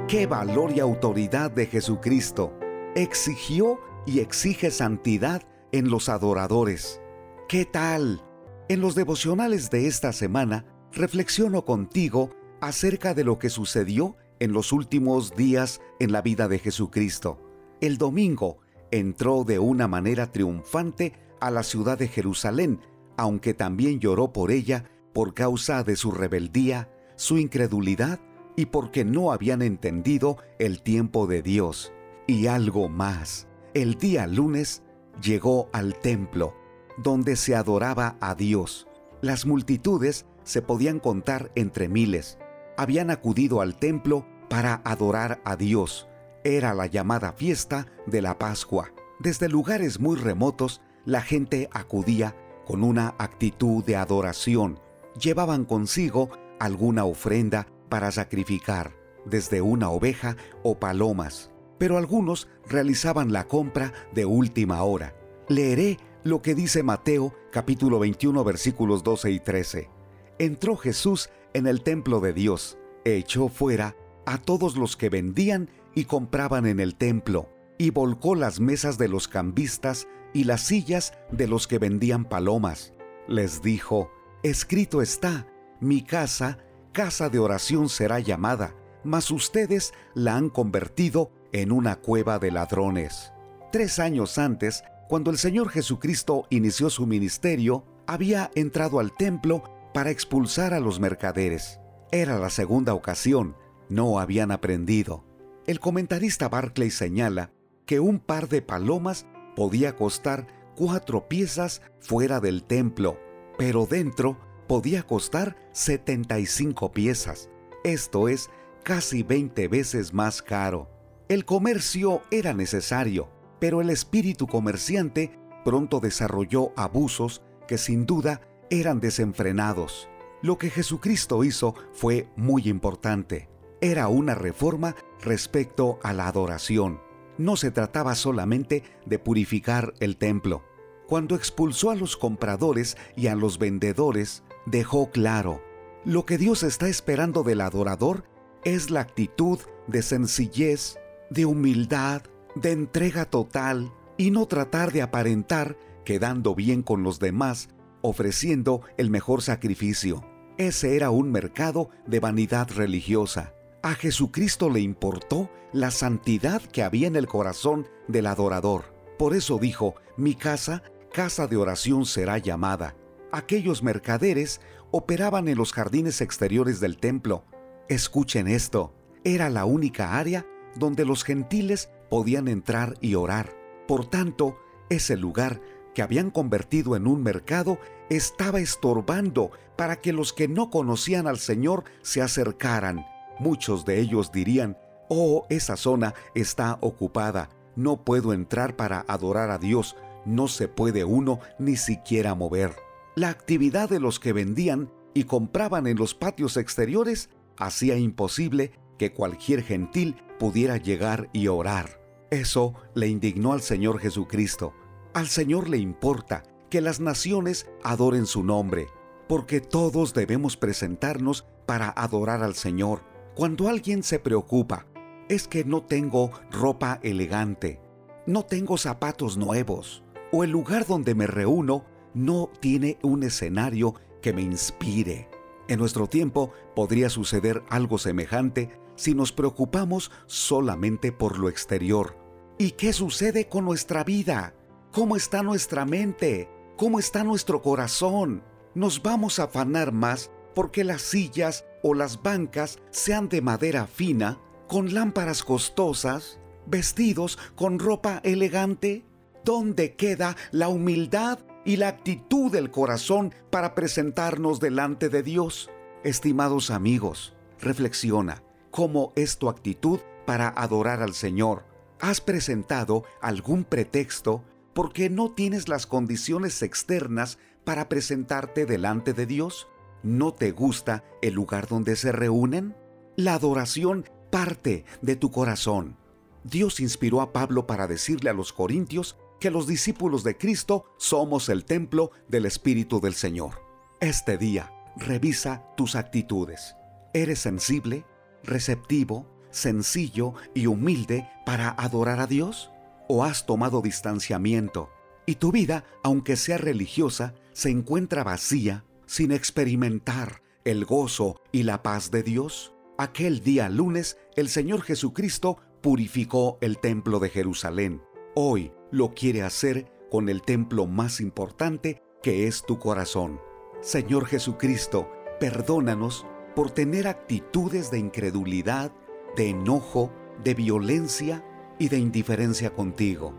Qué valor y autoridad de Jesucristo exigió y exige santidad en los adoradores. ¿Qué tal? En los devocionales de esta semana reflexiono contigo acerca de lo que sucedió en los últimos días en la vida de Jesucristo. El domingo entró de una manera triunfante a la ciudad de Jerusalén, aunque también lloró por ella por causa de su rebeldía, su incredulidad y porque no habían entendido el tiempo de Dios. Y algo más, el día lunes llegó al templo, donde se adoraba a Dios. Las multitudes se podían contar entre miles. Habían acudido al templo para adorar a Dios. Era la llamada fiesta de la Pascua. Desde lugares muy remotos, la gente acudía con una actitud de adoración. Llevaban consigo alguna ofrenda para sacrificar, desde una oveja o palomas. Pero algunos realizaban la compra de última hora. Leeré lo que dice Mateo capítulo 21 versículos 12 y 13. Entró Jesús en el templo de Dios, echó fuera a todos los que vendían y compraban en el templo, y volcó las mesas de los cambistas y las sillas de los que vendían palomas. Les dijo, escrito está, mi casa, casa de oración será llamada, mas ustedes la han convertido en una cueva de ladrones. Tres años antes, cuando el Señor Jesucristo inició su ministerio, había entrado al templo para expulsar a los mercaderes. Era la segunda ocasión, no habían aprendido. El comentarista Barclay señala que un par de palomas podía costar cuatro piezas fuera del templo, pero dentro podía costar 75 piezas. Esto es casi 20 veces más caro. El comercio era necesario, pero el espíritu comerciante pronto desarrolló abusos que sin duda eran desenfrenados. Lo que Jesucristo hizo fue muy importante. Era una reforma respecto a la adoración. No se trataba solamente de purificar el templo. Cuando expulsó a los compradores y a los vendedores, dejó claro, lo que Dios está esperando del adorador es la actitud de sencillez, de humildad, de entrega total y no tratar de aparentar quedando bien con los demás, ofreciendo el mejor sacrificio. Ese era un mercado de vanidad religiosa. A Jesucristo le importó la santidad que había en el corazón del adorador. Por eso dijo, mi casa, casa de oración será llamada. Aquellos mercaderes operaban en los jardines exteriores del templo. Escuchen esto, era la única área donde los gentiles podían entrar y orar. Por tanto, ese lugar que habían convertido en un mercado estaba estorbando para que los que no conocían al Señor se acercaran. Muchos de ellos dirían, oh, esa zona está ocupada, no puedo entrar para adorar a Dios, no se puede uno ni siquiera mover. La actividad de los que vendían y compraban en los patios exteriores hacía imposible que cualquier gentil pudiera llegar y orar. Eso le indignó al Señor Jesucristo. Al Señor le importa que las naciones adoren su nombre, porque todos debemos presentarnos para adorar al Señor. Cuando alguien se preocupa, es que no tengo ropa elegante, no tengo zapatos nuevos, o el lugar donde me reúno no tiene un escenario que me inspire. En nuestro tiempo podría suceder algo semejante si nos preocupamos solamente por lo exterior. ¿Y qué sucede con nuestra vida? ¿Cómo está nuestra mente? ¿Cómo está nuestro corazón? Nos vamos a afanar más porque las sillas o las bancas sean de madera fina, con lámparas costosas, vestidos con ropa elegante. ¿Dónde queda la humildad y la actitud del corazón para presentarnos delante de Dios? Estimados amigos, reflexiona, ¿cómo es tu actitud para adorar al Señor? ¿Has presentado algún pretexto porque no tienes las condiciones externas para presentarte delante de Dios? ¿No te gusta el lugar donde se reúnen? La adoración parte de tu corazón. Dios inspiró a Pablo para decirle a los corintios que los discípulos de Cristo somos el templo del Espíritu del Señor. Este día, revisa tus actitudes. ¿Eres sensible, receptivo, sencillo y humilde para adorar a Dios? ¿O has tomado distanciamiento y tu vida, aunque sea religiosa, se encuentra vacía sin experimentar el gozo y la paz de Dios? Aquel día lunes, el Señor Jesucristo purificó el templo de Jerusalén. Hoy lo quiere hacer con el templo más importante que es tu corazón. Señor Jesucristo, perdónanos por tener actitudes de incredulidad, de enojo, de violencia y de indiferencia contigo.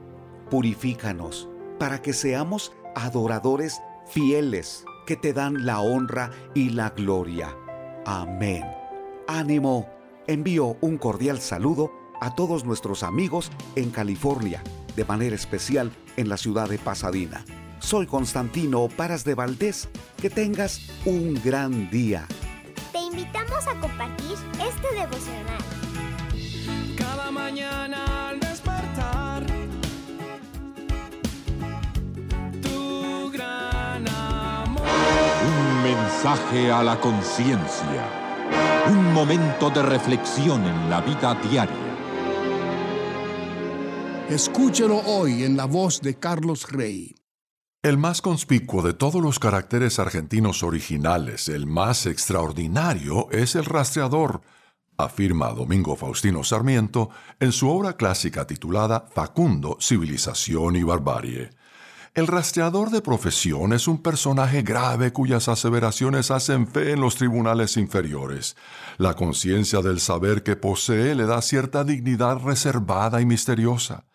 Purifícanos para que seamos adoradores fieles que te dan la honra y la gloria. Amén. Ánimo. Envío un cordial saludo a todos nuestros amigos en California, de manera especial en la ciudad de Pasadena. Soy Constantino Paras de Valdés. Que tengas un gran día. Te invitamos a compartir este devocional. Cada mañana al despertar, tu gran amor. Un mensaje a la conciencia. Un momento de reflexión en la vida diaria. Escúchelo hoy en la voz de Carlos Rey. El más conspicuo de todos los caracteres argentinos originales, el más extraordinario, es el rastreador, afirma Domingo Faustino Sarmiento en su obra clásica titulada Facundo, Civilización y Barbarie. El rastreador de profesión es un personaje grave cuyas aseveraciones hacen fe en los tribunales inferiores. La conciencia del saber que posee le da cierta dignidad reservada y misteriosa.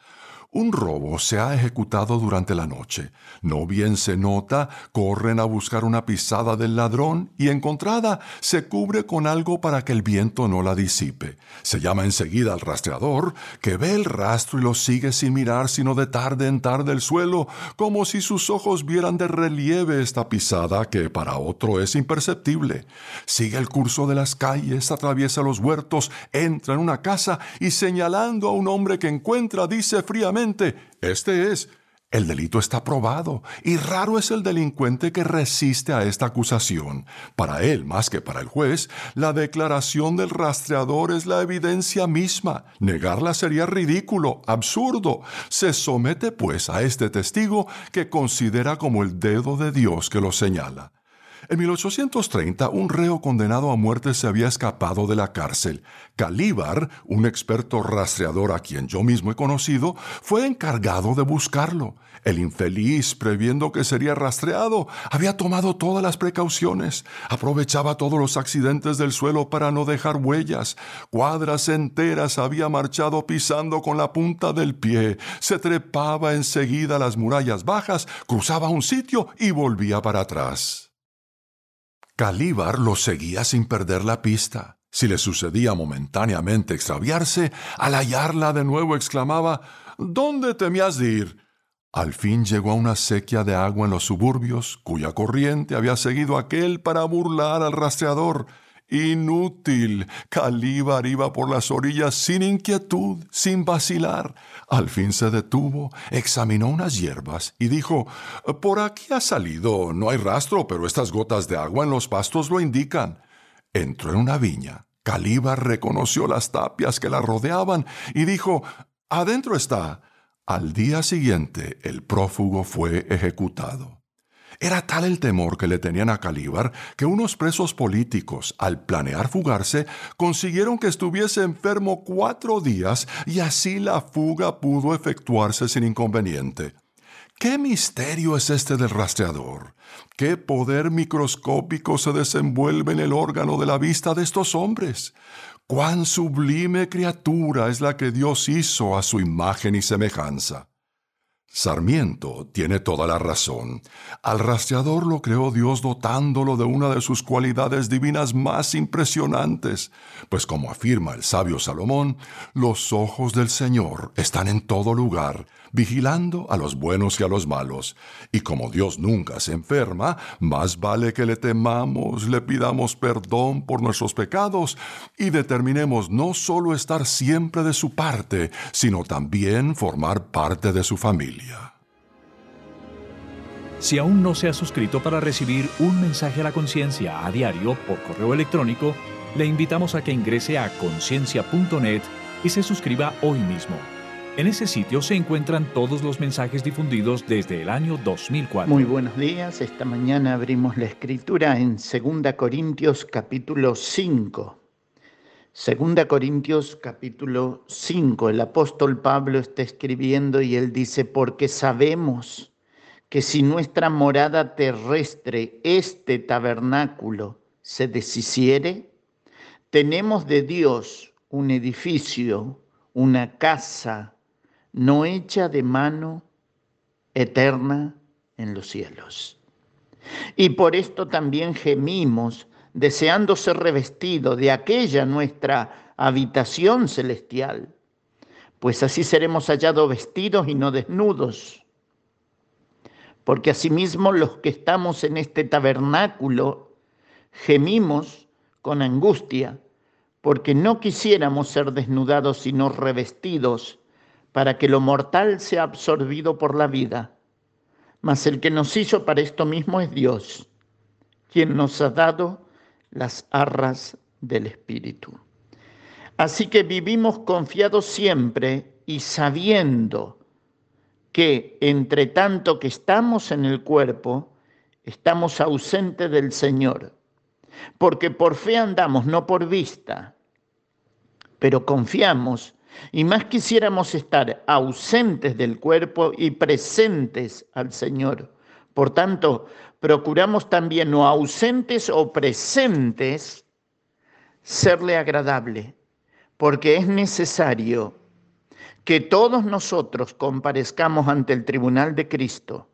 Un robo se ha ejecutado durante la noche. No bien se nota, corren a buscar una pisada del ladrón y encontrada se cubre con algo para que el viento no la disipe. Se llama enseguida al rastreador, que ve el rastro y lo sigue sin mirar sino de tarde en tarde el suelo, como si sus ojos vieran de relieve esta pisada que para otro es imperceptible. Sigue el curso de las calles, atraviesa los huertos, entra en una casa y señalando a un hombre que encuentra dice fríamente este es. El delito está probado y raro es el delincuente que resiste a esta acusación. Para él, más que para el juez, la declaración del rastreador es la evidencia misma. Negarla sería ridículo, absurdo. Se somete pues a este testigo que considera como el dedo de Dios que lo señala. En 1830, un reo condenado a muerte se había escapado de la cárcel. Calíbar, un experto rastreador a quien yo mismo he conocido, fue encargado de buscarlo. El infeliz, previendo que sería rastreado, había tomado todas las precauciones. Aprovechaba todos los accidentes del suelo para no dejar huellas. Cuadras enteras había marchado pisando con la punta del pie. Se trepaba enseguida a las murallas bajas, cruzaba un sitio y volvía para atrás. Calíbar lo seguía sin perder la pista. Si le sucedía momentáneamente extraviarse, al hallarla de nuevo exclamaba ¿Dónde temías de ir? Al fin llegó a una sequía de agua en los suburbios, cuya corriente había seguido aquel para burlar al rastreador. Inútil. Calíbar iba por las orillas sin inquietud, sin vacilar. Al fin se detuvo, examinó unas hierbas y dijo, Por aquí ha salido, no hay rastro, pero estas gotas de agua en los pastos lo indican. Entró en una viña. Calíbar reconoció las tapias que la rodeaban y dijo, Adentro está. Al día siguiente, el prófugo fue ejecutado. Era tal el temor que le tenían a Calíbar que unos presos políticos, al planear fugarse, consiguieron que estuviese enfermo cuatro días y así la fuga pudo efectuarse sin inconveniente. ¿Qué misterio es este del rastreador? ¿Qué poder microscópico se desenvuelve en el órgano de la vista de estos hombres? ¿Cuán sublime criatura es la que Dios hizo a su imagen y semejanza? Sarmiento tiene toda la razón. Al rastreador lo creó Dios dotándolo de una de sus cualidades divinas más impresionantes, pues como afirma el sabio Salomón, los ojos del Señor están en todo lugar, vigilando a los buenos y a los malos. Y como Dios nunca se enferma, más vale que le temamos, le pidamos perdón por nuestros pecados y determinemos no solo estar siempre de su parte, sino también formar parte de su familia. Si aún no se ha suscrito para recibir un mensaje a la conciencia a diario por correo electrónico, le invitamos a que ingrese a conciencia.net y se suscriba hoy mismo. En ese sitio se encuentran todos los mensajes difundidos desde el año 2004. Muy buenos días, esta mañana abrimos la escritura en 2 Corintios capítulo 5. 2 Corintios capítulo 5, el apóstol Pablo está escribiendo y él dice, porque sabemos que si nuestra morada terrestre, este tabernáculo, se deshiciere, tenemos de Dios un edificio, una casa no hecha de mano, eterna en los cielos. Y por esto también gemimos, deseando ser revestidos de aquella nuestra habitación celestial, pues así seremos hallados vestidos y no desnudos. Porque asimismo los que estamos en este tabernáculo gemimos con angustia, porque no quisiéramos ser desnudados sino revestidos, para que lo mortal sea absorbido por la vida mas el que nos hizo para esto mismo es Dios, quien nos ha dado las arras del Espíritu. Así que vivimos confiados siempre y sabiendo que entre tanto que estamos en el cuerpo, estamos ausentes del Señor, porque por fe andamos, no por vista, pero confiamos y más quisiéramos estar ausentes del cuerpo y presentes al Señor. Por tanto, procuramos también no ausentes o presentes serle agradable, porque es necesario que todos nosotros comparezcamos ante el tribunal de Cristo,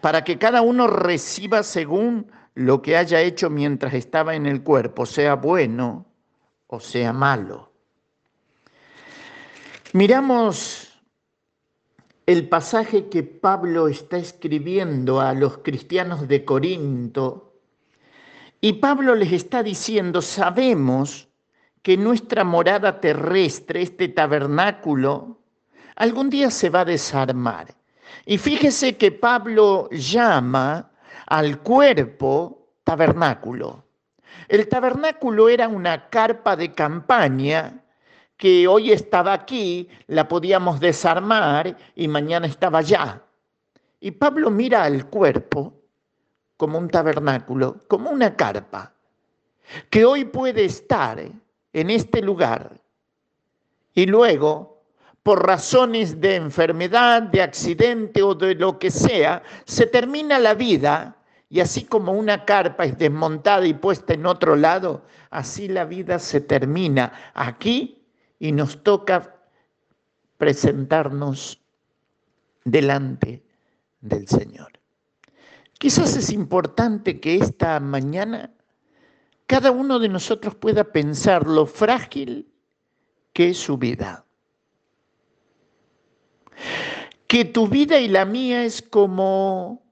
para que cada uno reciba según lo que haya hecho mientras estaba en el cuerpo, sea bueno o sea malo. Miramos el pasaje que Pablo está escribiendo a los cristianos de Corinto y Pablo les está diciendo, sabemos que nuestra morada terrestre, este tabernáculo, algún día se va a desarmar. Y fíjese que Pablo llama al cuerpo tabernáculo. El tabernáculo era una carpa de campaña que hoy estaba aquí, la podíamos desarmar y mañana estaba allá. Y Pablo mira al cuerpo como un tabernáculo, como una carpa, que hoy puede estar en este lugar y luego, por razones de enfermedad, de accidente o de lo que sea, se termina la vida y así como una carpa es desmontada y puesta en otro lado, así la vida se termina aquí y nos toca presentarnos delante del Señor. Quizás es importante que esta mañana cada uno de nosotros pueda pensar lo frágil que es su vida. Que tu vida y la mía es como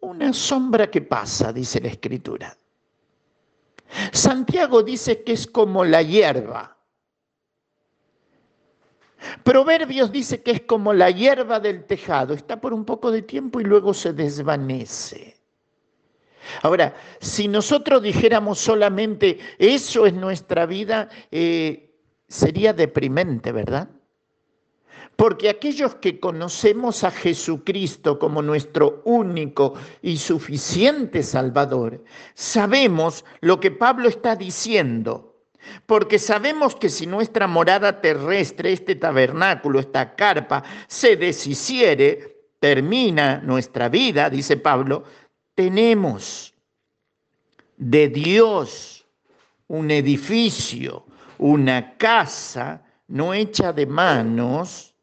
una sombra que pasa, dice la Escritura. Santiago dice que es como la hierba Proverbios dice que es como la hierba del tejado, está por un poco de tiempo y luego se desvanece. Ahora, si nosotros dijéramos solamente eso es nuestra vida, eh, sería deprimente, ¿verdad? Porque aquellos que conocemos a Jesucristo como nuestro único y suficiente Salvador, sabemos lo que Pablo está diciendo porque sabemos que si nuestra morada terrestre, este tabernáculo, esta carpa, se deshiciere, termina nuestra vida, dice Pablo, tenemos de Dios un edificio, una casa no hecha de manos,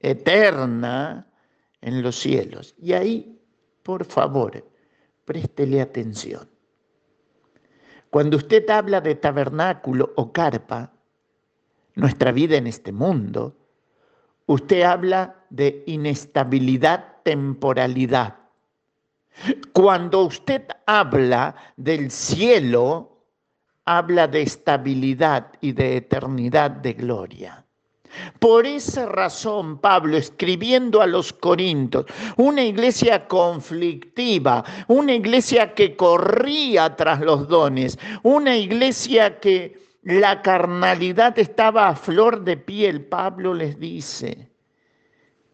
eterna en los cielos. Y ahí, por favor, préstele atención. Cuando usted habla de tabernáculo o carpa, nuestra vida en este mundo, usted habla de inestabilidad, temporalidad. Cuando usted habla del cielo, habla de estabilidad y de eternidad de gloria. Por esa razón, Pablo, escribiendo a los Corintios, una iglesia conflictiva, una iglesia que corría tras los dones, una iglesia que la carnalidad estaba a flor de piel, Pablo les dice,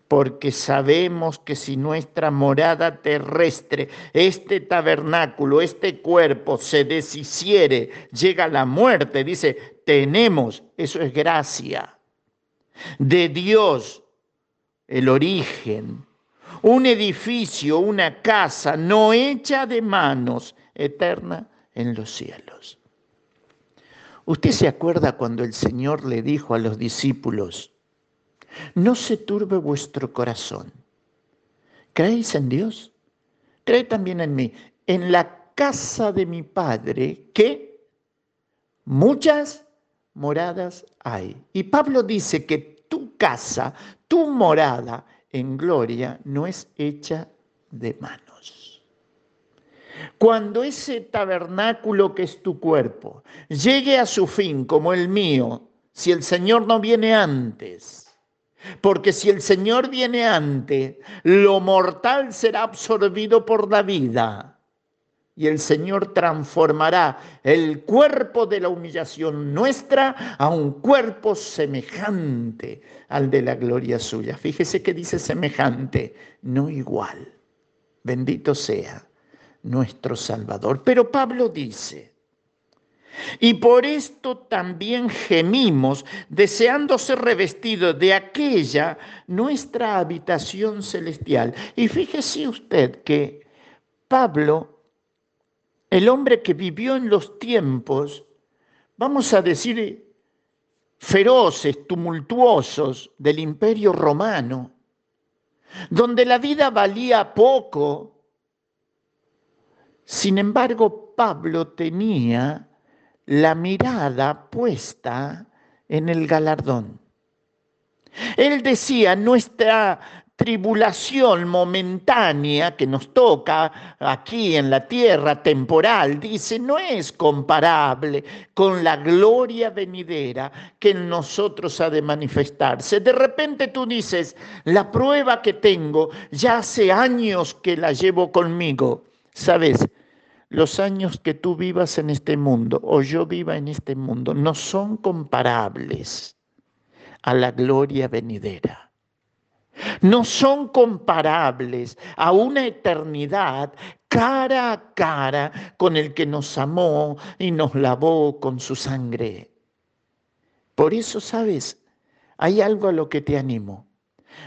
porque sabemos que si nuestra morada terrestre, este tabernáculo, este cuerpo se deshiciere, llega la muerte, dice, tenemos, eso es gracia de Dios el origen, un edificio, una casa no hecha de manos, eterna en los cielos. ¿Usted se acuerda cuando el Señor le dijo a los discípulos, no se turbe vuestro corazón? ¿Creéis en Dios? Cree también en mí. En la casa de mi Padre, que muchas moradas hay. Y Pablo dice que tu casa, tu morada en gloria no es hecha de manos. Cuando ese tabernáculo que es tu cuerpo llegue a su fin como el mío, si el Señor no viene antes, porque si el Señor viene antes, lo mortal será absorbido por la vida y el Señor transformará el cuerpo de la humillación nuestra a un cuerpo semejante al de la gloria suya. Fíjese que dice semejante, no igual. Bendito sea nuestro Salvador. Pero Pablo dice, y por esto también gemimos, deseando ser revestidos de aquella nuestra habitación celestial. Y fíjese usted que Pablo el hombre que vivió en los tiempos, vamos a decir, feroces, tumultuosos del imperio romano, donde la vida valía poco. Sin embargo, Pablo tenía la mirada puesta en el galardón. Él decía, nuestra tribulación momentánea que nos toca aquí en la tierra, temporal, dice, no es comparable con la gloria venidera que en nosotros ha de manifestarse. De repente tú dices, la prueba que tengo, ya hace años que la llevo conmigo. ¿Sabes? Los años que tú vivas en este mundo o yo viva en este mundo no son comparables a la gloria venidera no son comparables a una eternidad cara a cara con el que nos amó y nos lavó con su sangre. Por eso, sabes, hay algo a lo que te animo,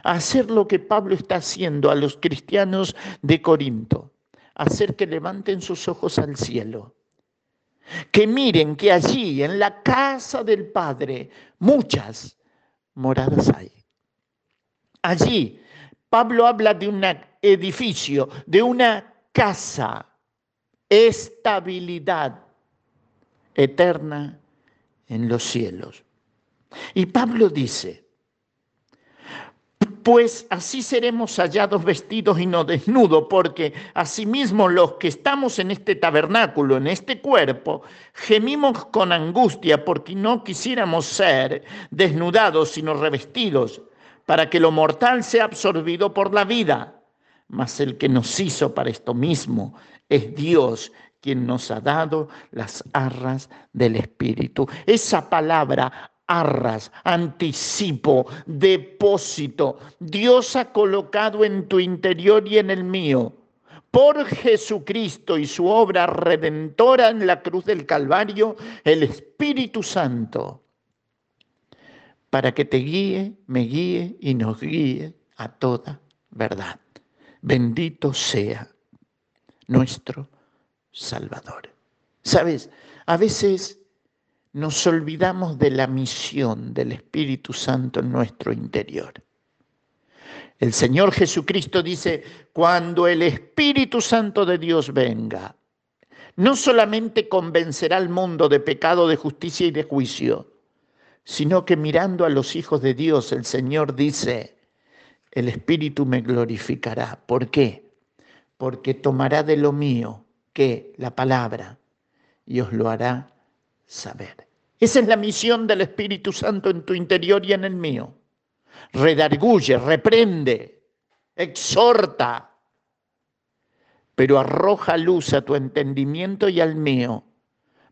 a hacer lo que Pablo está haciendo a los cristianos de Corinto, hacer que levanten sus ojos al cielo, que miren que allí en la casa del Padre muchas moradas hay. Allí Pablo habla de un edificio, de una casa, estabilidad eterna en los cielos. Y Pablo dice, pues así seremos hallados vestidos y no desnudos, porque asimismo los que estamos en este tabernáculo, en este cuerpo, gemimos con angustia porque no quisiéramos ser desnudados, sino revestidos para que lo mortal sea absorbido por la vida. Mas el que nos hizo para esto mismo es Dios quien nos ha dado las arras del Espíritu. Esa palabra arras, anticipo, depósito, Dios ha colocado en tu interior y en el mío. Por Jesucristo y su obra redentora en la cruz del Calvario, el Espíritu Santo para que te guíe, me guíe y nos guíe a toda verdad. Bendito sea nuestro Salvador. Sabes, a veces nos olvidamos de la misión del Espíritu Santo en nuestro interior. El Señor Jesucristo dice, cuando el Espíritu Santo de Dios venga, no solamente convencerá al mundo de pecado, de justicia y de juicio, sino que mirando a los hijos de Dios, el Señor dice, el Espíritu me glorificará. ¿Por qué? Porque tomará de lo mío, que la palabra, y os lo hará saber. Esa es la misión del Espíritu Santo en tu interior y en el mío. Redarguye, reprende, exhorta, pero arroja luz a tu entendimiento y al mío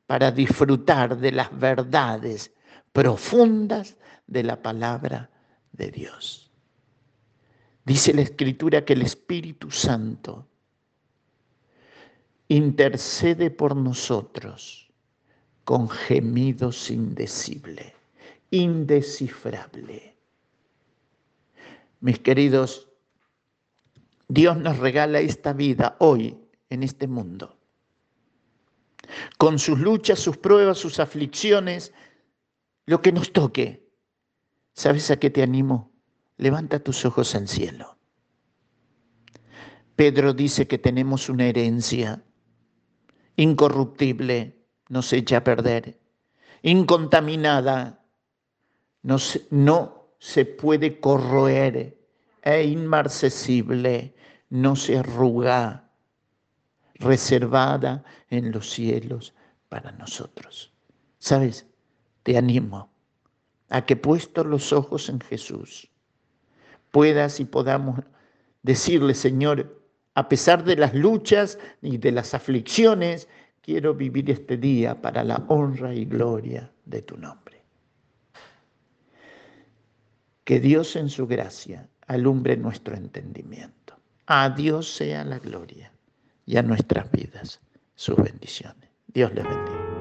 para disfrutar de las verdades profundas de la palabra de Dios. Dice la Escritura que el Espíritu Santo intercede por nosotros con gemidos indecibles, indescifrable. Mis queridos, Dios nos regala esta vida hoy en este mundo. Con sus luchas, sus pruebas, sus aflicciones, lo que nos toque. ¿Sabes a qué te animo? Levanta tus ojos al cielo. Pedro dice que tenemos una herencia incorruptible, no se echa a perder, incontaminada, no se, no se puede corroer, e inmarcesible, no se arruga, reservada en los cielos para nosotros. ¿Sabes? Te animo a que puestos los ojos en Jesús, puedas y podamos decirle, Señor, a pesar de las luchas y de las aflicciones, quiero vivir este día para la honra y gloria de tu nombre. Que Dios en su gracia alumbre nuestro entendimiento. A Dios sea la gloria y a nuestras vidas sus bendiciones. Dios les bendiga.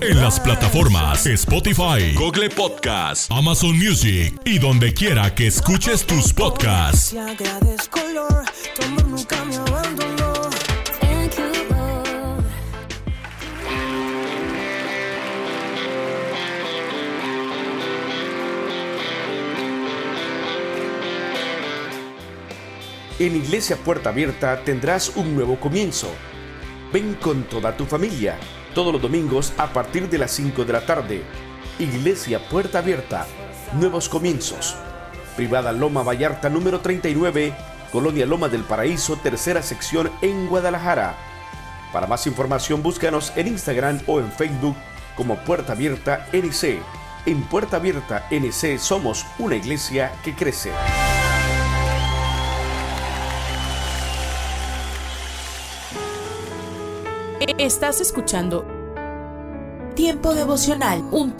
En las plataformas Spotify, Google Podcast, Amazon Music y donde quiera que escuches tus podcasts. En Iglesia Puerta Abierta tendrás un nuevo comienzo. Ven con toda tu familia, todos los domingos a partir de las 5 de la tarde. Iglesia Puerta Abierta, nuevos comienzos. Privada Loma Vallarta número 39, Colonia Loma del Paraíso, tercera sección en Guadalajara. Para más información búscanos en Instagram o en Facebook como Puerta Abierta NC. En Puerta Abierta NC somos una iglesia que crece. Estás escuchando Tiempo devocional, un